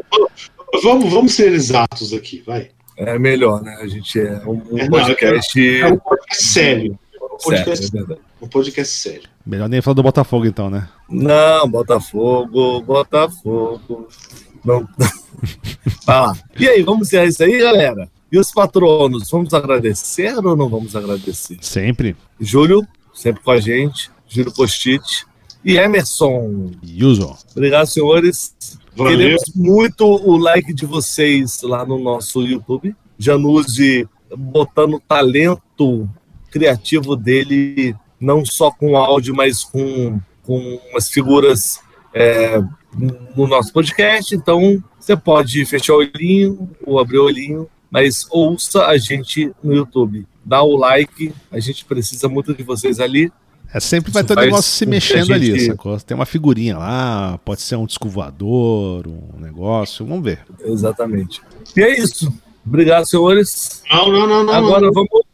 Speaker 2: vamos, vamos, ser exatos aqui, vai.
Speaker 3: É melhor, né? A gente é um, um é, podcast. Não,
Speaker 2: é um podcast sério. Um podcast, sério, é um podcast sério.
Speaker 1: Melhor nem falar do Botafogo, então, né?
Speaker 3: Não, Botafogo, Botafogo. Não. Lá. E aí, vamos encerrar isso aí, galera? E os patronos, vamos agradecer ou não vamos agradecer?
Speaker 1: Sempre.
Speaker 3: Júlio, sempre com a gente. Júlio Postite. E Emerson.
Speaker 1: Uso.
Speaker 3: Obrigado, senhores. Valeu. Queremos muito o like de vocês lá no nosso YouTube. Januzzi botando talento criativo dele, não só com áudio, mas com, com umas figuras é, no nosso podcast. Então, você pode fechar o olhinho ou abrir o olhinho, mas ouça a gente no YouTube. Dá o like, a gente precisa muito de vocês ali.
Speaker 1: É, sempre vai ter um negócio se mexendo gente... ali, sacou? Tem uma figurinha lá, pode ser um disco voador, um negócio, vamos ver.
Speaker 3: Exatamente. E é isso. Obrigado, senhores.
Speaker 2: Não, não, não, não.
Speaker 3: Agora
Speaker 2: não.
Speaker 3: vamos.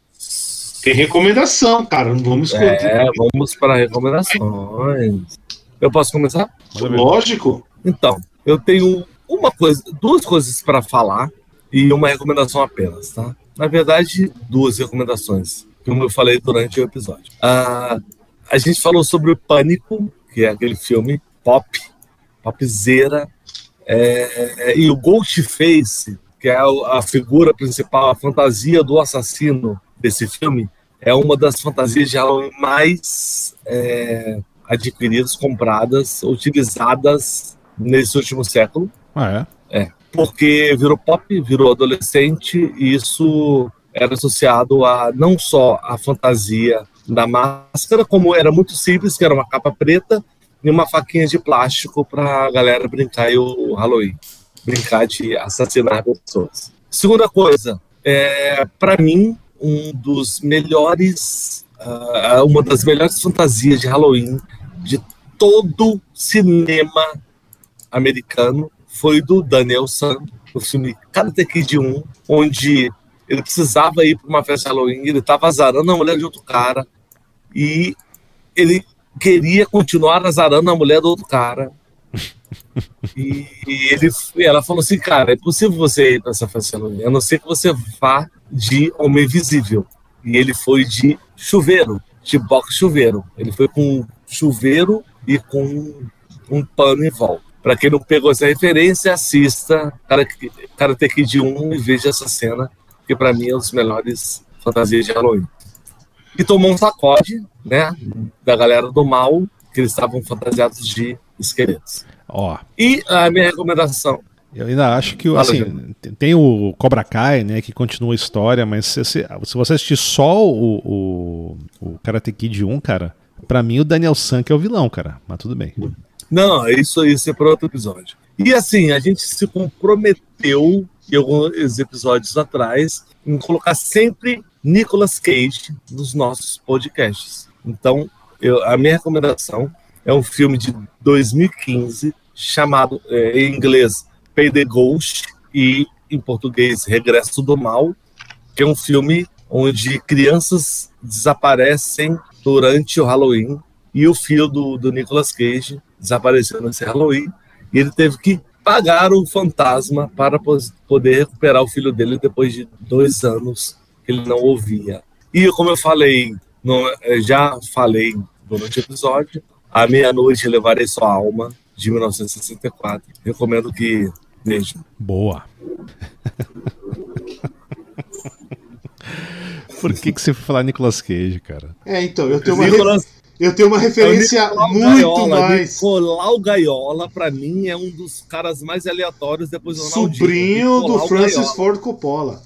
Speaker 2: Tem recomendação, cara. Não vamos.
Speaker 3: É, vamos para recomendações. Eu posso começar?
Speaker 2: Lógico.
Speaker 3: Então, eu tenho uma coisa, duas coisas para falar e uma recomendação apenas, tá? Na verdade, duas recomendações, como eu falei durante o episódio. Ah, a gente falou sobre o Pânico, que é aquele filme pop, popzera, é, e o Ghostface, que é a figura principal, a fantasia do assassino desse filme, é uma das fantasias de Halloween mais é, adquiridas, compradas, utilizadas nesse último século.
Speaker 1: Ah,
Speaker 3: é? É. Porque virou pop, virou adolescente, e isso era associado a não só a fantasia da máscara, como era muito simples, que era uma capa preta e uma faquinha de plástico para a galera brincar e o Halloween. Brincar de assassinar pessoas. Segunda coisa, é, para mim, um dos melhores, uh, uma das melhores fantasias de Halloween de todo cinema americano foi do Daniel San, o filme Karate Kid 1, onde ele precisava ir para uma festa de Halloween, ele estava azarando a mulher de outro cara e ele queria continuar azarando a mulher do outro cara. E, ele, ela falou assim, cara, é possível você ir para essa festa de Halloween, a não ser que você vá de Homem Visível. E ele foi de chuveiro, de box chuveiro. Ele foi com chuveiro e com um pano em volta. Para quem não pegou essa referência, assista Karate Kid 1 e veja essa cena, que para mim é um dos melhores fantasias de Halloween. E tomou um sacode, né, da galera do mal, que eles estavam fantasiados de esqueletos.
Speaker 1: Ó.
Speaker 3: E a minha recomendação
Speaker 1: eu ainda acho que assim, tem o Cobra Kai, né, que continua a história, mas se, se, se você assistir só o, o, o Karate Kid 1, cara, para mim o Daniel San que é o vilão, cara. Mas tudo bem.
Speaker 3: Não, isso, isso é para outro episódio. E assim, a gente se comprometeu em alguns episódios atrás em colocar sempre Nicolas Cage nos nossos podcasts. Então, eu, a minha recomendação é um filme de 2015 chamado, é, em inglês, Pay the Ghost e, em português, Regresso do Mal, que é um filme onde crianças desaparecem durante o Halloween e o filho do, do Nicolas Cage desapareceu nesse Halloween e ele teve que pagar o fantasma para poder recuperar o filho dele depois de dois anos que ele não ouvia. E como eu falei, já falei durante o episódio, à meia-noite levarei sua alma de 1964. Recomendo que vejam.
Speaker 1: Boa. Por que, que você foi falar Nicolas Cage, cara?
Speaker 2: É, então, eu tenho uma, Nicolas... eu tenho uma referência é muito
Speaker 3: Gaiola,
Speaker 2: mais.
Speaker 3: Nicolau Gaiola, pra mim, é um dos caras mais aleatórios depois do
Speaker 2: Ronaldinho. Sobrinho do Francis Gaiola. Ford Coppola.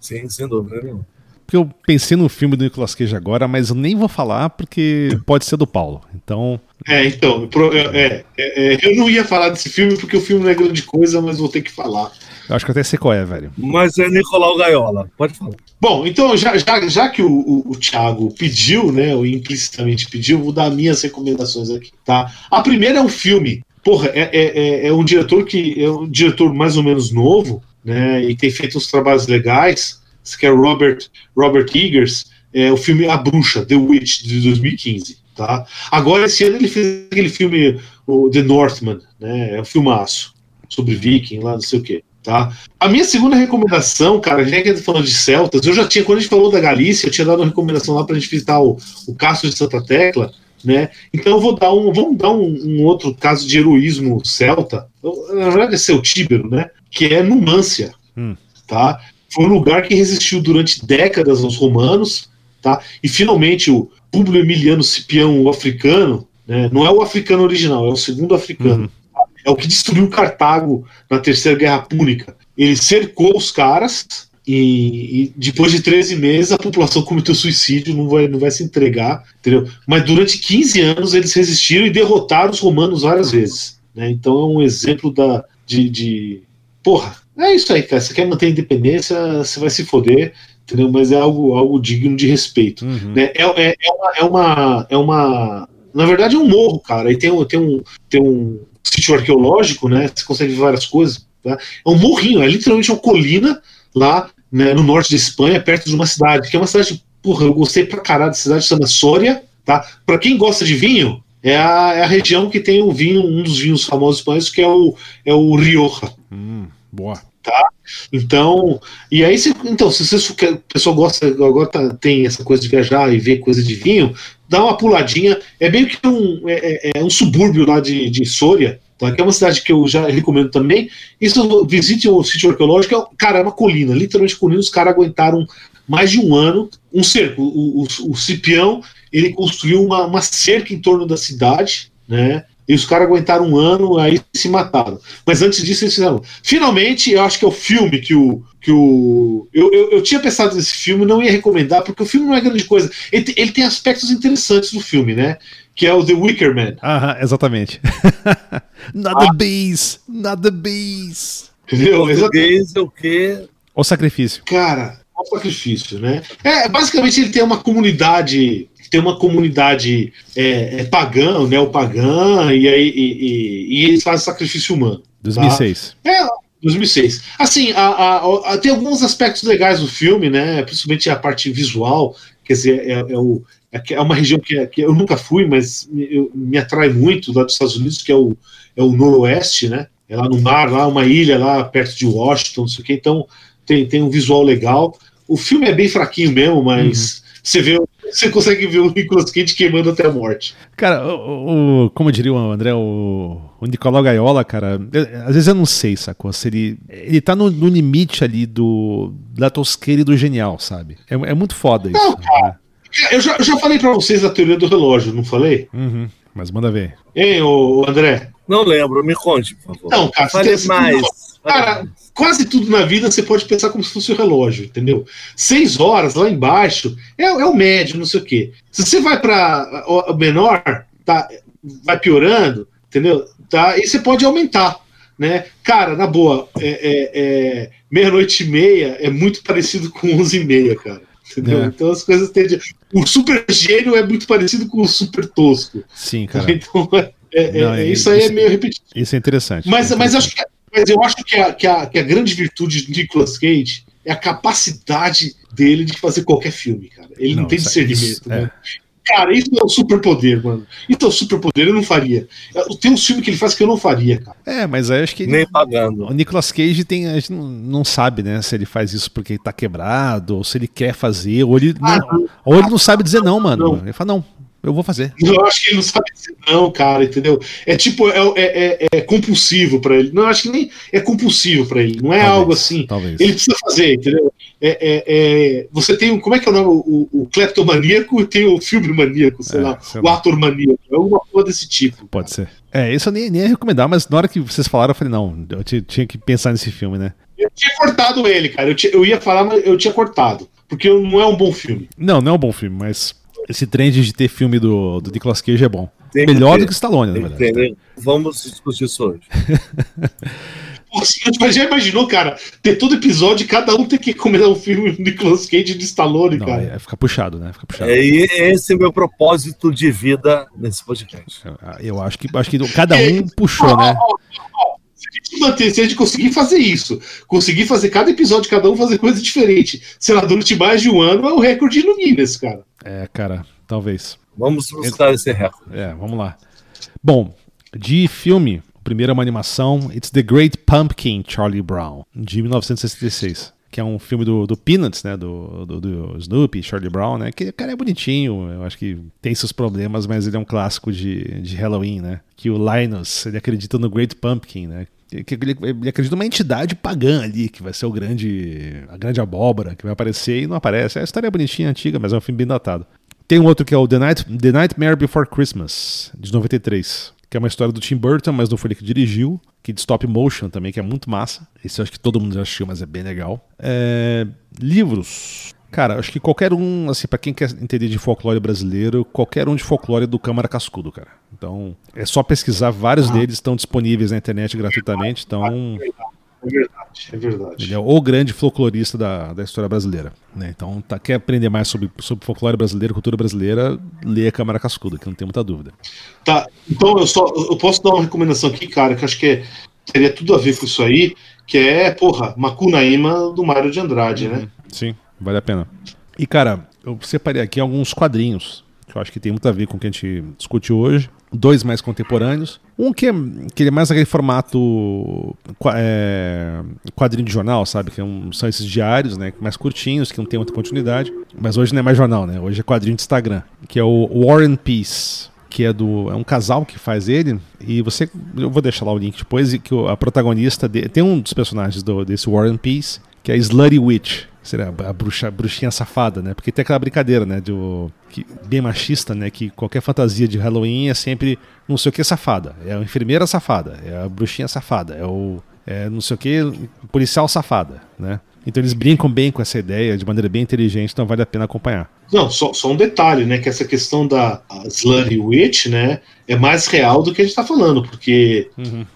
Speaker 3: Sim, sem dúvida nenhuma
Speaker 1: porque eu pensei no filme do Nicolas Cage agora, mas eu nem vou falar porque pode ser do Paulo. Então.
Speaker 2: É, então, é, é, é, eu não ia falar desse filme porque o filme não é grande coisa, mas vou ter que falar.
Speaker 1: Eu acho que até sei qual é, velho.
Speaker 3: Mas é Nicolau Gaiola, pode falar.
Speaker 2: Bom, então, já, já, já que o, o, o Thiago pediu, né, ou implicitamente pediu, vou dar minhas recomendações aqui, tá? A primeira é um filme. Porra, é, é, é, é um diretor que é um diretor mais ou menos novo, né, e tem feito uns trabalhos legais que é Robert, Robert Eggers, é o filme A Bruxa, The Witch, de 2015. Tá? Agora, esse ano, ele fez aquele filme, o The Northman, né? É um filmaço sobre viking lá, não sei o quê. Tá? A minha segunda recomendação, cara, já que a gente tá falando de celtas, eu já tinha, quando a gente falou da Galícia, eu tinha dado uma recomendação lá para a gente visitar o, o Castro de Santa Tecla, né? Então eu vou dar um, vamos dar um, um outro caso de heroísmo celta, na verdade é celtíbero, né? Que é Numância, hum. tá? Foi um lugar que resistiu durante décadas aos romanos, tá? E finalmente o Públio Emiliano Cipião, o africano, né? não é o africano original, é o segundo africano. Uhum. Tá? É o que destruiu Cartago na Terceira Guerra Púnica. Ele cercou os caras e, e, depois de 13 meses a população cometeu suicídio, não vai, não vai se entregar, entendeu? Mas durante 15 anos eles resistiram e derrotaram os romanos várias vezes. Né? Então é um exemplo da, de, de. Porra, é isso aí, cara. Você quer manter a independência, você vai se foder, entendeu? Mas é algo, algo digno de respeito. Uhum. Né? É, é, é, uma, é, uma, é uma. Na verdade, é um morro, cara. E tem, tem, um, tem um sítio arqueológico, né? Você consegue ver várias coisas. Tá? É um morrinho, é literalmente uma colina lá né, no norte da Espanha, perto de uma cidade, que é uma cidade, porra, eu gostei pra caralho da cidade, chama Soria, tá? Pra quem gosta de vinho, é a, é a região que tem o vinho, um dos vinhos famosos espanhóis, que é o, é o Rioja.
Speaker 1: Hum, boa
Speaker 2: tá? Então, e aí, se, então, se você a pessoa gosta, agora tá, tem essa coisa de viajar e ver coisa de vinho, dá uma puladinha. É meio que um, é, é, é um subúrbio lá de, de Soria, tá? que é uma cidade que eu já recomendo também. Isso, visite o sítio arqueológico, é, cara, é uma colina, literalmente colina, os caras aguentaram mais de um ano, um cerco. O, o, o Cipião, ele construiu uma, uma cerca em torno da cidade, né? E os caras aguentaram um ano, aí se mataram. Mas antes disso, eles fizeram. Finalmente, eu acho que é o filme que o. Que o eu, eu, eu tinha pensado nesse filme, não ia recomendar, porque o filme não é grande coisa. Ele, ele tem aspectos interessantes do filme, né? Que é o The Wicker Man.
Speaker 1: Aham, exatamente. not the bees! Not the bees!
Speaker 2: Entendeu?
Speaker 3: Português é o quê?
Speaker 1: O sacrifício.
Speaker 2: Cara, o sacrifício, né? É, basicamente ele tem uma comunidade tem uma comunidade é, é pagã, neopagã, e aí e, e, e eles fazem sacrifício humano.
Speaker 1: 2006.
Speaker 2: Tá? É, 2006. Assim, a, a, a, tem alguns aspectos legais do filme, né? Principalmente a parte visual, quer dizer, é, é, o, é uma região que, que, eu nunca fui, mas me, me atrai muito lá dos Estados Unidos, que é o, é o noroeste, né? É lá no mar, lá uma ilha lá perto de Washington, não sei o que, então tem, tem um visual legal. O filme é bem fraquinho mesmo, mas uhum. você vê você consegue ver o Nicolas Cage queimando até a morte.
Speaker 1: Cara, o, o como diria o André, o, o Nicolau Gaiola, cara, eu, às vezes eu não sei, sacou? Se ele, ele tá no, no limite ali do da tosqueira e do genial, sabe? É, é muito foda
Speaker 2: não, isso. Cara, né? eu, já, eu já falei pra vocês a teoria do relógio, não falei?
Speaker 1: Uhum, mas manda ver.
Speaker 2: Hein, ô, André?
Speaker 3: Não lembro, me conte, por favor.
Speaker 2: Não, cara,
Speaker 3: Fale mais.
Speaker 2: Cara, quase tudo na vida você pode pensar como se fosse o um relógio, entendeu? Seis horas lá embaixo é, é o médio, não sei o quê. Se você vai para o menor, tá, vai piorando, entendeu? Tá, e você pode aumentar, né? Cara, na boa, é, é, é meia-noite e meia é muito parecido com onze e meia, cara. Entendeu? É. Então as coisas tendem. O super gênio é muito parecido com o super tosco.
Speaker 1: Sim, cara.
Speaker 2: Então, é, é, Não, isso aí é meio repetitivo.
Speaker 1: Isso é interessante.
Speaker 2: Mas,
Speaker 1: é interessante.
Speaker 2: mas acho que mas eu acho que a, que a, que a grande virtude de Nicolas Cage é a capacidade dele de fazer qualquer filme, cara. Ele não, não tem discernimento, isso, né? É. Cara, isso é um superpoder, mano. Isso é um superpoder, eu não faria. Tem um filme que ele faz que eu não faria, cara.
Speaker 1: É, mas aí acho que.
Speaker 3: Nem pagando.
Speaker 1: O Nicolas Cage tem. A gente não, não sabe, né? Se ele faz isso porque ele tá quebrado, ou se ele quer fazer, ou ele. Ah, não, ou ele não sabe dizer não, mano. Não. Ele fala, não, eu vou fazer.
Speaker 2: Eu acho que ele não sabe dizer não, cara, entendeu? É tipo, é, é, é, é compulsivo para ele. Não, eu acho que nem é compulsivo para ele. Não é talvez, algo assim. Talvez. Ele precisa fazer, entendeu? É, é, é, você tem um, como é que é o nome? O, o cleptomaníaco e tem o filme maníaco, sei é, lá, sei o ator maníaco. É alguma coisa desse tipo.
Speaker 1: Pode ser. É, isso eu nem, nem ia recomendar, mas na hora que vocês falaram, eu falei, não, eu tinha que pensar nesse filme, né?
Speaker 2: Eu tinha cortado ele, cara. Eu, tinha, eu ia falar, mas eu tinha cortado. Porque não é um bom filme.
Speaker 1: Não, não é um bom filme, mas esse trend de ter filme do, do Nicolas Cage é bom. Tem Melhor que do que Stallone, na verdade.
Speaker 3: Entendeu? Vamos discutir isso hoje.
Speaker 2: Você já imaginou, cara, ter todo episódio e cada um ter que comentar um filme do Nicolas Cage de Stallone, Não, cara?
Speaker 1: É, fica puxado, né? Fica puxado.
Speaker 3: É, e esse é o meu propósito de vida nesse podcast.
Speaker 1: Eu acho que, acho que cada um puxou, né?
Speaker 2: Gente manter, se a gente conseguir fazer isso, conseguir fazer cada episódio, cada um fazer coisa diferente, sei lá, durante mais de um ano, é o recorde no Guinness, cara.
Speaker 1: É, cara, talvez.
Speaker 3: Vamos buscar esse recorde.
Speaker 1: É, vamos lá. Bom, de filme, o primeiro é uma animação, It's the Great Pumpkin, Charlie Brown, de 1966 que é um filme do, do Peanuts, né? Do, do, do, Snoopy, Charlie Brown, né? Que o cara é bonitinho, eu acho que tem seus problemas, mas ele é um clássico de, de Halloween, né? Que o Linus, ele acredita no Great Pumpkin, né? Que ele, ele acredita numa entidade pagã ali, que vai ser o grande, a grande abóbora que vai aparecer e não aparece. É a história bonitinha, antiga, mas é um filme bem datado. Tem um outro que é o The, Night, The Nightmare Before Christmas, de 93 que é uma história do Tim Burton, mas não foi ele que dirigiu, que de stop motion também, que é muito massa. Esse eu acho que todo mundo já assistiu, mas é bem legal. É... Livros. Cara, acho que qualquer um, assim, para quem quer entender de folclore brasileiro, qualquer um de folclore do Câmara Cascudo, cara. Então, é só pesquisar, vários ah. deles estão disponíveis na internet gratuitamente, então
Speaker 2: é verdade, é verdade.
Speaker 1: Ele é o grande folclorista da, da história brasileira. Né? Então, tá, quer aprender mais sobre, sobre folclore brasileiro, cultura brasileira, lê a Câmara Cascuda, que não tem muita dúvida.
Speaker 2: Tá, então eu só eu posso dar uma recomendação aqui, cara, que acho que é, teria tudo a ver com isso aí, que é, porra, Macunaíma do Mário de Andrade, né? uhum. né?
Speaker 1: Sim, vale a pena. E, cara, eu separei aqui alguns quadrinhos que eu acho que tem muito a ver com o que a gente discute hoje. Dois mais contemporâneos. Um que é, que é mais aquele formato é, quadrinho de jornal, sabe? Que é um, são esses diários, né? Mais curtinhos, que não tem muita continuidade. Mas hoje não é mais jornal, né? Hoje é quadrinho de Instagram. Que é o War and Peace. que é do. É um casal que faz ele. E você. Eu vou deixar lá o link depois. E que a protagonista. De, tem um dos personagens do, desse War and Peace, que é a Slutty Witch. Seria a, bruxa, a bruxinha safada, né? Porque tem aquela brincadeira, né? Do, que, bem machista, né? Que qualquer fantasia de Halloween é sempre não sei o que safada. É a enfermeira safada, é a bruxinha safada, é o é, não sei o que policial safada, né? Então eles brincam bem com essa ideia de maneira bem inteligente, então vale a pena acompanhar.
Speaker 2: Não, só, só um detalhe, né? Que essa questão da Slutty Witch, né? É mais real do que a gente está falando, porque uhum.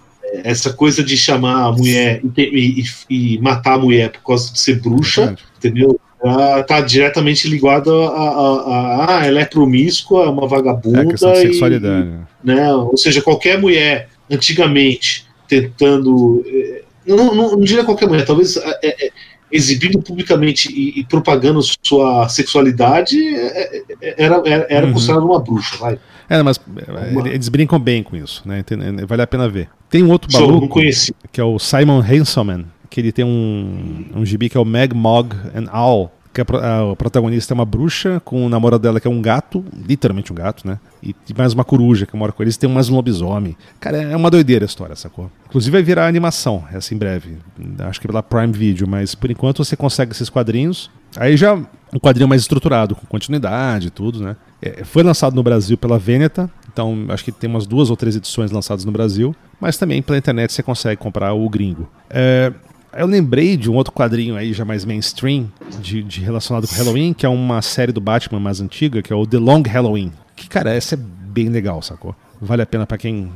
Speaker 2: Essa coisa de chamar a mulher e, e, e, matar a mulher por causa de ser bruxa, entendeu? Ela tá diretamente ligada a, a, a, a, ela é promíscua, é uma vagabunda. É
Speaker 1: sexualidade.
Speaker 2: E, né? Ou seja, qualquer mulher antigamente tentando. Eh, não, não, não diria qualquer mulher, talvez é, é, exibindo publicamente e, e, propagando sua sexualidade era, era, era uhum. considerado uma bruxa, vai.
Speaker 1: É, mas uma... eles brincam bem com isso, né? Vale a pena ver. Tem um outro Show, maluco que é o Simon Hanselman, que ele tem um, um gibi que é o Meg, Mog and Owl, que a, a, protagonista é uma bruxa com o namorado dela que é um gato, literalmente um gato, né? E mais uma coruja que mora com eles, tem mais um lobisomem. Cara, é uma doideira a história, sacou? Inclusive vai virar animação, essa em breve. Acho que pela Prime Video, mas por enquanto você consegue esses quadrinhos. Aí já um quadrinho mais estruturado, com continuidade e tudo, né? É, foi lançado no Brasil pela Veneta, então acho que tem umas duas ou três edições lançadas no Brasil, mas também pela internet você consegue comprar o gringo. É, eu lembrei de um outro quadrinho aí já mais mainstream, de, de, relacionado com Halloween, que é uma série do Batman mais antiga, que é o The Long Halloween. Que, cara, essa é bem legal, sacou? Vale a pena para quem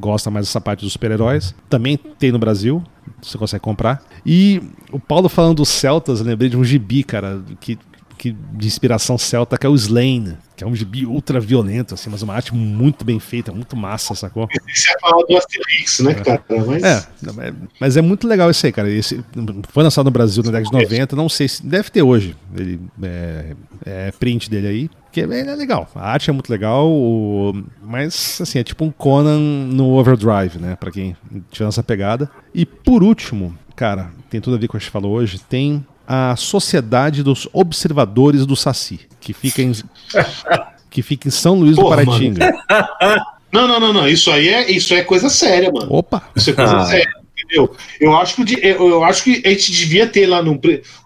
Speaker 1: gosta mais dessa parte dos super-heróis. Também tem no Brasil, você consegue comprar. E o Paulo falando dos Celtas, eu lembrei de um gibi, cara, que que, de inspiração celta, que é o Slain, que é um gibi ultra violento, assim, mas uma arte muito bem feita, muito massa, sacou?
Speaker 2: Você ia falar do Asterix, né, cara?
Speaker 1: Mas... É, mas é muito legal esse aí, cara. Esse, foi lançado no Brasil na década de 90, não sei se. Deve ter hoje. Ele, é, é print dele aí. Que é, é legal. A arte é muito legal, mas assim, é tipo um Conan no Overdrive, né? Pra quem tiver essa pegada. E por último, cara, tem tudo a ver com o que a gente falou hoje, tem a Sociedade dos Observadores do Saci, que fica em, que fica em São Luís Porra, do Paraitinga.
Speaker 2: Não, não, não, não. Isso aí é, isso é coisa séria, mano.
Speaker 1: Opa!
Speaker 2: Isso é coisa ah. séria, entendeu? Eu acho, que, eu acho que a gente devia ter lá no,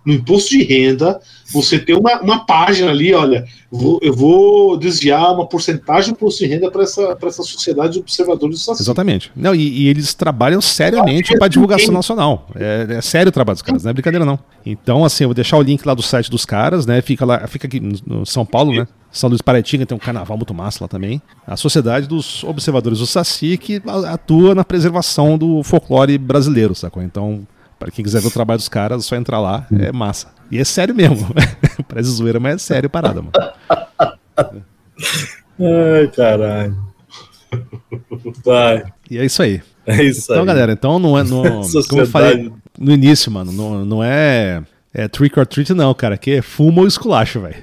Speaker 2: no imposto de renda você ter uma, uma página ali, olha, vou, eu vou desviar uma porcentagem do imposto de renda para essa, essa sociedade de observadores do Saci.
Speaker 1: Exatamente. Não, e, e eles trabalham seriamente para divulgação nacional. É, é, sério o trabalho dos caras, não é brincadeira não. Então, assim, eu vou deixar o link lá do site dos caras, né? Fica lá, fica aqui no São Paulo, né? São Luís Paretinga tem um carnaval muito massa lá também. A Sociedade dos Observadores do Saci, que atua na preservação do folclore brasileiro, sacou? Então, para quem quiser ver o trabalho dos caras, é só entrar lá, é massa. E é sério mesmo. Parece zoeira, mas é sério parada, mano.
Speaker 3: Ai, caralho. Vai.
Speaker 1: E é isso aí.
Speaker 3: É isso
Speaker 1: então, aí. galera, então não é. No, como eu falei no início, mano, não, não é, é trick or treat, não, cara. Aqui é fumo ou esculacho, velho.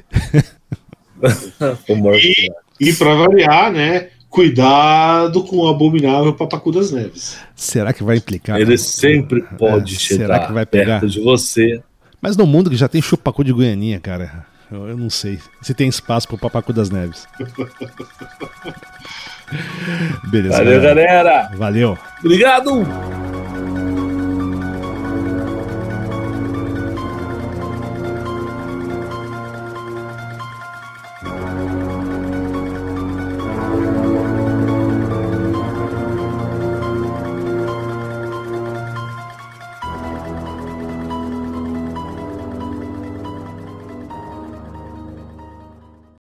Speaker 2: e, e pra variar, né? Cuidado com o abominável Papacu das Neves.
Speaker 1: Será que vai implicar?
Speaker 3: Ele sempre pode é, chegar será que vai pegar? perto de você.
Speaker 1: Mas no mundo que já tem chupacu de Goianinha, cara, eu, eu não sei se tem espaço pro Papacu das Neves.
Speaker 3: Beleza. Valeu, galera.
Speaker 1: Valeu.
Speaker 3: Obrigado.